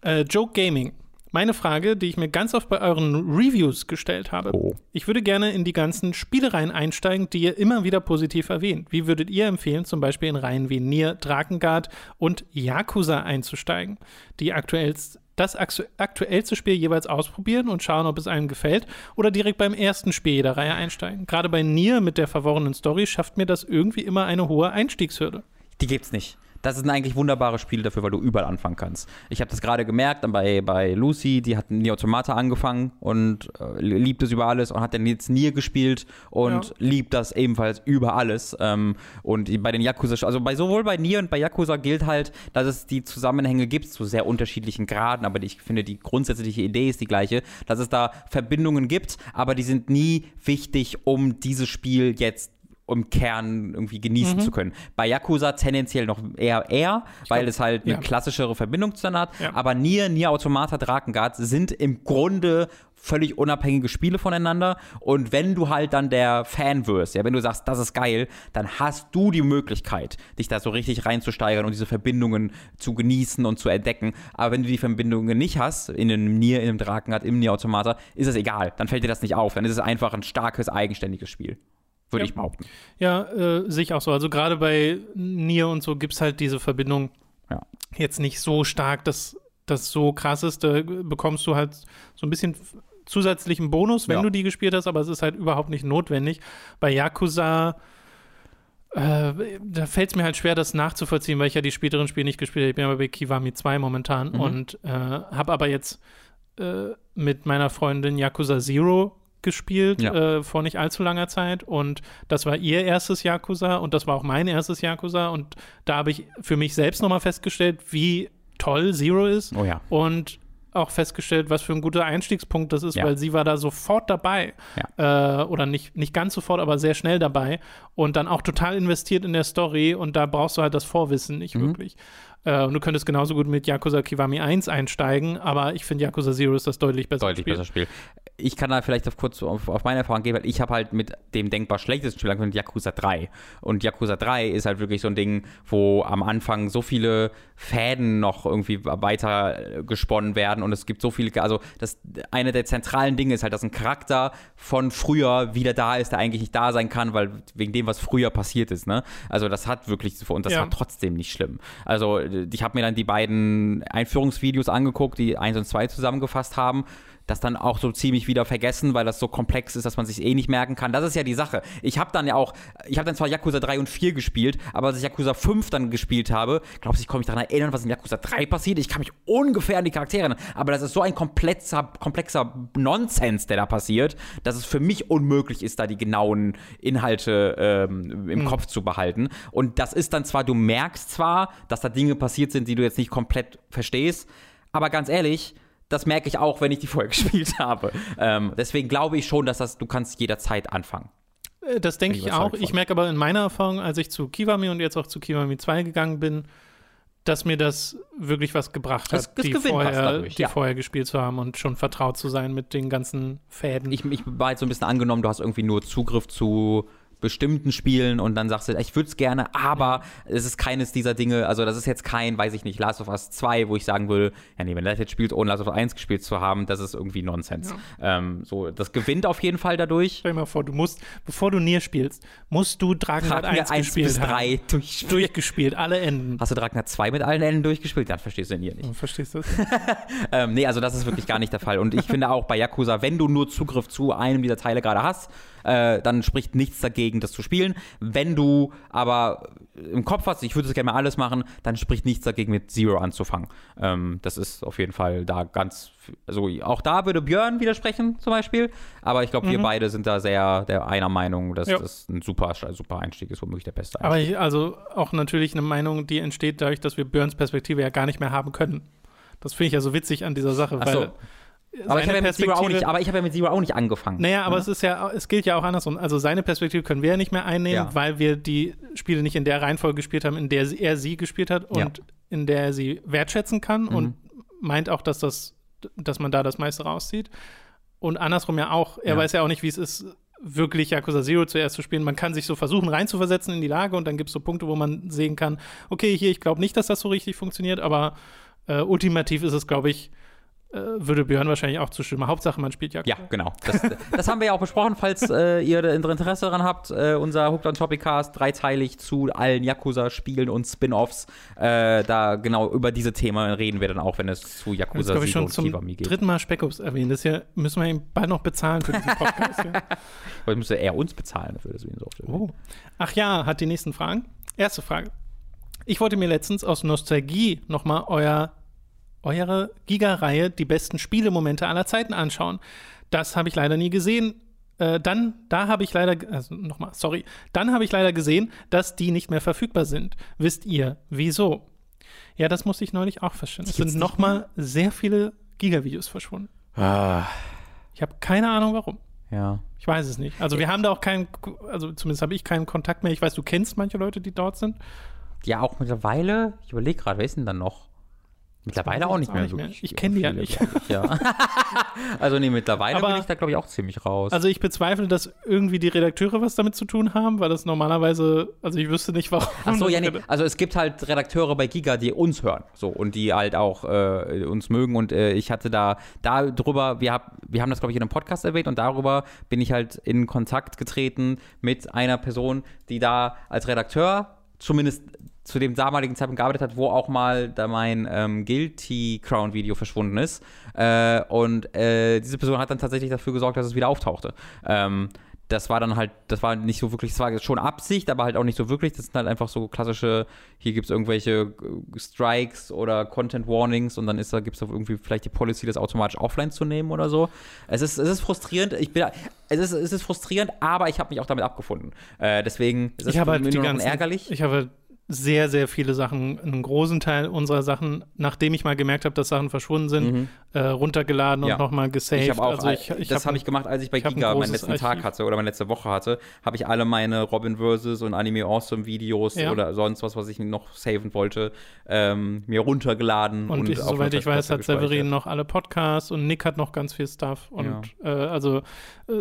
Äh, Joke Gaming meine Frage, die ich mir ganz oft bei euren Reviews gestellt habe. Oh. Ich würde gerne in die ganzen Spielereien einsteigen, die ihr immer wieder positiv erwähnt. Wie würdet ihr empfehlen, zum Beispiel in Reihen wie Nier, Drakengard und Yakuza einzusteigen, die aktuell das aktuellste Spiel jeweils ausprobieren und schauen, ob es einem gefällt oder direkt beim ersten Spiel jeder Reihe einsteigen. Gerade bei Nier mit der verworrenen Story schafft mir das irgendwie immer eine hohe Einstiegshürde. Die gibt's nicht das sind eigentlich wunderbare Spiele dafür, weil du überall anfangen kannst. Ich habe das gerade gemerkt bei, bei Lucy, die hat Nie Automata angefangen und äh, liebt es über alles und hat dann jetzt Nier gespielt und ja. liebt das ebenfalls über alles. Ähm, und bei den Yakuza, also bei sowohl bei Nier und bei Yakuza gilt halt, dass es die Zusammenhänge gibt zu sehr unterschiedlichen Graden, aber ich finde, die grundsätzliche Idee ist die gleiche, dass es da Verbindungen gibt, aber die sind nie wichtig, um dieses Spiel jetzt im Kern irgendwie genießen mhm. zu können. Bei Yakuza tendenziell noch eher eher, weil glaub, es halt eine ja. klassischere Verbindung zueinander hat. Ja. Aber Nier, Nier Automata, Drakengard sind im Grunde völlig unabhängige Spiele voneinander. Und wenn du halt dann der Fan wirst, ja, wenn du sagst, das ist geil, dann hast du die Möglichkeit, dich da so richtig reinzusteigern und diese Verbindungen zu genießen und zu entdecken. Aber wenn du die Verbindungen nicht hast, in einem Nier, in einem Drakengard, im Nier Automata, ist es egal. Dann fällt dir das nicht auf. Dann ist es einfach ein starkes, eigenständiges Spiel würde ja. ich behaupten. Ja, äh, sehe ich auch so. Also gerade bei Nier und so gibt es halt diese Verbindung ja. jetzt nicht so stark, dass das so krass ist. Da bekommst du halt so ein bisschen zusätzlichen Bonus, wenn Ja. du die gespielt hast, aber es ist halt überhaupt nicht notwendig. Bei Yakuza äh, da fällt es mir halt schwer, das nachzuvollziehen, weil ich ja die späteren Spiele nicht gespielt habe. Ich bin aber bei Kiwami 2 momentan Mhm. und äh, habe aber jetzt äh, mit meiner Freundin Yakuza Zero gespielt Ja. äh, vor nicht allzu langer Zeit und das war ihr erstes Yakuza und das war auch mein erstes Yakuza und da habe ich für mich selbst nochmal festgestellt, wie toll Zero ist Oh ja. und auch festgestellt, was für ein guter Einstiegspunkt das ist, Ja. weil sie war da sofort dabei. Äh, oder nicht, nicht ganz sofort, aber sehr schnell dabei und dann auch total investiert in der Story und da brauchst du halt das Vorwissen nicht Mhm. wirklich. Äh, und du könntest genauso gut mit Yakuza Kiwami 1 einsteigen, aber ich finde Yakuza Zero ist das deutlich bessere Deutlich Spiel. besser Spiel. Ich kann da vielleicht auf kurz auf, auf meine Erfahrung gehen, weil ich habe halt mit dem denkbar schlechtesten Spiel angefangen, Yakuza 3. Und Yakuza 3 ist halt wirklich so ein Ding, wo am Anfang so viele Fäden noch irgendwie weiter gesponnen werden und es gibt so viele, also das eine der zentralen Dinge ist halt, dass ein Charakter von früher wieder da ist, der eigentlich nicht da sein kann, weil wegen dem, was früher passiert ist, ne? Also das hat wirklich, und das Ja. war trotzdem nicht schlimm. Also ich habe mir dann die beiden Einführungsvideos angeguckt, die 1 und 2 zusammengefasst haben. Das dann auch so ziemlich wieder vergessen, weil das so komplex ist, dass man sich eh nicht merken kann. Das ist ja die Sache. Ich habe dann ja auch, ich habe dann zwar Yakuza 3 und 4 gespielt, aber als ich Yakuza 5 dann gespielt habe, glaubst du, ich kann mich daran erinnern, was in Yakuza 3 passiert? Ich kann mich ungefähr an die Charaktere erinnern, aber das ist so ein komplexer, komplexer Nonsens, der da passiert, dass es für mich unmöglich ist, da die genauen Inhalte ähm, im Kopf zu behalten. Und das ist dann zwar, du merkst zwar, dass da Dinge passiert sind, die du jetzt nicht komplett verstehst, aber ganz ehrlich, das merke ich auch, wenn ich die vorher gespielt habe. Ähm, deswegen glaube ich schon, dass das, du kannst jederzeit anfangen. Äh, Das denke Bin ich auch. überzeugt Ich von. merke aber in meiner Erfahrung, als ich zu Kiwami und jetzt auch zu Kiwami 2 gegangen bin, dass mir das wirklich was gebracht Das- hat, das die, vorher, dadurch, die ja. vorher gespielt zu haben und schon vertraut zu sein mit den ganzen Fäden. Ich, ich war jetzt so ein bisschen angenommen, du hast irgendwie nur Zugriff zu bestimmten Spielen und dann sagst du, ich würde es gerne, aber es ist keines dieser Dinge, also das ist jetzt kein, weiß ich nicht, Last of Us 2, wo ich sagen würde, ja nee, wenn er das jetzt spielt, ohne Last of Us 1 gespielt zu haben, das ist irgendwie Nonsens. Ähm, so, das gewinnt auf jeden Fall dadurch. Stell dir mal vor, du musst, bevor du Nier spielst, musst du Dragon 1 1 gespielt bis haben. 3 durchspielen. Durchgespielt, alle Enden. Hast du Dragner 2 mit allen Enden durchgespielt? Dann verstehst du ihn hier nicht. Verstehst du das? Ähm, nee, also das ist wirklich gar nicht der Fall. Und ich finde auch bei Yakuza, wenn du nur Zugriff zu einem dieser Teile gerade hast, äh, dann spricht nichts dagegen, das zu spielen. Wenn du aber im Kopf hast, ich würde es gerne mal alles machen, dann spricht nichts dagegen, mit Zero anzufangen. Ähm, das ist auf jeden Fall da ganz, also auch da würde Björn widersprechen zum Beispiel, aber ich glaube, wir beide sind da sehr der einer Meinung, dass Ja. das ein super, super Einstieg ist, womöglich der beste Einstieg. Aber ich, also auch natürlich eine Meinung, die entsteht dadurch, dass wir Burns Perspektive ja gar nicht mehr haben können. Das finde ich ja so witzig an dieser Sache, Ach weil so. Aber, ich habe ja mit Zero auch nicht, aber ich habe ja mit Zero auch nicht angefangen. Naja, aber es ist ja, es gilt ja auch andersrum. Also seine Perspektive können wir ja nicht mehr einnehmen, Ja. weil wir die Spiele nicht in der Reihenfolge gespielt haben, in der er sie gespielt hat und Ja. Mhm. in der er sie wertschätzen kann und meint auch, dass das, dass man da das meiste rauszieht. Und andersrum ja auch, er Ja. weiß ja auch nicht, wie es ist, wirklich Yakuza Zero zuerst zu spielen. Man kann sich so versuchen, reinzuversetzen in die Lage und dann gibt es so Punkte, wo man sehen kann, okay, hier, ich glaube nicht, dass das so richtig funktioniert, aber äh, ultimativ ist es, glaube ich, würde Björn wahrscheinlich auch zustimmen. Hauptsache, man spielt Yakuza. Ja, genau. Das, das haben wir ja auch besprochen, falls äh, ihr Interesse daran habt. Äh, unser Hooked on Topic Cast dreiteilig zu allen Yakuza-Spielen und Spin-Offs. Äh, da genau über diese Themen reden wir dann auch, wenn es zu Yakuza glaube ich schon und zum Kiwami geht. dritten Mal Speckups erwähnen. Das hier müssen wir ihm bald noch bezahlen für diesen Podcast. ja. Weil müsste er uns bezahlen dafür, dass wir ihn so oft erwähnen. oh. Ach ja, hat die nächsten Fragen. Erste Frage. Ich wollte mir letztens aus Nostalgie nochmal euer, eure Giga-Reihe, die besten Spielemomente aller Zeiten anschauen. Das habe ich leider nie gesehen. Äh, dann, da habe ich leider, also nochmal, sorry, dann habe ich leider gesehen, dass die nicht mehr verfügbar sind. Wisst ihr, wieso? Ja, das musste ich neulich auch feststellen. Es sind nochmal sehr viele Giga-Videos verschwunden. Ah, Ich habe keine Ahnung warum. ja. Ich weiß es nicht. Also wir haben da auch keinen, also zumindest habe ich keinen Kontakt mehr. Ich weiß, du kennst manche Leute, die dort sind. Ja, auch mittlerweile, ich überlege gerade, wer ist denn dann noch? Mittlerweile auch ich nicht auch nicht mehr. Ich kenn die ja nicht. ja. also nee, mittlerweile Aber- bin ich da, glaube ich, auch ziemlich raus. Also ich bezweifle, dass irgendwie die Redakteure was damit zu tun haben, weil das normalerweise, also ich wüsste nicht, warum. Ach so, ja, nee. Also es gibt halt Redakteure bei Giga, die uns hören, so und die halt auch äh, uns mögen und äh, ich hatte da darüber, wir, hab, wir haben das glaube ich in einem Podcast erwähnt und darüber bin ich halt in Kontakt getreten mit einer Person, die da als Redakteur zumindest zu dem damaligen Zeitpunkt gearbeitet hat, wo auch mal da mein ähm, Guilty Crown Video verschwunden ist. Äh, und äh, diese Person hat dann tatsächlich dafür gesorgt, dass es wieder auftauchte. Ähm, das war dann halt, das war nicht so wirklich, das war schon Absicht, aber halt auch nicht so wirklich. Das sind halt einfach so klassische, hier gibt es irgendwelche äh, Strikes oder Content Warnings und dann ist da, gibt es irgendwie vielleicht die Policy, das automatisch offline zu nehmen oder so. Es ist, es ist frustrierend, ich bin, es ist, es ist frustrierend, aber ich habe mich auch damit abgefunden. Äh, deswegen ist es ich habe halt die ganzen, ärgerlich. Ich habe sehr, sehr viele Sachen, einen großen Teil unserer Sachen, nachdem ich mal gemerkt habe, dass Sachen verschwunden sind, Mhm. äh, runtergeladen Ja. und nochmal gesaved. Ich auch, also ich, ich das hab habe ich gemacht, als ich bei ich hab Giga meinen letzten Tag Archiv. hatte oder meine letzte Woche hatte, habe ich alle meine Robin Versus und Anime Awesome Videos Ja. oder sonst was, was ich noch saven wollte, ähm, mir runtergeladen und, Und, ich, soweit ich weiß, hat Severin noch alle Podcasts und Nick hat noch ganz viel Stuff. Und äh, also äh,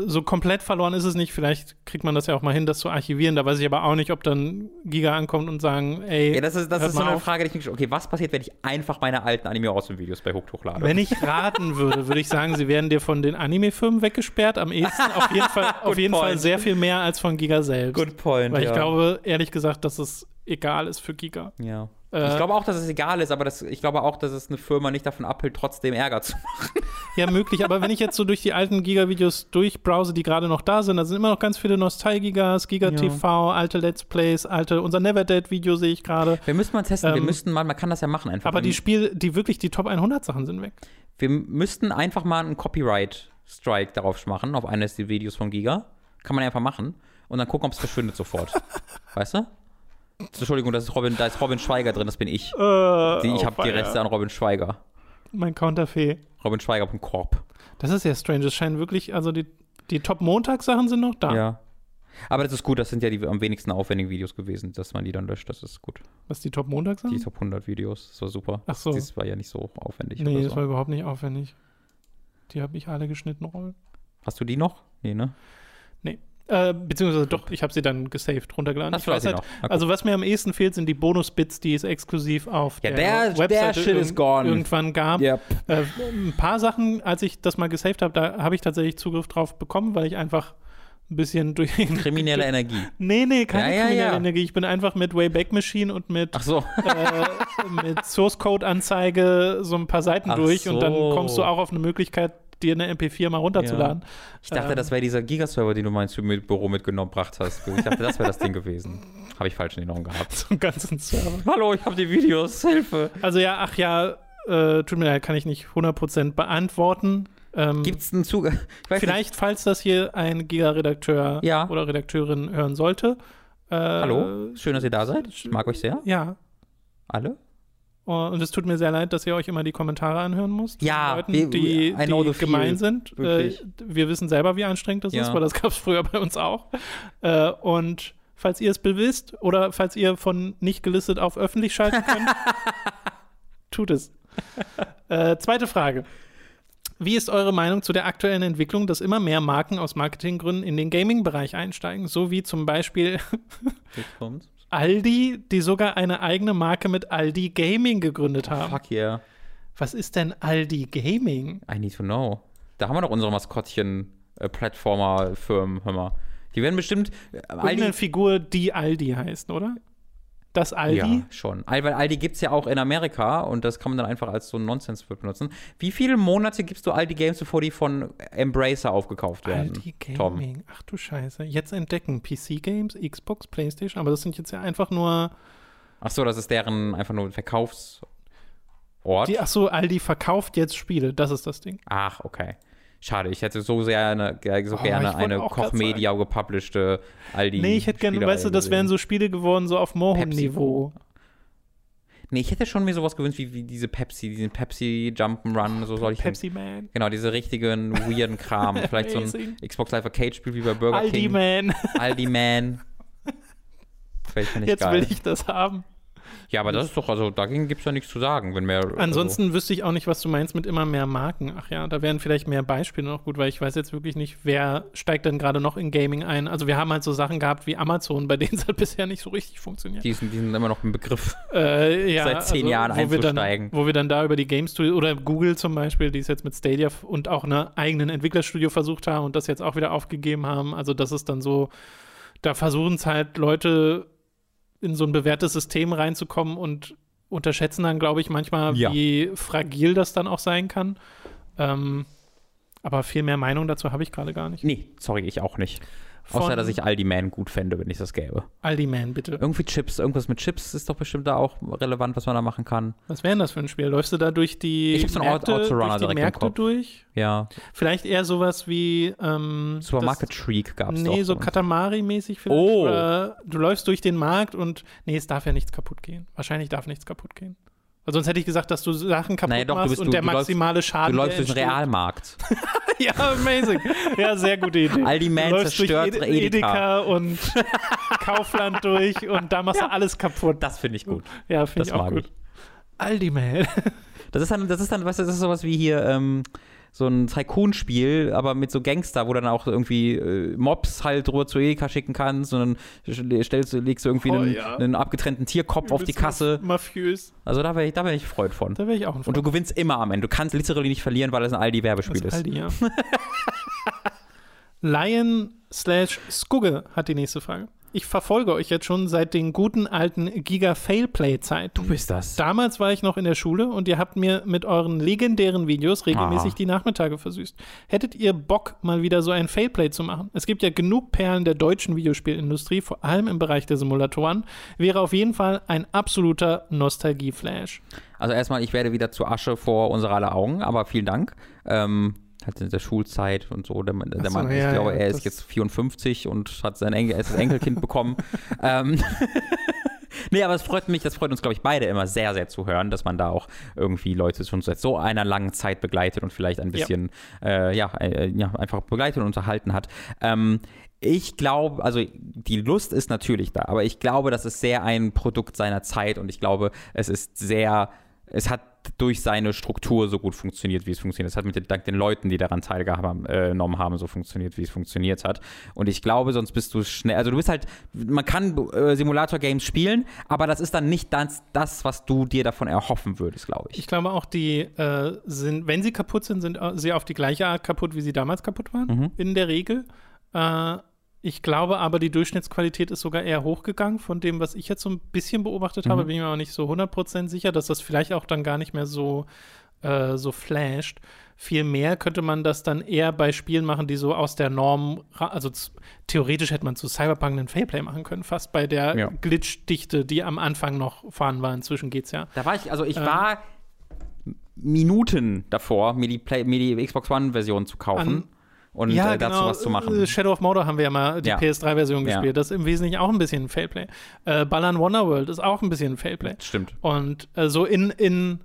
so komplett verloren ist es nicht. Vielleicht kriegt man das ja auch mal hin, das zu archivieren. Da weiß ich aber auch nicht, ob dann Giga ankommt und sagen, ey, Ja, das ist, das ist so eine auf. Frage, die ich mich okay, was passiert, wenn ich einfach meine alten Anime Awesome Videos bei Hooked hochlade? Wenn ich raten würde, würde ich sagen, sie werden dir von den Anime-Firmen weggesperrt. Am ehesten auf jeden Fall, auf jeden Fall sehr viel mehr als von Giga selbst. Good point. Weil ich ja. glaube, ehrlich gesagt, dass es egal ist für Giga. Ja. Äh, ich glaube auch, dass es egal ist, aber das, ich glaube auch, dass es eine Firma nicht davon abhält, trotzdem Ärger zu machen. Ja, möglich, aber wenn ich jetzt so durch die alten Giga-Videos durchbrowse, die gerade noch da sind, da sind immer noch ganz viele Nostalgigas, Giga Ja. Alte Let's Plays, alte, unser Never Dead-Video sehe ich gerade. Wir müssen mal testen, wir Ähm, müssten mal, man kann das ja machen einfach. Aber die Spiel, die wirklich die Top 100 Sachen sind weg. Wir müssten einfach mal einen Copyright-Strike darauf machen, auf eines der Videos von Giga. Kann man einfach machen. Und dann gucken, ob es verschwindet sofort. weißt du? Entschuldigung, das ist Robin, da ist Robin Schweiger drin, das bin ich. Äh, Die, ich oh, habe die. Reste an Robin Schweiger. Mein Counterfee. Robin Schweiger.corp. Das ist ja strange. Es scheinen wirklich, also die, die Top-Montagssachen sind noch da. Ja. Aber das ist gut, das sind ja die am wenigsten aufwendigen Videos gewesen, dass man die dann löscht. Das ist gut. Was die Top-Montagssachen? Die Top 100 Videos, das war super. Ach so. Das war ja nicht so aufwendig. Nee, das so. war überhaupt nicht aufwendig. Die habe ich alle geschnitten, Rollen. Hast du die noch? Nee, ne? Äh, beziehungsweise doch, ich habe sie dann gesaved, runtergeladen. Ich weiß das halt, also was mir am ehesten fehlt, sind die Bonus-Bits, die es exklusiv auf Ja, der, der- Webseite gone. irgendwann gab. Yep. Äh, ein paar Sachen, als ich das mal gesaved habe, da habe ich tatsächlich Zugriff drauf bekommen, weil ich einfach ein bisschen durch Kriminelle Energie. Nee, nee, keine Ja, ja, kriminelle ja. Energie. Ich bin einfach mit Wayback Machine und mit, so. äh, mit Source Code Anzeige so ein paar Seiten Ach durch und dann so. kommst du auch auf eine Möglichkeit, dir eine MP4 mal runterzuladen. Ich dachte, Ähm. das wäre dieser Gigaserver, den du mal ins Büro mitgenommen gebracht hast. Ich dachte, das wäre das Ding gewesen. Habe ich falsch in Erinnerung gehabt. So einen ganzen Server. Hallo, ich habe die Videos, Hilfe. Also ja, ach ja, äh, tut mir leid, kann ich nicht 100% beantworten. Ähm, Gibt es einen Zugang? Vielleicht, falls das hier ein Giga-Redakteur Ja. oder Redakteurin hören sollte. Äh, Nicht. Hallo, schön, dass ihr da seid. Ich mag euch sehr. Ja. Alle? Und es tut mir sehr leid, dass ihr euch immer die Kommentare anhören müsst. Ja, Leuten, die, I know die feel, gemein sind. Äh, wirklich. wir wissen selber, wie anstrengend das Ja. ist, weil das gab es früher bei uns auch. Äh, und falls ihr es bewisst oder falls ihr von nicht gelistet auf öffentlich schalten könnt, tut es. Äh, zweite Frage. Wie ist eure Meinung zu der aktuellen Entwicklung, dass immer mehr Marken aus Marketinggründen in den Gaming-Bereich einsteigen, so wie zum Beispiel. Aldi, die sogar eine eigene Marke mit Aldi Gaming gegründet haben? Fuck yeah. Was ist denn Aldi Gaming? I need to know. Da haben wir doch unsere Maskottchen-Plattformer-Firmen, hör mal. Die werden bestimmt. Äh, Irgendeine Aldi, Figur, die Aldi heißt, oder? Das Aldi? Ja, schon. Weil Aldi gibt es ja auch in Amerika und das kann man dann einfach als so ein Nonsense-Word benutzen. Wie viele Monate gibst du Aldi Games, bevor die von Embracer aufgekauft werden? Aldi Tom. Gaming. Ach du Scheiße. Jetzt entdecken. PC-Games, Xbox, Playstation, aber das sind jetzt ja einfach nur. Ach so, das ist deren einfach nur Verkaufsort. Die, ach so, Aldi verkauft jetzt Spiele. Das ist das Ding. Ach, okay. Schade, ich hätte so sehr eine, so Oh, gerne eine Koch-Media gepublischte Aldi. nee, ich hätte gerne, weißt du, das wären so Spiele geworden, so auf Mohun-Niveau. Nee, ich hätte schon mir sowas gewünscht wie, wie diese Pepsi, diesen Pepsi Jump'n'Run, so soll ich Pepsi Man. Genau, diese richtigen weirden Kram. Vielleicht so ein. Xbox Live Arcade Spiel wie bei Burger Aldi King. Man. Aldi Man. Vielleicht finde ich Jetzt geil. will ich das haben. Ja, aber das ist doch, also dagegen gibt es ja nichts zu sagen, wenn mehr. also Ansonsten wüsste ich auch nicht, was du meinst mit immer mehr Marken. Ach ja, da wären vielleicht mehr Beispiele noch gut, weil ich weiß jetzt wirklich nicht, wer steigt denn gerade noch in Gaming ein. Also wir haben halt so Sachen gehabt wie Amazon, bei denen es halt bisher nicht so richtig funktioniert. Die sind, die sind immer noch im Begriff. Äh, ja, seit zehn also, Jahren wo wir dann, einzusteigen. Wo wir dann da über die Game Studio oder Google zum Beispiel, die es jetzt mit Stadia und auch einer eigenen Entwicklerstudio versucht haben und das jetzt auch wieder aufgegeben haben. Also das ist dann so, da versuchen es halt Leute in so ein bewährtes System reinzukommen und unterschätzen dann, glaube ich, manchmal, Ja. wie fragil das dann auch sein kann. Ähm, aber viel mehr Meinung dazu habe ich gerade gar nicht. Nee, sorry, ich auch nicht. Außer, Von dass ich Aldi Man gut fände, wenn ich das gäbe. Aldi Man, bitte. Irgendwie Chips, irgendwas mit Chips ist doch bestimmt da auch relevant, was man da machen kann. Was wäre denn das für ein Spiel? Läufst du da durch die Ich so einen Märkte, Autorunner durch die Märkte durch? Ja, Vielleicht eher sowas wie ähm, Supermarket Shriek gab es doch. Nee, so Katamari-mäßig vielleicht. Oh. Oder du läufst durch den Markt und nee, es darf ja nichts kaputt gehen. Wahrscheinlich darf nichts kaputt gehen. Sonst hätte ich gesagt, dass du Sachen kaputt Naja, doch, du machst bist- und du- der du läufst- maximale Du Schaden. läufst der durch den Realmarkt. Ja, amazing. Ja, sehr gute Idee. Aldi Man du läufst durch zerstört Ed- Edeka. und Kaufland durch und da machst du alles kaputt. Das finde ich gut. Ja, finde Das ich auch mag gut. Aldi Man. Das ist dann, das ist dann, weißt du, das ist sowas wie hier ähm, so ein Tycoon-Spiel, aber mit so Gangster, wo du dann auch irgendwie äh, Mobs halt drüber zu Edeka schicken kannst und dann stellst legst du irgendwie Oh, einen, ja. einen abgetrennten Tierkopf auf die Kasse. Mafiös. Also da wäre ich, da wär ich freut von. Da wäre ich auch ein Und du gewinnst immer am Ende. Du kannst literally nicht verlieren, weil es ein Aldi-Werbespiel Das ist. Aldi, ja. Lion slash Skugge hat die nächste Frage. Ich verfolge euch jetzt schon seit den guten alten Giga-Fail-Play-Zeiten. bist das. Damals war ich noch in der Schule und ihr habt mir mit euren legendären Videos regelmäßig Ah. die Nachmittage versüßt. Hättet ihr Bock, mal wieder so ein Failplay zu machen? Es gibt ja genug Perlen der deutschen Videospielindustrie, vor allem im Bereich der Simulatoren. Wäre auf jeden Fall ein absoluter Nostalgie-Flash. Also erstmal, ich werde wieder zu Asche vor unserer aller Augen, aber vielen Dank. Ähm, hat in der Schulzeit und so. Der, der so, Mann, ich ja, glaube, ja, er ist jetzt 54 und hat sein Enkel, Enkelkind bekommen. ähm, nee, aber es freut mich, das freut uns, glaube ich, beide immer sehr, sehr zu hören, dass man da auch irgendwie Leute schon seit so einer langen Zeit begleitet und vielleicht ein bisschen, äh, ja, äh, ja, einfach begleitet und unterhalten hat. Ähm, ich glaube, also die Lust ist natürlich da, aber ich glaube, das ist sehr ein Produkt seiner Zeit und ich glaube, es ist sehr, es hat durch seine Struktur so gut funktioniert, wie es funktioniert. Es hat mit den, dank den Leuten, die daran teilgenommen haben, so funktioniert, wie es funktioniert hat. Und ich glaube, sonst bist du schnell, also du bist halt, man kann äh, Simulator-Games spielen, aber das ist dann nicht das, das, was du dir davon erhoffen würdest, glaube ich. Ich glaube auch, die äh, sind, wenn sie kaputt sind, sind äh, sie auf die gleiche Art kaputt, wie sie damals kaputt waren, Mhm. in der Regel. Äh, ich glaube aber, die Durchschnittsqualität ist sogar eher hochgegangen von dem, was ich jetzt so ein bisschen beobachtet habe. Mhm. Bin ich mir aber nicht so 100% sicher, dass das vielleicht auch dann gar nicht mehr so, äh, so flasht. Viel mehr könnte man das dann eher bei Spielen machen, die so aus der Norm, also theoretisch hätte man zu Cyberpunk einen Fairplay machen können, fast bei der Ja. Glitch-Dichte, die am Anfang noch vorhanden war. Inzwischen geht's ja. Da war ich, also ich Ähm. war Minuten davor, mir die, Play, mir die Xbox One-Version zu kaufen An- und äh, dazu was zu machen. Äh, Shadow of Mordor haben wir ja mal die Ja. PS3-Version Ja. gespielt. Das ist im Wesentlichen auch ein bisschen ein Failplay. Äh, Ballern Wonderworld ist auch ein bisschen ein Failplay. Stimmt. Und äh, so in, in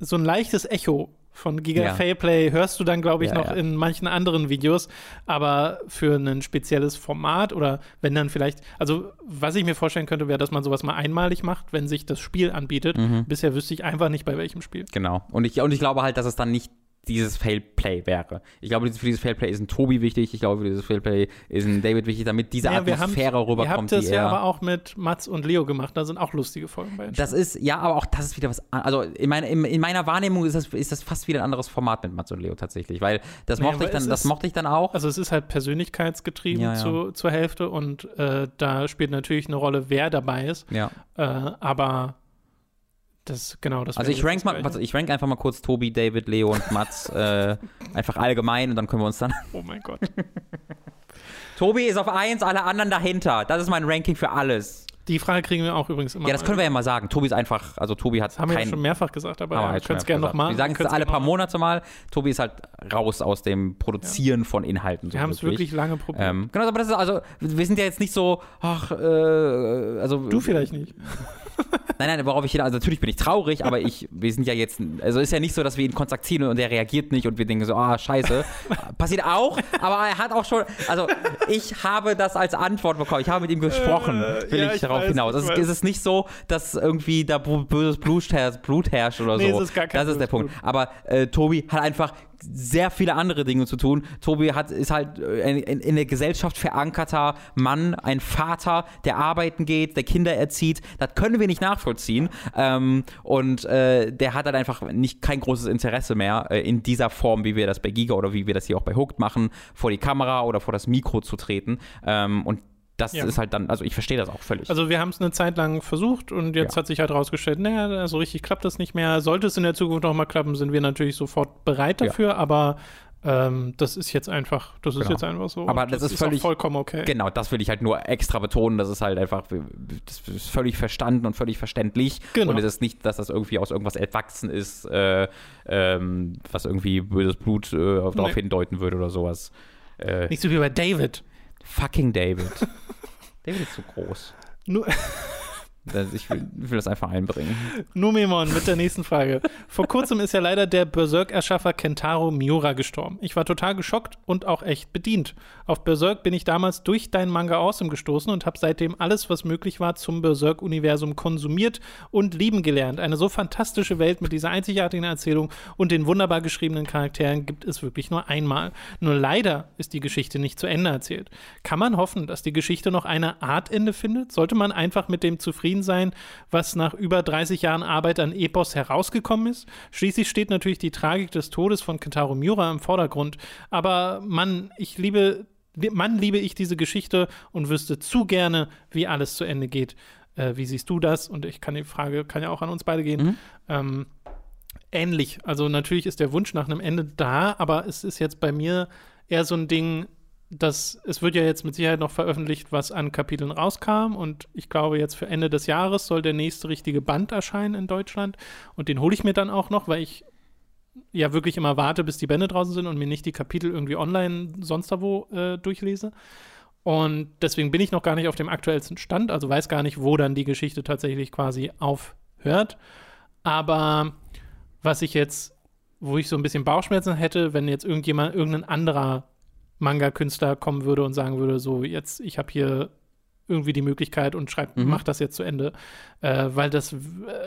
so ein leichtes Echo von Giga Ja. Failplay hörst du dann, glaube ich, Ja, noch ja. in manchen anderen Videos. Aber für ein spezielles Format oder wenn dann vielleicht, also was ich mir vorstellen könnte, wäre, dass man sowas mal einmalig macht, wenn sich das Spiel anbietet. Mhm. Bisher wüsste ich einfach nicht, bei welchem Spiel. Genau. Und ich, und ich glaube halt, dass es dann nicht dieses Failplay wäre. Ich glaube, für dieses Failplay ist ein Tobi wichtig. Ich glaube, für dieses Failplay ist ein David wichtig, damit diese wir Atmosphäre haben's- rüberkommt, Ihr habt das ja er. aber auch mit Mats und Leo gemacht. Da sind auch lustige Folgen bei. Das ist, ja, aber auch das ist wieder was Also in, meine, in, in meiner Wahrnehmung ist das, ist das fast wieder ein anderes Format mit Mats und Leo tatsächlich, weil das Nee, mochte ich dann, das ist- mochte ich dann auch. Also es ist halt persönlichkeitsgetrieben Ja, ja. Zu, zur Hälfte und äh, da spielt natürlich eine Rolle, wer dabei ist. ja. Äh, aber das, genau, das Also ich rank mal, warte, ich rank einfach mal kurz Tobi, David, Leo und Mats äh, einfach allgemein und dann können wir uns dann. Oh mein Gott. Tobi ist auf 1, alle anderen dahinter. Das ist mein Ranking für alles. Die Frage kriegen wir auch übrigens immer. Ja, das können wir ja mal sagen. Tobi ist einfach, also Tobi hat Das haben wir ja kein, schon mehrfach gesagt, aber ja, halt wir schon können es gerne nochmal. Wir sagen es alle paar Monate mal. Tobi ist halt raus aus dem Produzieren von Inhalten. So Wir haben es wirklich lange probiert. Ähm, genau, aber das ist also, wir sind ja jetzt nicht so, ach, äh, also. du vielleicht nicht. Nein, nein, worauf ich hinaus, also natürlich bin ich traurig, aber ich, wir sind ja jetzt, also ist ja nicht so, dass wir ihn kontaktieren und er reagiert nicht und wir denken so, ah, scheiße. Passiert auch, aber er hat auch schon, also ich habe das als Antwort bekommen, ich habe mit ihm gesprochen, Äh, will ja, ich, ich darauf weiß, hinaus. ich Es ist, nicht so, dass irgendwie da böses Blut herrscht, Blut herrscht oder Nee, so. ist gar kein das ist der Punkt. Aber äh, Tobi hat einfach sehr viele andere Dinge zu tun. Tobi hat, ist halt äh, in, in der Gesellschaft verankerter Mann, ein Vater, der arbeiten geht, der Kinder erzieht. Das können wir nicht nachvollziehen. Ähm, und äh, der hat halt einfach nicht kein großes Interesse mehr äh, in dieser Form, wie wir das bei Giga oder wie wir das hier auch bei Hooked machen, vor die Kamera oder vor das Mikro zu treten. Ähm, und das Ja. ist halt dann, also ich verstehe das auch völlig. Also wir haben es eine Zeit lang versucht und jetzt Ja. hat sich halt rausgestellt, naja, so richtig klappt das nicht mehr. Sollte es in der Zukunft noch mal klappen, sind wir natürlich sofort bereit Ja. dafür, aber ähm, das ist jetzt einfach, das ist Genau. jetzt einfach so. Aber Und das ist völlig- vollkommen okay. Genau, das will ich halt nur extra betonen. Das ist halt einfach, das ist völlig verstanden und völlig verständlich. Genau. Und es ist nicht, dass das irgendwie aus irgendwas erwachsen ist, äh, ähm, was irgendwie böses Blut äh, darauf Nee. hindeuten würde oder sowas. Äh, Nicht so wie bei David. Fucking David. David ist zu groß. Nur, Ich will, will das einfach einbringen. Numemon mit der nächsten Frage. Vor kurzem ist ja leider der Berserk-Erschaffer Kentaro Miura gestorben. Ich war total geschockt und auch echt bedient. Auf Berserk bin ich damals durch deinen Manga Awesome gestoßen und habe seitdem alles, was möglich war, zum Berserk-Universum konsumiert und lieben gelernt. Eine so fantastische Welt mit dieser einzigartigen Erzählung und den wunderbar geschriebenen Charakteren gibt es wirklich nur einmal. Nur leider ist die Geschichte nicht zu Ende erzählt. Kann man hoffen, dass die Geschichte noch eine Art Ende findet? Sollte man einfach mit dem zufrieden sein, was nach über 30 Jahren Arbeit an Epos herausgekommen ist? Schließlich steht natürlich die Tragik des Todes von Kentaro Miura im Vordergrund. Aber Mann, ich liebe, Mann, liebe ich diese Geschichte und wüsste zu gerne, wie alles zu Ende geht. Äh, wie siehst du das? Und ich kann die Frage, kann ja auch an uns beide gehen. Mhm. Ähm, ähnlich. Also natürlich ist der Wunsch nach einem Ende da, aber es ist jetzt bei mir eher so ein Ding, dass es wird ja jetzt mit Sicherheit noch veröffentlicht, was an Kapiteln rauskam und ich glaube jetzt für Ende des Jahres soll der nächste richtige Band erscheinen in Deutschland und den hole ich mir dann auch noch, weil ich ja wirklich immer warte, bis die Bände draußen sind und mir nicht die Kapitel irgendwie online sonst da wo äh, durchlese. Und deswegen bin ich noch gar nicht auf dem aktuellsten Stand, also weiß gar nicht, wo dann die Geschichte tatsächlich quasi aufhört. Aber was ich jetzt, wo ich so ein bisschen Bauchschmerzen hätte, wenn jetzt irgendjemand, irgendein anderer Manga-Künstler kommen würde und sagen würde, so jetzt, ich habe hier irgendwie die Möglichkeit und schreibt, Mhm. mach das jetzt zu Ende, äh, weil das, äh,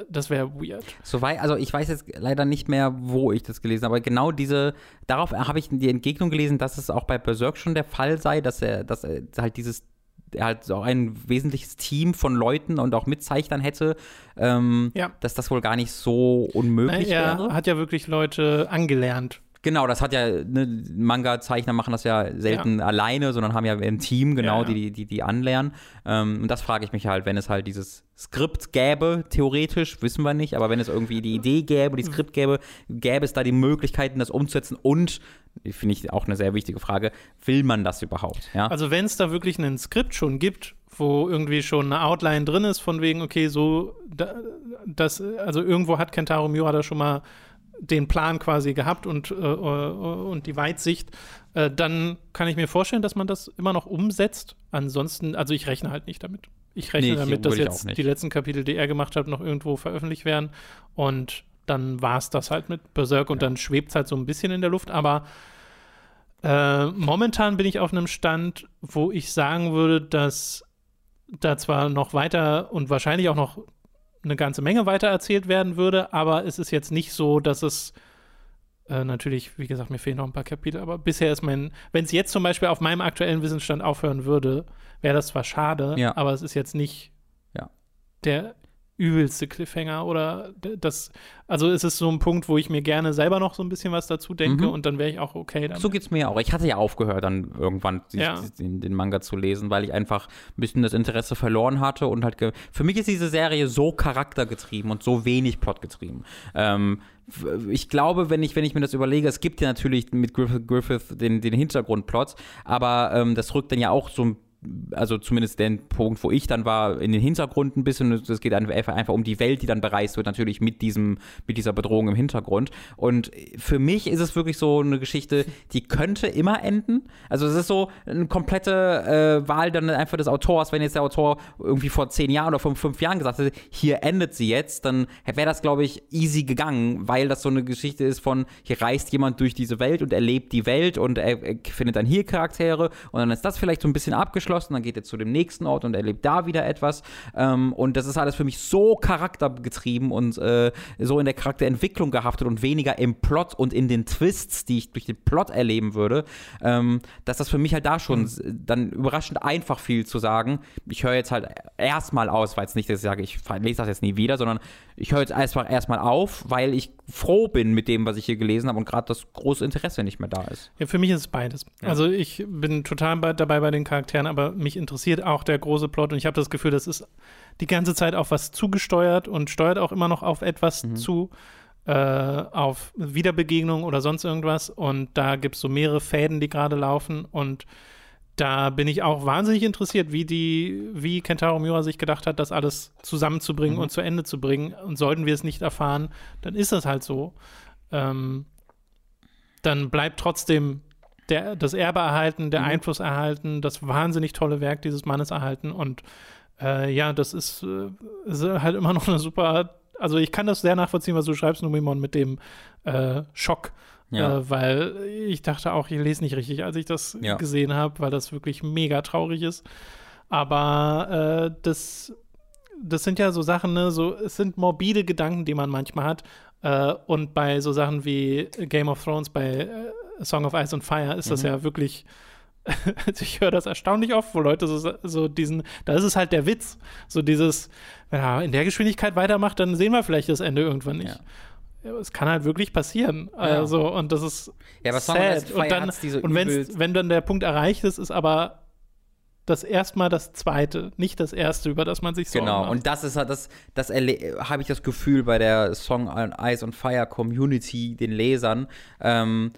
das wäre weird. Soweit, also ich weiß jetzt leider nicht mehr, wo ich das gelesen habe, aber genau diese, darauf habe ich die Entgegnung gelesen, dass es auch bei Berserk schon der Fall sei, dass er, dass er halt dieses, er halt so ein wesentliches Team von Leuten und auch Mitzeichnern hätte, ähm, Ja. dass das wohl gar nicht so unmöglich er wäre. hat ja wirklich Leute angelernt. Genau, das hat ja, ne, Manga-Zeichner machen das ja selten alleine, sondern haben ja ein Team, genau, Ja, ja. Die, die die anlernen. Ähm, und das frage ich mich halt, wenn es halt dieses Skript gäbe, theoretisch, wissen wir nicht, aber wenn es irgendwie die Idee gäbe, die Skript gäbe, gäbe es da die Möglichkeiten, das umzusetzen und, finde ich auch eine sehr wichtige Frage, will man das überhaupt? Ja? Also wenn es da wirklich ein Skript schon gibt, wo irgendwie schon eine Outline drin ist, von wegen, okay, so, da, das, also irgendwo hat Kentaro Miura da schon mal den Plan quasi gehabt und, äh, äh, und die Weitsicht, äh, dann kann ich mir vorstellen, dass man das immer noch umsetzt. Ansonsten, also ich rechne halt nicht damit. Ich rechne Nee, damit, dass jetzt die letzten Kapitel, die er gemacht hat, noch irgendwo veröffentlicht werden und dann war es das halt mit Berserk und dann schwebt es halt so ein bisschen in der Luft, aber äh, momentan bin ich auf einem Stand, wo ich sagen würde, dass da zwar noch weiter und wahrscheinlich auch noch eine ganze Menge weiter erzählt werden würde, aber es ist jetzt nicht so, dass es äh, natürlich, wie gesagt, mir fehlen noch ein paar Kapitel, aber bisher ist mein, wenn es jetzt zum Beispiel auf meinem aktuellen Wissensstand aufhören würde, wäre das zwar schade, Ja. aber es ist jetzt nicht Ja. der übelste Cliffhanger oder das, also es ist so ein Punkt, wo ich mir gerne selber noch so ein bisschen was dazu denke Mhm. und dann wäre ich auch okay damit. So geht's mir auch. Ich hatte ja aufgehört, dann irgendwann Ja. den, den Manga zu lesen, weil ich einfach ein bisschen das Interesse verloren hatte und halt für mich ist diese Serie so charaktergetrieben und so wenig plotgetrieben. Ähm, ich glaube, wenn ich, wenn ich mir das überlege, es gibt ja natürlich mit Griffith, Griffith den, den Hintergrundplot, aber ähm, das rückt dann ja auch so ein also zumindest den Punkt, wo ich dann war, in den Hintergrund ein bisschen. Es geht einfach, um die Welt, die dann bereist wird, natürlich mit diesem, mit dieser Bedrohung im Hintergrund. Und für mich ist es wirklich so eine Geschichte, die könnte immer enden. Also es ist so eine komplette äh, Wahl dann einfach des Autors. Wenn jetzt der Autor irgendwie vor zehn Jahren oder vor fünf Jahren gesagt hätte, hier endet sie jetzt, dann wäre das, glaube ich, easy gegangen, weil das so eine Geschichte ist von, hier reist jemand durch diese Welt und erlebt die Welt und er, er findet dann hier Charaktere und dann ist das vielleicht so ein bisschen abgeschlossen, dann geht er zu dem nächsten Ort und erlebt da wieder etwas. Ähm, und das ist alles für mich so charaktergetrieben und äh, so in der Charakterentwicklung gehaftet und weniger im Plot und in den Twists, die ich durch den Plot erleben würde, ähm, dass das für mich halt da schon s- dann überraschend einfach viel zu sagen. Ich höre jetzt halt erstmal aus, weil es nicht, dass ich sage, ich lese das jetzt nie wieder, sondern ich höre jetzt einfach erstmal auf, weil ich froh bin mit dem, was ich hier gelesen habe und gerade das große Interesse nicht mehr da ist. Ja, für mich ist es beides. Ja. Also ich bin total bei, dabei bei den Charakteren, aber mich interessiert auch der große Plot und ich habe das Gefühl, das ist die ganze Zeit auf was zugesteuert und steuert auch immer noch auf etwas Mhm. zu, äh, auf Wiederbegegnung oder sonst irgendwas. Und da gibt es so mehrere Fäden, die gerade laufen und da bin ich auch wahnsinnig interessiert, wie die, wie Kentaro Miura sich gedacht hat, das alles zusammenzubringen Mhm. und zu Ende zu bringen. Und sollten wir es nicht erfahren, dann ist das halt so. Ähm, dann bleibt trotzdem der, das Erbe erhalten, der Mhm. Einfluss erhalten, das wahnsinnig tolle Werk dieses Mannes erhalten. Und äh, ja, das ist, äh, ist halt immer noch eine super. Also ich kann das sehr nachvollziehen, was du schreibst, Numimon, mit dem äh, Schock. Ja. Äh, weil ich dachte auch, ich lese nicht richtig, als ich das Ja. gesehen habe, weil das wirklich mega traurig ist. Aber äh, das, das sind ja so Sachen, ne, so, es sind morbide Gedanken, die man manchmal hat. Äh, und bei so Sachen wie Game of Thrones, bei äh, Song of Ice and Fire ist das Mhm. ja wirklich. also ich höre das erstaunlich oft, wo Leute so, so diesen, da ist es halt der Witz. So dieses, wenn er in der Geschwindigkeit weitermacht, dann sehen wir vielleicht das Ende irgendwann nicht. Ja, Es kann halt wirklich passieren. Also, und das ist Ja, aber sad. and Und, dann, diese und wenn dann der Punkt erreicht ist, ist aber das erstmal das zweite, nicht das erste, über das man sich Sorgen Genau, macht. und das ist halt das, das habe ich das Gefühl bei der Song on Ice on Fire Community, den Lesern, ähm,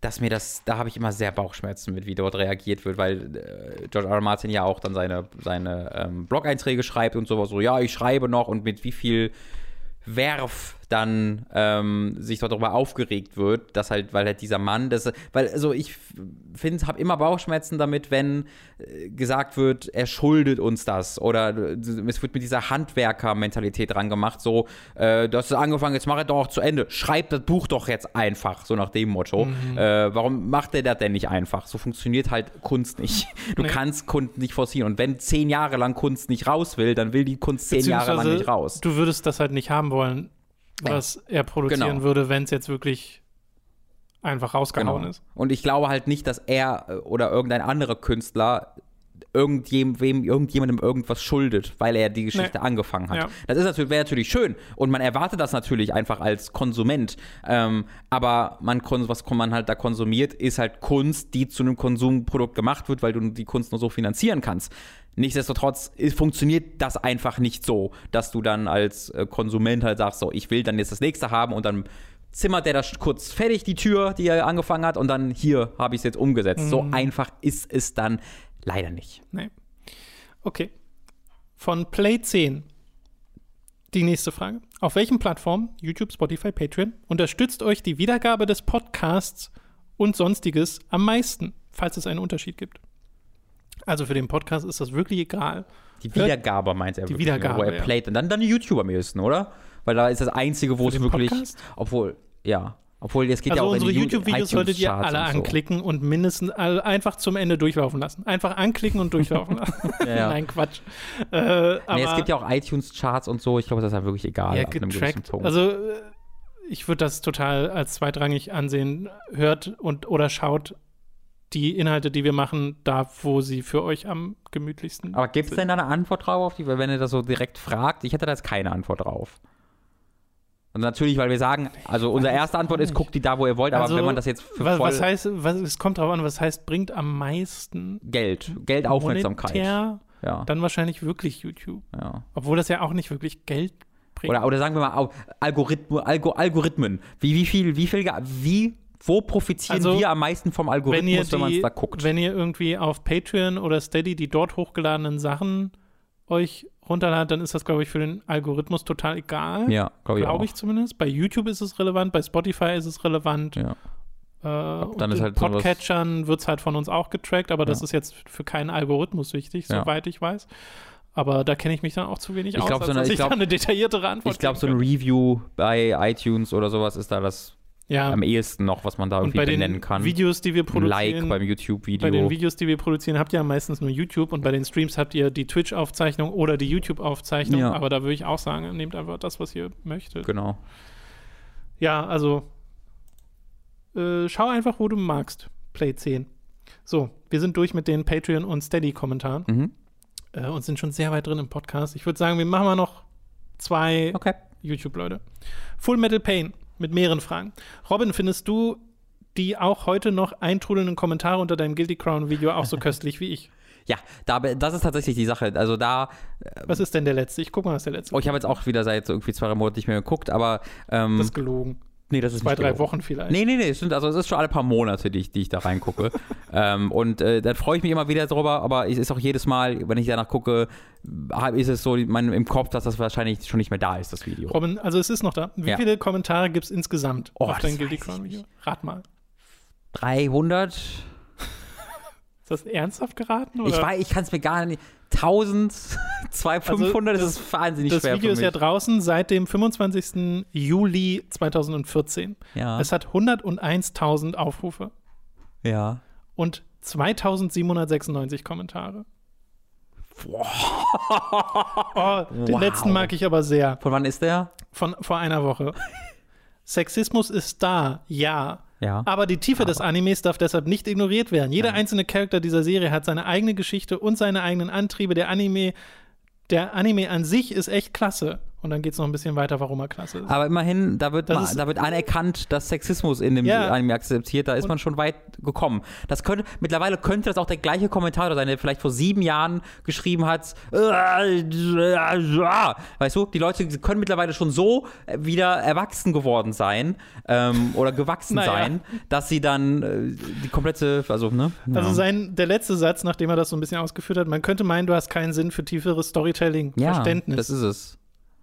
dass mir das, da habe ich immer sehr Bauchschmerzen mit, wie dort reagiert wird, weil äh, George R. R. Martin ja auch dann seine, seine ähm, Blog-Einträge schreibt und sowas, so, ja, ich schreibe noch und mit wie viel Werf dann ähm, sich darüber aufgeregt wird, dass halt, weil halt dieser Mann, das, weil, also ich finde, habe immer Bauchschmerzen damit, wenn äh, gesagt wird, er schuldet uns das oder äh, es wird mit dieser Handwerker-Mentalität dran gemacht, so, äh, du hast es angefangen, jetzt mach es doch auch zu Ende, schreib das Buch doch jetzt einfach, so nach dem Motto. Äh, warum macht er das denn nicht einfach? So funktioniert halt Kunst nicht. Du Nee. kannst Kunst nicht forcieren und wenn zehn Jahre lang Kunst nicht raus will, dann will die Kunst zehn Jahre lang nicht raus. Du würdest das halt nicht haben wollen, was er produzieren Genau. würde, wenn es jetzt wirklich einfach rausgehauen ist. Und ich glaube halt nicht, dass er äh, oder irgendein anderer Künstler irgendjemandem, irgendjemandem irgendwas schuldet, weil er die Geschichte Nee. angefangen hat. Ja. Das ist natürlich, wäre natürlich schön und man erwartet das natürlich einfach als Konsument. Ähm, aber man, was man halt da konsumiert, ist halt Kunst, die zu einem Konsumprodukt gemacht wird, weil du die Kunst nur so finanzieren kannst. Nichtsdestotrotz ist, funktioniert das einfach nicht so, dass du dann als äh, Konsument halt sagst, so, ich will dann jetzt das nächste haben und dann zimmert der das kurz fertig, die Tür, die er angefangen hat, und dann hier habe ich es jetzt umgesetzt. So einfach ist es dann leider nicht. Nee. Okay. Von Play 10. Die nächste Frage. Auf welchen Plattformen, YouTube, Spotify, Patreon, unterstützt euch die Wiedergabe des Podcasts und sonstiges am meisten, falls es einen Unterschied gibt? Also für den Podcast ist das wirklich egal. Die Hört- Wiedergabe meint er Die Wiedergabe, wo er ja. playt. Und dann, dann die YouTube am ehesten, oder? Weil da ist das Einzige, wo Für es den wirklich. Podcast? Obwohl, ja. Obwohl, jetzt geht Also ja auch unsere YouTube-Videos solltet ihr alle und so. anklicken und mindestens all, einfach zum Ende durchlaufen lassen. Einfach anklicken und durchlaufen lassen. Ja, ja. Nein, Quatsch. Äh, aber Nee, es gibt ja auch iTunes-Charts und so. Ich glaube, das ist ja wirklich egal. ja, getrackt. Punkt. Also äh, ich würde das total als zweitrangig ansehen. Hört und oder schaut die Inhalte, die wir machen, da, wo sie für euch am gemütlichsten Aber gibt es denn da eine Antwort drauf, auf die, wenn ihr das so direkt fragt? Ich hätte da jetzt keine Antwort drauf. Und natürlich, weil wir sagen, also unsere erste Antwort ist, guckt die da, wo ihr wollt, aber Also, wenn man das jetzt für was, voll was heißt, was, es kommt drauf an, was heißt, bringt am meisten Geld, Geld, Aufmerksamkeit. monetär, Ja, dann wahrscheinlich wirklich YouTube. ja. Obwohl das ja auch nicht wirklich Geld bringt. Oder, oder sagen wir mal, Algorithmen, Algo, Algorithmen. Wie, wie viel, wie viel, wie, wo profitieren Also, wir am meisten vom Algorithmus, wenn man es da guckt? wenn ihr irgendwie auf Patreon oder Steady die dort hochgeladenen Sachen euch runterladet, dann ist das, glaube ich, für den Algorithmus total egal. ja, glaube ich Glaube auch. ich zumindest. Bei YouTube ist es relevant, bei Spotify ist es relevant. Ja. Äh, dann ist halt Podcatchern wird es halt von uns auch getrackt, aber das Ja. ist jetzt für keinen Algorithmus wichtig, Ja. soweit ich weiß. Aber da kenne ich mich dann auch zu wenig Ich aus, glaub, so eine- ich glaub- da eine detailliertere Antwort Ich glaube, so ein. Review bei iTunes oder sowas ist da das ja. am ehesten noch, was man da Und irgendwie bei den benennen kann. Videos, die wir produzieren, Like beim bei den YouTube-Video. Videos, die wir produzieren, habt ihr ja meistens nur YouTube und bei den Streams habt ihr die Twitch-Aufzeichnung oder die YouTube-Aufzeichnung. Ja. Aber da würde ich auch sagen, nehmt einfach das, was ihr möchtet. Genau. Ja, also äh, schau einfach, wo du magst. Play 10. So, wir sind durch mit den Patreon- und Steady-Kommentaren Mhm. äh, und sind schon sehr weit drin im Podcast. Ich würde sagen, wir machen mal noch zwei Okay. YouTube-Leute. Full Metal Pain mit mehreren Fragen. Robin, findest du die auch heute noch eintrudelnden Kommentare unter deinem Guilty Crown Video auch so köstlich wie ich. Ja, da, das ist tatsächlich die Sache. Also da. Was ist denn der letzte? Ich guck mal, was der letzte Oh, ich habe jetzt auch wieder seit so irgendwie zwei Monaten nicht mehr geguckt, aber. Ähm, Das ist gelogen. Nee, das ist Zwei, drei. Wochen vielleicht. Nee, nee, nee, es sind, also es ist schon alle paar Monate, die ich, die ich da reingucke. ähm, und äh, dann freue ich mich immer wieder drüber, aber es ist auch jedes Mal, wenn ich danach gucke, ist es so mein, im Kopf, dass das wahrscheinlich schon nicht mehr da ist, das Video. Robin, also es ist noch da. Wie Ja. viele Kommentare gibt es insgesamt Oh, auf dein Guilty Crown Video? Rat mal. 300? Ist das ernsthaft geraten? Oder? Ich weiß, ich kann es mir gar nicht. 1000, 200, 500, das- das, ist wahnsinnig das schwer Video für ist ja draußen seit dem 25. Juli 2014. ja, Es hat 101.000 Aufrufe ja. und 2796 Kommentare. Oh, den Wow. letzten mag ich aber sehr. Von wann ist der? Von vor einer Woche. Sexismus ist da, ja. Ja. Aber die Tiefe des Animes darf deshalb nicht ignoriert werden. Jeder einzelne Charakter dieser Serie hat seine eigene Geschichte und seine eigenen Antriebe. Der Anime, der Anime an sich ist echt klasse. Und dann geht es noch ein bisschen weiter, warum er klasse ist. Aber immerhin, da wird, mal, da wird anerkannt, dass Sexismus in dem Ja. Anime akzeptiert. Da ist man schon weit gekommen. Das könnte, mittlerweile könnte das auch der gleiche Kommentar sein, der vielleicht vor sieben Jahren geschrieben hat. Weißt du, die Leute können mittlerweile schon so wieder erwachsen geworden sein ähm, oder gewachsen Naja. sein, dass sie dann äh, die komplette, also, ne? Also ja. sein, der letzte Satz, nachdem er das so ein bisschen ausgeführt hat, man könnte meinen, du hast keinen Sinn für tieferes Storytelling, ja, das ist es.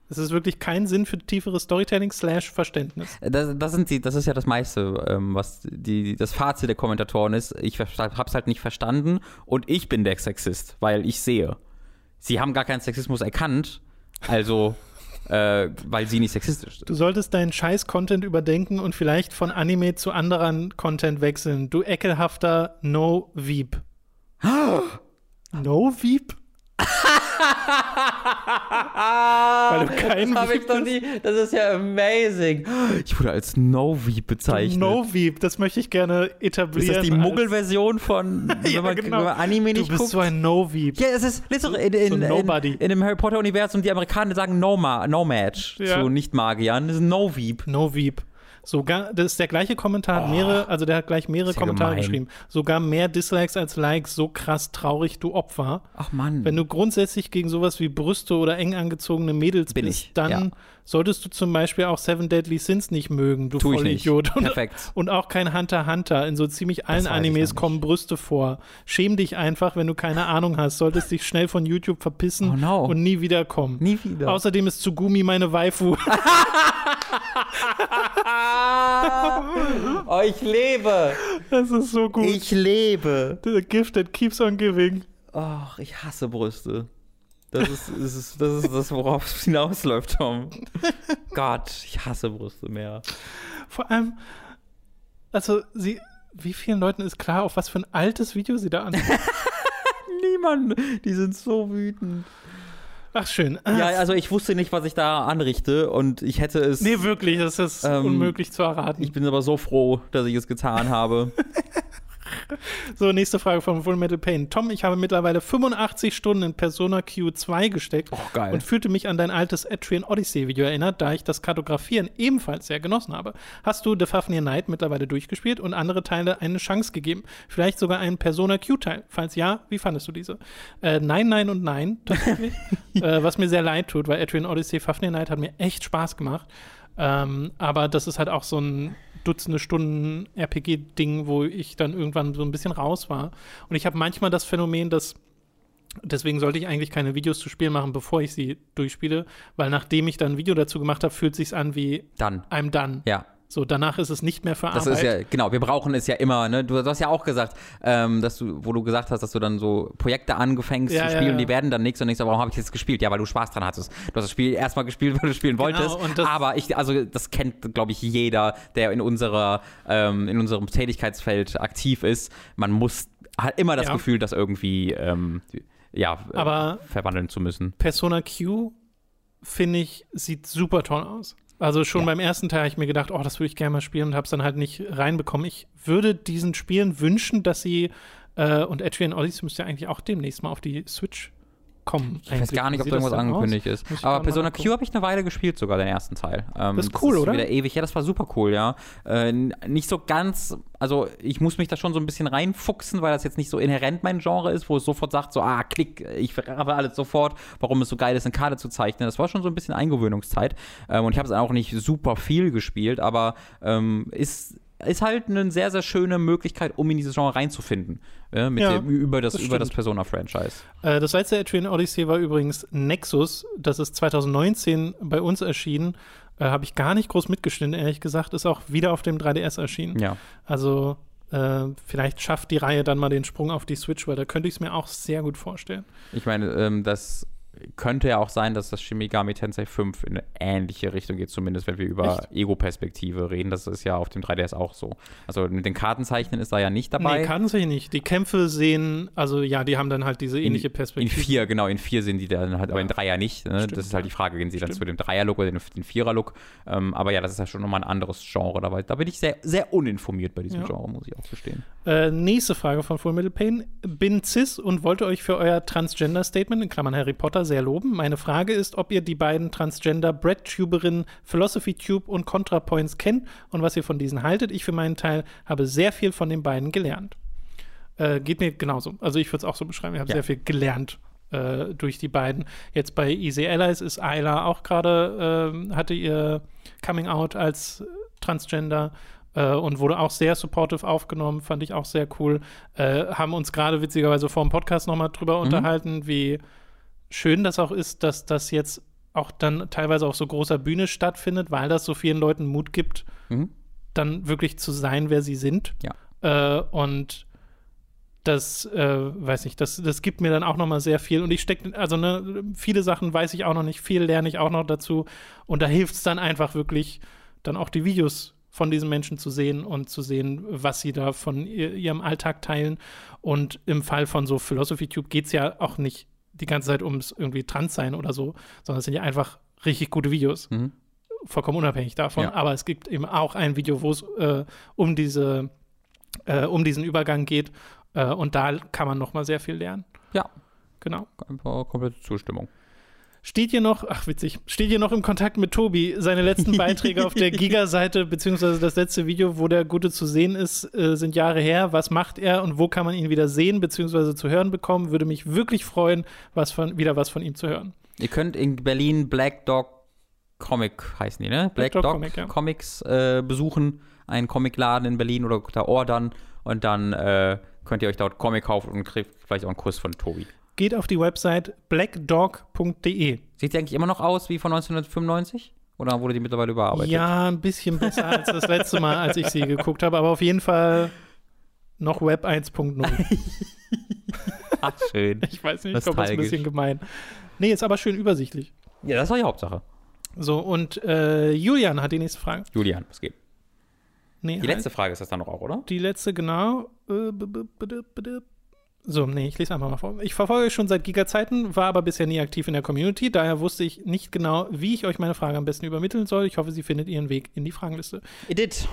Es ist wirklich kein Sinn für tieferes Storytelling slash Verständnis. Das, das, sind die, das ist ja das meiste, ähm, was die, das Fazit der Kommentatoren ist. Ich habe es halt nicht verstanden und ich bin der Sexist, weil ich sehe. Sie haben gar keinen Sexismus erkannt, also äh, weil sie nicht sexistisch sind. Du solltest deinen Scheiß-Content überdenken und vielleicht von Anime zu anderen Content wechseln. Du ekelhafter No-Weep. No-Weep? Weil du kein das ich Weep doch nie. Das ist ja amazing. Ich wurde als No-Weep bezeichnet. No-Weep, das möchte ich gerne etablieren. ist das die Muggel-Version von, wenn, man, genau. wenn man Anime Du nicht bist guckt? so ein No-Weep. Ja, es ist literally in, in, So in, in, dem Harry Potter-Universum, die Amerikaner sagen No, Ma no Match Ja. zu Nicht-Magiern. Das ist ein No-Weep. No-Weep. Sogar, das ist der gleiche Kommentar, hat mehrere, also der hat gleich mehrere Kommentare gemein. geschrieben. Sogar mehr Dislikes als Likes, so krass traurig, du Opfer. Ach Mann. Wenn du grundsätzlich gegen sowas wie Brüste oder eng angezogene Mädels Bin bist, ich, dann ja. Solltest du zum Beispiel auch Seven Deadly Sins nicht mögen, du. Vollidiot. Und, Perfekt. und auch kein Hunter Hunter. In so ziemlich allen Animes kommen Brüste vor. Schäm dich einfach, wenn du keine Ahnung hast. Solltest dich schnell von YouTube verpissen Oh no. und nie wiederkommen. Nie wieder. Außerdem ist Tsugumi meine Waifu. oh, ich lebe. Das ist so gut. Ich lebe. The gift that keeps on giving. Ach, ich hasse Brüste. Das ist, das ist, das, ist das, worauf es hinausläuft, Tom. Gott, ich hasse Brüste mehr. Vor allem, also sie, wie vielen Leuten ist klar, auf was für ein altes Video sie da an. Niemand. Die sind so wütend. Ach schön. Ja, also ich wusste nicht, was ich da anrichte und ich hätte es. nee, wirklich, das ist Ähm, unmöglich zu erraten. Ich bin aber so froh, dass ich es getan habe. So, nächste Frage von Full Metal Pain. Tom, ich habe mittlerweile 85 Stunden in Persona Q2 gesteckt Oh, geil. und fühlte mich an dein altes Etrian Odyssey Video erinnert, da ich das Kartografieren ebenfalls sehr genossen habe. Hast du The Fafnir Night mittlerweile durchgespielt und andere Teile eine Chance gegeben? Vielleicht sogar einen Persona Q-Teil? Falls ja, wie fandest du diese? Äh, nein, nein und nein, tatsächlich. äh, was mir sehr leid tut, weil Etrian Odyssey Fafnir Night hat mir echt Spaß gemacht. Ähm, aber das ist halt auch so ein Dutzende Stunden RPG-Ding, wo ich dann irgendwann so ein bisschen raus war. Und ich habe manchmal das Phänomen, dass deswegen sollte ich eigentlich keine Videos zu Spielen machen, bevor ich sie durchspiele, weil nachdem ich dann ein Video dazu gemacht habe, fühlt sich an wie Dann. I'm done. Ja. So, danach ist es nicht mehr für Das Arbeit. ist ja, genau, wir brauchen es ja immer, ne? Du, hast ja auch gesagt, ähm, dass du, wo du gesagt hast, dass du dann so Projekte angefängst Ja, zu spielen, ja. die werden dann nichts und nichts, aber warum habe ich jetzt gespielt? Ja, weil du Spaß dran hattest. Du hast das Spiel erstmal gespielt, weil du spielen wolltest. Genau, das- aber ich, also das kennt, glaube ich, jeder, der in unserer, ähm, in unserem Tätigkeitsfeld aktiv ist. Man muss, hat immer das. Gefühl, das irgendwie, ähm, ja, äh, Aber- verwandeln zu müssen. Persona Q, finde ich, sieht super toll aus. Also schon Ja. beim ersten Teil habe ich mir gedacht, oh, das würde ich gerne mal spielen und habe es dann halt nicht reinbekommen. Ich würde diesen Spielen wünschen, dass sie, äh, und Etrian Odyssey müsste ja eigentlich auch demnächst mal auf die Switch kommen. Ich weiß gar nicht, ob da irgendwas angekündigt aus? ist. Aber Persona Q habe ich eine Weile gespielt, sogar den ersten Teil. Ähm, das ist cool, das ist oder? Wieder ewig. Ja, das war super cool, ja. Äh, nicht so ganz, also ich muss mich da schon so ein bisschen reinfuchsen, weil das jetzt nicht so inhärent mein Genre ist, wo es sofort sagt, so, ah, klick, ich habe alles sofort, warum es so geil ist, eine Karte zu zeichnen. Das war schon so ein bisschen Eingewöhnungszeit. Ähm, und ich habe es auch nicht super viel gespielt, aber ähm, ist ist halt eine sehr, sehr schöne Möglichkeit, um in dieses Genre reinzufinden. Ja, ja, dem, über das, das, das Persona-Franchise. Äh, das letzte Etrian Odyssey war übrigens Nexus. Das ist 2019 bei uns erschienen. Äh, Habe ich gar nicht groß mitgeschnitten, ehrlich gesagt. Ist auch wieder auf dem 3DS erschienen. Ja. Also äh, vielleicht schafft die Reihe dann mal den Sprung auf die Switch, weil da könnte ich es mir auch sehr gut vorstellen. Ich meine, ähm, das könnte ja auch sein, dass das Shimigami Tensei 5 in eine ähnliche Richtung geht, zumindest wenn wir über Ego-Perspektive reden. Das ist ja auf dem 3DS auch so. Also mit den Kartenzeichnen ist da ja nicht dabei. Nee, Kartenzeichen nicht. Die Kämpfe sehen, also ja, die haben dann halt diese ähnliche Perspektive. In vier, genau, in vier sind die dann halt, aber in drei ja nicht. Ne? Das ist halt die Frage, gehen sie Stimmt. dann zu dem Dreier-Look oder den, den Vierer-Look. Ähm, aber ja, das ist ja schon nochmal ein anderes Genre dabei. Da bin ich sehr, sehr uninformiert bei diesem ja. Genre, muss ich auch gestehen. Äh, nächste Frage von Full Metal Pain. Bin cis und wollte euch für euer Transgender-Statement, in Klammern Harry Potter, sehr loben. Meine Frage ist, ob ihr die beiden Transgender Bread-Tuberinnen Philosophy Tube und ContraPoints kennt und was ihr von diesen haltet. Ich für meinen Teil habe sehr viel von den beiden gelernt. Äh, geht mir genauso. Also ich würde es auch so beschreiben. Ich habe ja. sehr viel gelernt äh, durch die beiden. Jetzt bei Easy Allies ist Ayla auch gerade, äh, hatte ihr Coming Out als Transgender äh, und wurde auch sehr supportive aufgenommen, fand ich auch sehr cool. Äh, haben uns gerade witzigerweise vor dem Podcast nochmal drüber mhm. unterhalten, wie schön das auch ist, dass das jetzt auch dann teilweise auf so großer Bühne stattfindet, weil das so vielen Leuten Mut gibt, mhm. dann wirklich zu sein, wer sie sind. Ja. Äh, und das, äh, weiß nicht, das, das gibt mir dann auch nochmal sehr viel. Und ich stecke, also ne, viele Sachen weiß ich auch noch nicht, viel lerne ich auch noch dazu. Und da hilft es dann einfach wirklich, dann auch die Videos von diesen Menschen zu sehen und zu sehen, was sie da von ihrem Alltag teilen. Und im Fall von so Philosophy Tube geht es ja auch nicht die ganze Zeit ums irgendwie trans sein oder so, sondern es sind ja einfach richtig gute Videos. Mhm. Vollkommen unabhängig davon. Ja. Aber es gibt eben auch ein Video, wo es äh, um diese, äh, um diesen Übergang geht. Äh, und da kann man noch mal sehr viel lernen. Ja. Genau. Einfach komplette Zustimmung. Steht ihr noch, ach witzig, steht ihr noch im Kontakt mit Tobi? Seine letzten Beiträge auf der Giga-Seite, beziehungsweise das letzte Video, wo der Gute zu sehen ist, äh, sind Jahre her. Was macht er und wo kann man ihn wieder sehen, beziehungsweise zu hören bekommen? Würde mich wirklich freuen, was von, wieder was von ihm zu hören. Ihr könnt in Berlin Black Dog Comic heißen die, ne? Black, Black Dog, Dog Comic, ja. Comics äh, besuchen, einen Comicladen in Berlin oder da ordern und dann äh, könnt ihr euch dort Comic kaufen und kriegt vielleicht auch einen Kuss von Tobi geht auf die Website blackdog.de. Sieht sie eigentlich immer noch aus wie von 1995? Oder wurde die mittlerweile überarbeitet? Ja, ein bisschen besser als das letzte Mal, als ich sie geguckt habe, aber auf jeden Fall noch Web 1.0. Ach, schön. Ich weiß nicht, ich glaube, das ist ein bisschen gemein. Nee, ist aber schön übersichtlich. Ja, das war die Hauptsache. So, und äh, Julian hat die nächste Frage. Julian, was geht? Nee, die halt. letzte Frage ist das dann noch auch, oder? Die letzte, genau. Äh, so, nee, ich lese einfach mal vor. Ich verfolge euch schon seit Giga-Zeiten, war aber bisher nie aktiv in der Community. Daher wusste ich nicht genau, wie ich euch meine Frage am besten übermitteln soll. Ich hoffe, sie findet ihren Weg in die Fragenliste. Edit.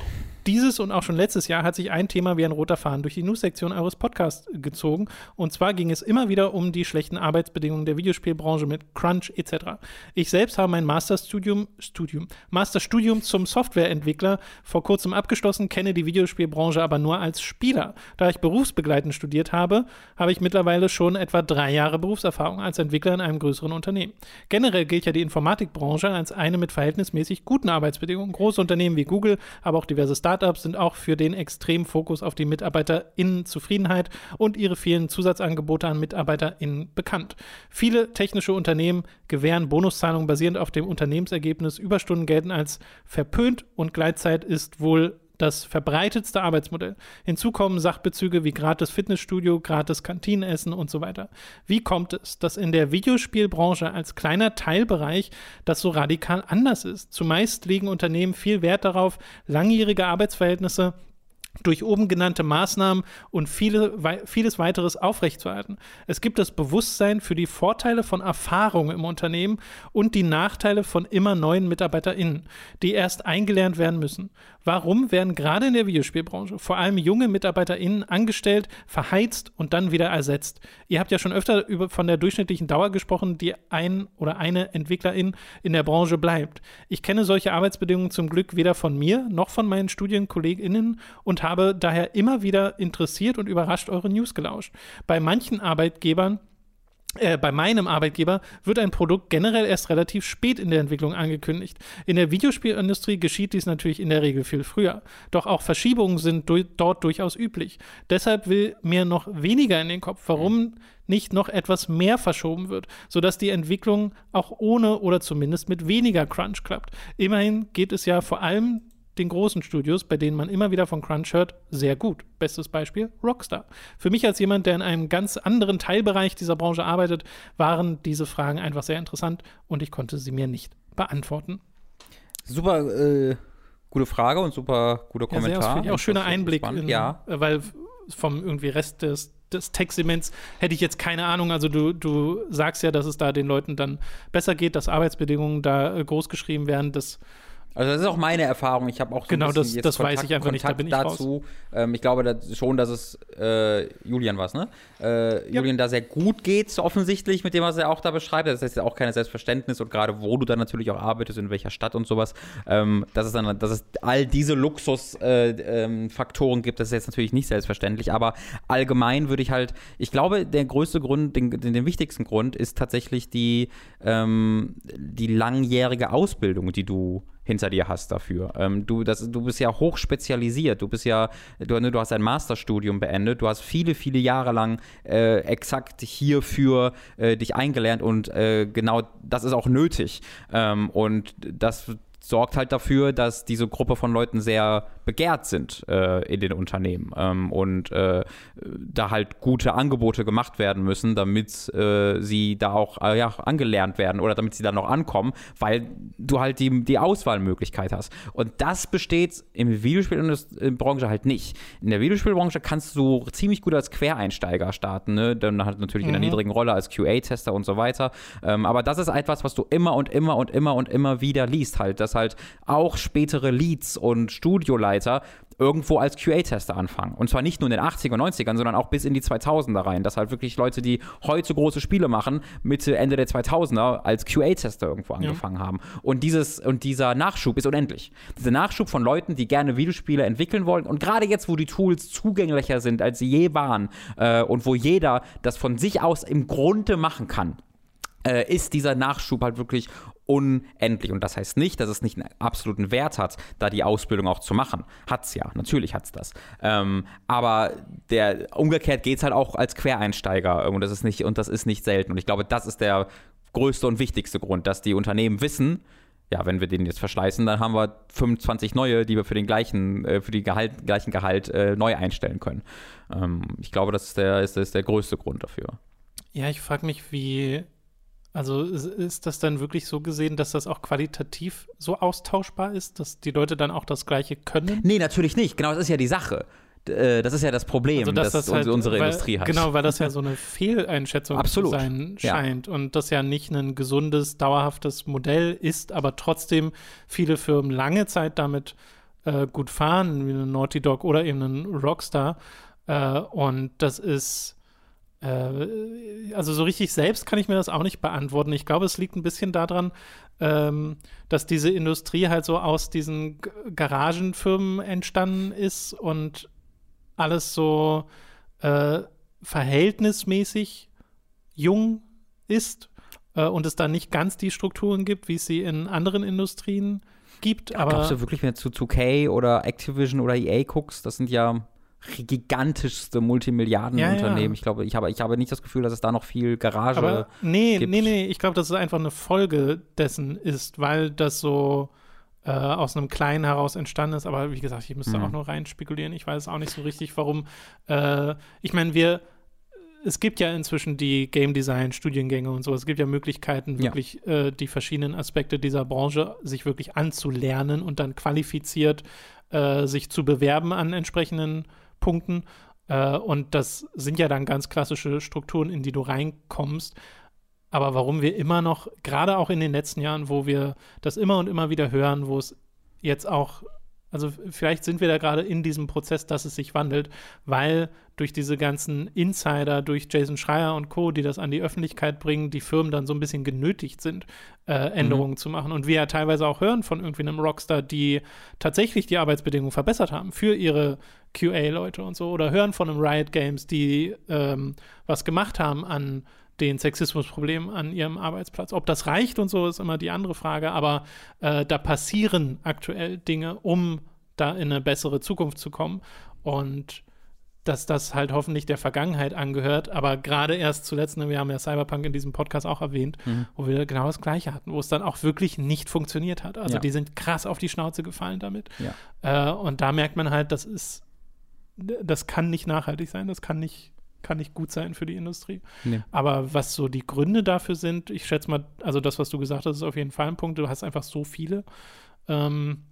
Dieses und auch schon letztes Jahr hat sich ein Thema wie ein roter Faden durch die News-Sektion eures Podcasts gezogen. Und zwar ging es immer wieder um die schlechten Arbeitsbedingungen der Videospielbranche mit Crunch etc. Ich selbst habe mein Masterstudium, Studium, Masterstudium zum Softwareentwickler vor kurzem abgeschlossen, kenne die Videospielbranche aber nur als Spieler. Da ich berufsbegleitend studiert habe, habe ich mittlerweile schon etwa drei Jahre Berufserfahrung als Entwickler in einem größeren Unternehmen. Generell gilt ja die Informatikbranche als eine mit verhältnismäßig guten Arbeitsbedingungen. Große Unternehmen wie Google, aber auch diverse Startups Startups sind auch für den extremen Fokus auf die MitarbeiterInnenzufriedenheit und ihre vielen Zusatzangebote an MitarbeiterInnen bekannt. Viele technische Unternehmen gewähren Bonuszahlungen basierend auf dem Unternehmensergebnis. Überstunden gelten als verpönt und Gleitzeit ist wohl das verbreitetste Arbeitsmodell. Hinzu kommen Sachbezüge wie gratis Fitnessstudio, gratis Kantinenessen und so weiter. Wie kommt es, dass in der Videospielbranche als kleiner Teilbereich das so radikal anders ist? Zumeist legen Unternehmen viel Wert darauf, langjährige Arbeitsverhältnisse durch oben genannte Maßnahmen und viele, vieles weiteres aufrechtzuerhalten. Es gibt das Bewusstsein für die Vorteile von Erfahrung im Unternehmen und die Nachteile von immer neuen MitarbeiterInnen, die erst eingelernt werden müssen. Warum werden gerade in der Videospielbranche vor allem junge MitarbeiterInnen angestellt, verheizt und dann wieder ersetzt? Ihr habt ja schon öfter über, von der durchschnittlichen Dauer gesprochen, die ein oder eine Entwicklerin in der Branche bleibt. Ich kenne solche Arbeitsbedingungen zum Glück weder von mir noch von meinen StudienkollegInnen und habe daher immer wieder interessiert und überrascht eure News gelauscht. Bei manchen Arbeitgebern äh, bei meinem Arbeitgeber wird ein Produkt generell erst relativ spät in der Entwicklung angekündigt. In der Videospielindustrie geschieht dies natürlich in der Regel viel früher. Doch auch Verschiebungen sind du dort durchaus üblich. Deshalb will mir noch weniger in den Kopf, warum nicht noch etwas mehr verschoben wird, sodass die Entwicklung auch ohne oder zumindest mit weniger Crunch klappt. Immerhin geht es ja vor allem den großen Studios, bei denen man immer wieder von Crunch hört, sehr gut. Bestes Beispiel Rockstar. Für mich als jemand, der in einem ganz anderen Teilbereich dieser Branche arbeitet, waren diese Fragen einfach sehr interessant und ich konnte sie mir nicht beantworten. Super äh, gute Frage und super guter ja, Kommentar. Sehr auch schöner Einblick, in, ja. Weil vom irgendwie Rest des, des Tech-Segments hätte ich jetzt keine Ahnung. Also du, du sagst ja, dass es da den Leuten dann besser geht, dass Arbeitsbedingungen da äh, groß geschrieben werden, dass also das ist auch meine Erfahrung. Ich habe auch so genau, das, das Kontakt, weiß ich einfach Kontakt nicht. Da bin ich dazu. Ähm, ich glaube dass schon, dass es äh, Julian was, ne? Äh, ja. Julian da sehr gut geht, offensichtlich mit dem, was er auch da beschreibt. Das ist ja auch keine Selbstverständnis und gerade wo du dann natürlich auch arbeitest, in welcher Stadt und sowas. Ähm, dass es dann, dass es all diese Luxusfaktoren äh, ähm, gibt, das ist jetzt natürlich nicht selbstverständlich. Aber allgemein würde ich halt, ich glaube, der größte Grund, den, den, den wichtigsten Grund ist tatsächlich die, ähm, die langjährige Ausbildung, die du hinter dir hast dafür. Ähm, du, das, du bist ja hoch spezialisiert. Du bist ja, du, ne, du hast ein Masterstudium beendet. Du hast viele, viele Jahre lang äh, exakt hierfür äh, dich eingelernt und äh, genau das ist auch nötig. Ähm, und das sorgt halt dafür, dass diese Gruppe von Leuten sehr begehrt sind äh, in den Unternehmen ähm, und äh, da halt gute Angebote gemacht werden müssen, damit äh, sie da auch äh, ja, angelernt werden oder damit sie dann noch ankommen, weil du halt die, die Auswahlmöglichkeit hast. Und das besteht im Videospielbranche halt nicht. In der Videospielbranche kannst du ziemlich gut als Quereinsteiger starten, ne? dann halt natürlich mhm. in einer niedrigen Rolle als QA-Tester und so weiter. Ähm, aber das ist etwas, was du immer und immer und immer und immer wieder liest halt, dass halt auch spätere Leads und Studioleiter irgendwo als QA-Tester anfangen. Und zwar nicht nur in den 80er und 90ern, sondern auch bis in die 2000er rein. Dass halt wirklich Leute, die heute große Spiele machen, Mitte, Ende der 2000er als QA-Tester irgendwo angefangen ja. haben. Und, dieses, und dieser Nachschub ist unendlich. Dieser Nachschub von Leuten, die gerne Videospiele entwickeln wollen. Und gerade jetzt, wo die Tools zugänglicher sind, als sie je waren äh, und wo jeder das von sich aus im Grunde machen kann, äh, ist dieser Nachschub halt wirklich unendlich. Und das heißt nicht, dass es nicht einen absoluten Wert hat, da die Ausbildung auch zu machen. Hat's ja, natürlich hat's das. Ähm, aber der umgekehrt geht es halt auch als Quereinsteiger und das ist nicht und das ist nicht selten. Und ich glaube, das ist der größte und wichtigste Grund, dass die Unternehmen wissen, ja, wenn wir den jetzt verschleißen, dann haben wir 25 neue, die wir für den gleichen, äh, für den Gehalt, gleichen Gehalt äh, neu einstellen können. Ähm, ich glaube, das ist der, ist, ist der größte Grund dafür. Ja, ich frage mich, wie also ist das dann wirklich so gesehen, dass das auch qualitativ so austauschbar ist, dass die Leute dann auch das Gleiche können? Nee, natürlich nicht. Genau, das ist ja die Sache. Äh, das ist ja das Problem, also, dass das halt, unsere weil, Industrie hat. Genau, weil das ja so eine Fehleinschätzung Absolut. zu sein scheint ja. und das ja nicht ein gesundes, dauerhaftes Modell ist, aber trotzdem viele Firmen lange Zeit damit äh, gut fahren, wie eine Naughty Dog oder eben ein Rockstar. Äh, und das ist äh, also so richtig selbst kann ich mir das auch nicht beantworten. Ich glaube, es liegt ein bisschen daran, ähm, dass diese Industrie halt so aus diesen G Garagenfirmen entstanden ist und alles so äh, verhältnismäßig jung ist äh, und es da nicht ganz die Strukturen gibt, wie es sie in anderen Industrien gibt. Ja, aber glaubst du wirklich, wenn du zu 2K oder Activision oder EA guckst, das sind ja gigantischste Multimilliardenunternehmen. Ja, ja. Ich glaube, ich habe, ich habe nicht das Gefühl, dass es da noch viel Garage Aber nee, gibt. Nee, nee, ich glaube, dass es einfach eine Folge dessen ist, weil das so äh, aus einem Kleinen heraus entstanden ist. Aber wie gesagt, ich müsste mhm. auch nur rein spekulieren. Ich weiß auch nicht so richtig, warum. Äh, ich meine, wir es gibt ja inzwischen die Game Design Studiengänge und so. Es gibt ja Möglichkeiten, wirklich ja. äh, die verschiedenen Aspekte dieser Branche sich wirklich anzulernen und dann qualifiziert äh, sich zu bewerben an entsprechenden Punkten. Äh, und das sind ja dann ganz klassische Strukturen, in die du reinkommst. Aber warum wir immer noch, gerade auch in den letzten Jahren, wo wir das immer und immer wieder hören, wo es jetzt auch also vielleicht sind wir da gerade in diesem Prozess, dass es sich wandelt, weil durch diese ganzen Insider, durch Jason Schreier und Co., die das an die Öffentlichkeit bringen, die Firmen dann so ein bisschen genötigt sind, äh, Änderungen mhm. zu machen. Und wir ja teilweise auch hören von irgendwie einem Rockstar, die tatsächlich die Arbeitsbedingungen verbessert haben für ihre QA-Leute und so, oder hören von einem Riot Games, die ähm, was gemacht haben an den Sexismusproblemen an ihrem Arbeitsplatz. Ob das reicht und so, ist immer die andere Frage, aber äh, da passieren aktuell Dinge, um da in eine bessere Zukunft zu kommen. Und dass das halt hoffentlich der Vergangenheit angehört, aber gerade erst zuletzt, ne, wir haben ja Cyberpunk in diesem Podcast auch erwähnt, mhm. wo wir genau das Gleiche hatten, wo es dann auch wirklich nicht funktioniert hat. Also ja. die sind krass auf die Schnauze gefallen damit. Ja. Äh, und da merkt man halt, das ist, das kann nicht nachhaltig sein, das kann nicht kann nicht gut sein für die Industrie. Nee. Aber was so die Gründe dafür sind, ich schätze mal, also das, was du gesagt hast, ist auf jeden Fall ein Punkt. Du hast einfach so viele. Ähm,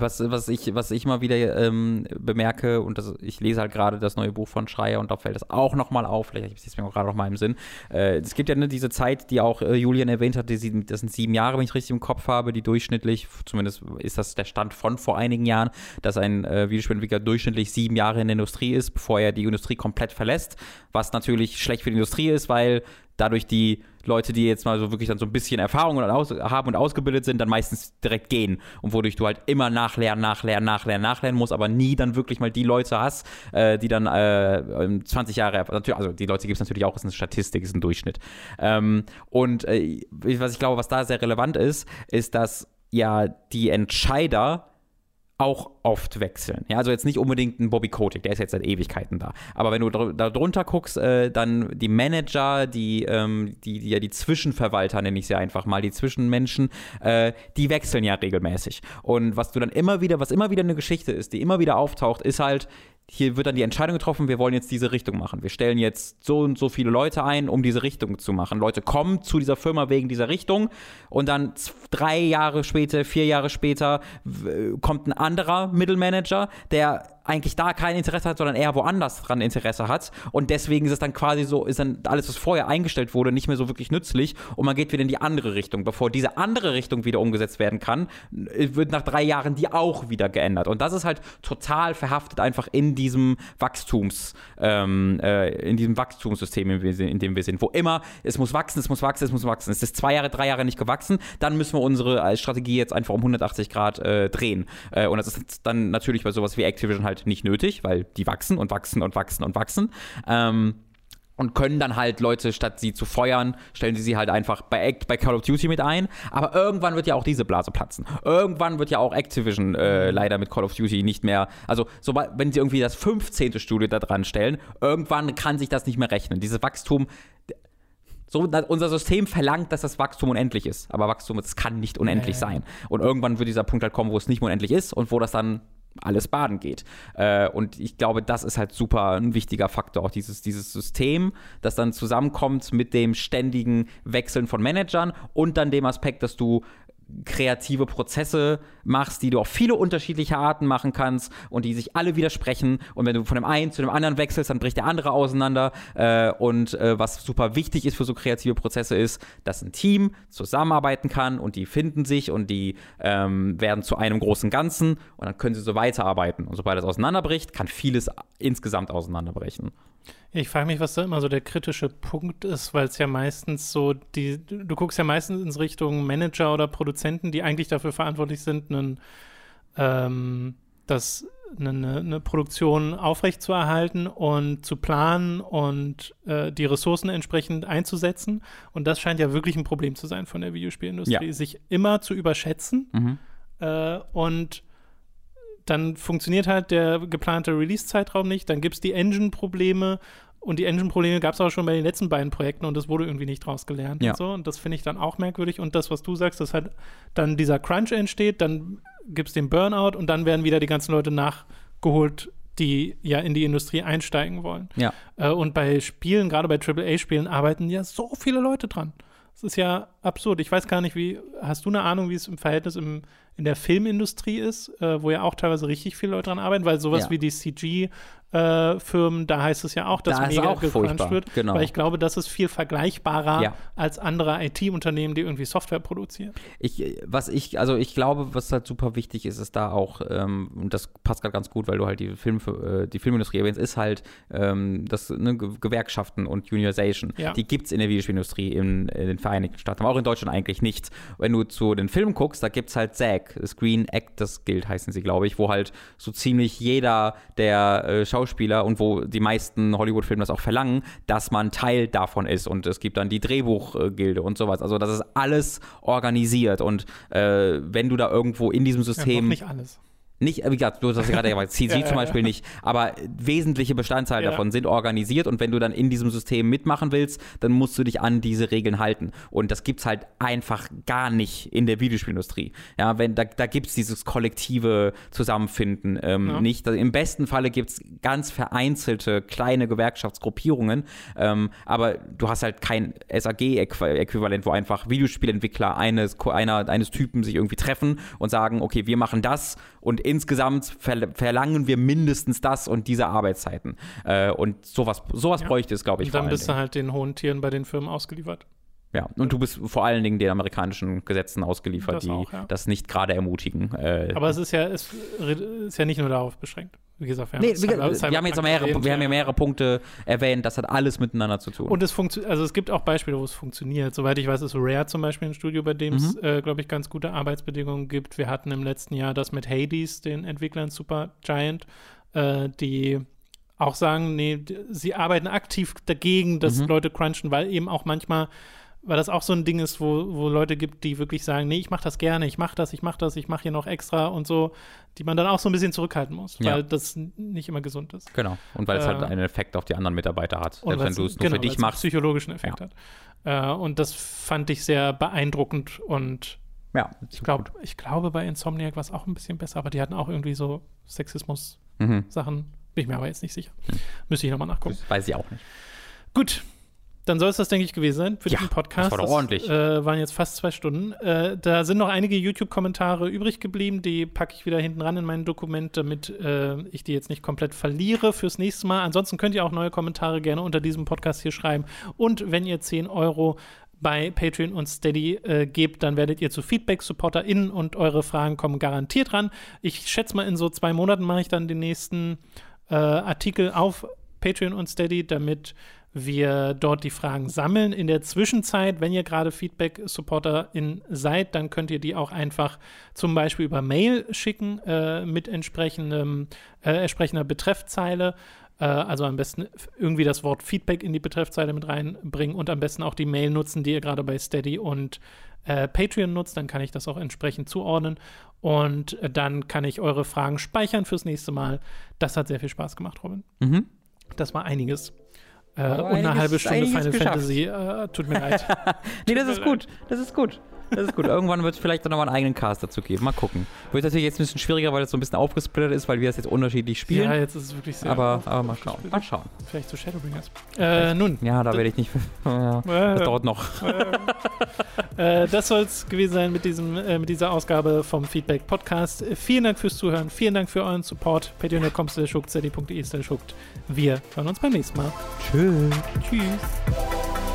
was, was, ich, was ich mal wieder ähm, bemerke, und das, ich lese halt gerade das neue Buch von Schreier und da fällt das auch nochmal auf, vielleicht habe ich es mir gerade noch mal im Sinn. Äh, es gibt ja ne, diese Zeit, die auch äh, Julian erwähnt hat, die, das sind sieben Jahre, wenn ich richtig im Kopf habe, die durchschnittlich, zumindest ist das der Stand von vor einigen Jahren, dass ein äh, Videospielentwickler durchschnittlich sieben Jahre in der Industrie ist, bevor er die Industrie komplett verlässt, was natürlich schlecht für die Industrie ist, weil dadurch die Leute, die jetzt mal so wirklich dann so ein bisschen Erfahrung haben und ausgebildet sind, dann meistens direkt gehen. Und wodurch du halt immer nachlernen, nachlernen, nachlernen, nachlernen musst, aber nie dann wirklich mal die Leute hast, äh, die dann äh, 20 Jahre, also die Leute gibt es natürlich auch, ist eine Statistik, ist ein Durchschnitt. Ähm, und äh, was ich glaube, was da sehr relevant ist, ist, dass ja die Entscheider auch oft wechseln. Ja, also jetzt nicht unbedingt ein Bobby Kotick, der ist jetzt seit Ewigkeiten da. Aber wenn du da drunter guckst, äh, dann die Manager, die, ähm, die, die, ja die Zwischenverwalter, nenne ich sie einfach mal, die Zwischenmenschen, äh, die wechseln ja regelmäßig. Und was du dann immer wieder, was immer wieder eine Geschichte ist, die immer wieder auftaucht, ist halt, hier wird dann die Entscheidung getroffen, wir wollen jetzt diese Richtung machen. Wir stellen jetzt so und so viele Leute ein, um diese Richtung zu machen. Leute kommen zu dieser Firma wegen dieser Richtung und dann drei Jahre später, vier Jahre später kommt ein anderer Mittelmanager, der eigentlich da kein Interesse hat, sondern eher woanders dran Interesse hat. Und deswegen ist es dann quasi so, ist dann alles, was vorher eingestellt wurde, nicht mehr so wirklich nützlich und man geht wieder in die andere Richtung. Bevor diese andere Richtung wieder umgesetzt werden kann, wird nach drei Jahren die auch wieder geändert. Und das ist halt total verhaftet einfach in diesem Wachstums, ähm, äh, in diesem Wachstumssystem, in, dem wir sind, wo immer es muss wachsen, es muss wachsen, es muss wachsen. Es ist zwei Jahre, drei Jahre nicht gewachsen, dann müssen wir unsere Strategie jetzt einfach um 180 Grad äh, drehen. Äh, und das ist dann natürlich bei sowas wie Activision halt halt nicht nötig, weil die wachsen und wachsen und wachsen und wachsen. Ähm, und können dann halt Leute, statt sie zu feuern, stellen sie sie halt einfach bei, Act, bei Call of Duty mit ein. Aber irgendwann wird ja auch diese Blase platzen. Irgendwann wird ja auch Activision äh, leider mit Call of Duty nicht mehr. Also, sobald, wenn sie irgendwie das 15. Studio da dran stellen, irgendwann kann sich das nicht mehr rechnen. Dieses Wachstum. So, unser System verlangt, dass das Wachstum unendlich ist. Aber Wachstum, es kann nicht unendlich nee. sein. Und irgendwann wird dieser Punkt halt kommen, wo es nicht mehr unendlich ist und wo das dann alles baden geht. Äh, und ich glaube, das ist halt super ein wichtiger Faktor, auch dieses, dieses System, das dann zusammenkommt mit dem ständigen Wechseln von Managern und dann dem Aspekt, dass du kreative Prozesse machst, die du auf viele unterschiedliche Arten machen kannst und die sich alle widersprechen. Und wenn du von dem einen zu dem anderen wechselst, dann bricht der andere auseinander. Äh, und äh, was super wichtig ist für so kreative Prozesse ist, dass ein Team zusammenarbeiten kann und die finden sich und die ähm, werden zu einem großen Ganzen und dann können sie so weiterarbeiten. Und sobald es auseinanderbricht, kann vieles insgesamt auseinanderbrechen. Ich frage mich, was da immer so der kritische Punkt ist, weil es ja meistens so, die, du guckst ja meistens in Richtung Manager oder Produzenten, die eigentlich dafür verantwortlich sind, einen, ähm, das, eine, eine, Produktion aufrechtzuerhalten und zu planen und äh, die Ressourcen entsprechend einzusetzen. Und das scheint ja wirklich ein Problem zu sein von der Videospielindustrie, ja. sich immer zu überschätzen mhm. äh, und dann funktioniert halt der geplante Release-Zeitraum nicht, dann gibt es die Engine-Probleme und die Engine-Probleme gab es auch schon bei den letzten beiden Projekten und das wurde irgendwie nicht draus gelernt ja. und so. Und das finde ich dann auch merkwürdig. Und das, was du sagst, dass halt dann dieser Crunch entsteht, dann gibt es den Burnout und dann werden wieder die ganzen Leute nachgeholt, die ja in die Industrie einsteigen wollen. Ja. Äh, und bei Spielen, gerade bei AAA-Spielen, arbeiten ja so viele Leute dran. Das ist ja absurd. Ich weiß gar nicht, wie, hast du eine Ahnung, wie es im Verhältnis im, in der Filmindustrie ist, äh, wo ja auch teilweise richtig viele Leute dran arbeiten, weil sowas Ja. wie die CG-Firmen, da heißt es ja auch, dass Da mega auch furchtbar, wird. genau. Weil ich glaube, das ist viel vergleichbarer Ja. als andere IT-Unternehmen, die irgendwie Software produzieren. Ich, was ich, also ich glaube, was halt super wichtig ist, ist da auch, ähm, und das passt gerade ganz gut, weil du halt die, Film, äh, die Filmindustrie erwähnst, ist halt ähm, das ne, Ge- Gewerkschaften und Unionization. Ja. Die gibt es in der Videospielindustrie in, in den Vereinigten Staaten, aber auch in Deutschland eigentlich nicht. Wenn du zu den Filmen guckst, da gibt es halt SAG, Screen Actors Guild heißen sie, glaube ich, wo halt so ziemlich jeder der äh, Schauspieler und wo die meisten Hollywood-Filme das auch verlangen, dass man Teil davon ist. Und es gibt dann die Drehbuchgilde und sowas. Also das ist alles organisiert. Und äh, wenn du da irgendwo in diesem Ja, System nicht alles. Nicht, äh, wie gesagt, du hast ja gerade gesagt, CG Ja, zum Beispiel nicht, aber wesentliche Bestandteile davon sind organisiert und wenn du dann in diesem System mitmachen willst, dann musst du dich an diese Regeln halten. Und das gibt's halt einfach gar nicht in der Videospielindustrie. Ja, wenn, da, da gibt's dieses kollektive Zusammenfinden ähm, nicht. Also Im besten Falle gibt's ganz vereinzelte kleine Gewerkschaftsgruppierungen, ähm, aber du hast halt kein SAG-Äquivalent, wo einfach Videospielentwickler eines, einer, eines Typen sich irgendwie treffen und sagen, okay, wir machen das und insgesamt ver verlangen wir mindestens das und diese Arbeitszeiten. Äh, und sowas, sowas Ja. bräuchte es, glaube ich, Und dann bist du Dingen. halt den hohen Tieren bei den Firmen ausgeliefert. Ja, und du bist vor allen Dingen den amerikanischen Gesetzen ausgeliefert, Das die auch, ja. das nicht gerade ermutigen. Äh, Aber es ist ja, es ist ja nicht nur darauf beschränkt. Wie gesagt, wir haben, nee, wie Cyber- gesagt, wir haben jetzt mehrere, erwähnt, wir haben ja mehrere Punkte erwähnt, das hat alles miteinander zu tun. Und es funktioniert, also es gibt auch Beispiele, wo es funktioniert. Soweit ich weiß, ist Rare zum Beispiel ein Studio, bei dem es, Mhm. äh, glaube ich, ganz gute Arbeitsbedingungen gibt. Wir hatten im letzten Jahr das mit Hades, den Entwicklern Super Giant, äh, die auch sagen, nee, sie arbeiten aktiv dagegen, dass Mhm. Leute crunchen, weil eben auch manchmal, weil das auch so ein Ding ist, wo, wo Leute gibt, die wirklich sagen, nee, ich mache das gerne, ich mache das, ich mache das, ich mache hier noch extra und so, die man dann auch so ein bisschen zurückhalten muss, Ja. weil das nicht immer gesund ist. genau. Und weil es halt Äh, einen Effekt auf die anderen Mitarbeiter hat. Und Selbst wenn du es nur genau, für dich weil's einen machst. psychologischen Effekt hat. Äh, und das fand ich sehr beeindruckend und Ja, ich, glaub, ich glaube, bei Insomniac war es auch ein bisschen besser, aber die hatten auch irgendwie so Sexismus-Sachen. Mhm. Bin ich mir aber jetzt nicht sicher. Müsste ich nochmal nachgucken. Das weiß ich auch nicht. Gut. Dann soll es das, denke ich, gewesen sein für Ja, diesen Podcast. das war doch ordentlich. Äh, waren jetzt fast zwei Stunden. Äh, da sind noch einige YouTube-Kommentare übrig geblieben. Die packe ich wieder hinten ran in mein Dokument, damit äh, ich die jetzt nicht komplett verliere fürs nächste Mal. Ansonsten könnt ihr auch neue Kommentare gerne unter diesem Podcast hier schreiben. Und wenn ihr 10 Euro bei Patreon und Steady äh, gebt, dann werdet ihr zu Feedback-SupporterInnen und eure Fragen kommen garantiert ran. Ich schätze mal, in so zwei Monaten mache ich dann den nächsten äh, Artikel auf Patreon und Steady, damit wir dort die Fragen sammeln. In der Zwischenzeit, wenn ihr gerade Feedback-SupporterIn seid, dann könnt ihr die auch einfach zum Beispiel über Mail schicken äh, mit entsprechendem, äh, entsprechender Betreffzeile. Äh, also am besten irgendwie das Wort Feedback in die Betreffzeile mit reinbringen und am besten auch die Mail nutzen, die ihr gerade bei Steady und äh, Patreon nutzt. Dann kann ich das auch entsprechend zuordnen. Und äh, dann kann ich eure Fragen speichern fürs nächste Mal. Das hat sehr viel Spaß gemacht, Robin. Mhm. Das war einiges. Äh, und eine halbe Stunde Final. Fantasy. Äh, tut mir leid. Nee, das ist gut. Das ist gut. Das ist gut. Irgendwann wird es vielleicht noch mal einen eigenen Cast dazu geben. Mal gucken. Wird natürlich jetzt ein bisschen schwieriger, weil es so ein bisschen aufgesplittert ist, weil wir das jetzt unterschiedlich spielen. Ja, jetzt ist es wirklich sehr. aber, aber mal schauen. Mal schauen. Vielleicht zu Shadowbringers. Äh, nun, Ja, da werde ich nicht. Ja, Äh, das dauert noch. äh, das soll es gewesen sein mit, diesem, äh, mit dieser Ausgabe vom Feedback Podcast. Äh, vielen Dank fürs Zuhören. Vielen Dank für euren Support. Patreon.com slash schuckt. Wir hören uns beim nächsten Mal. Tschüss. Tschüss.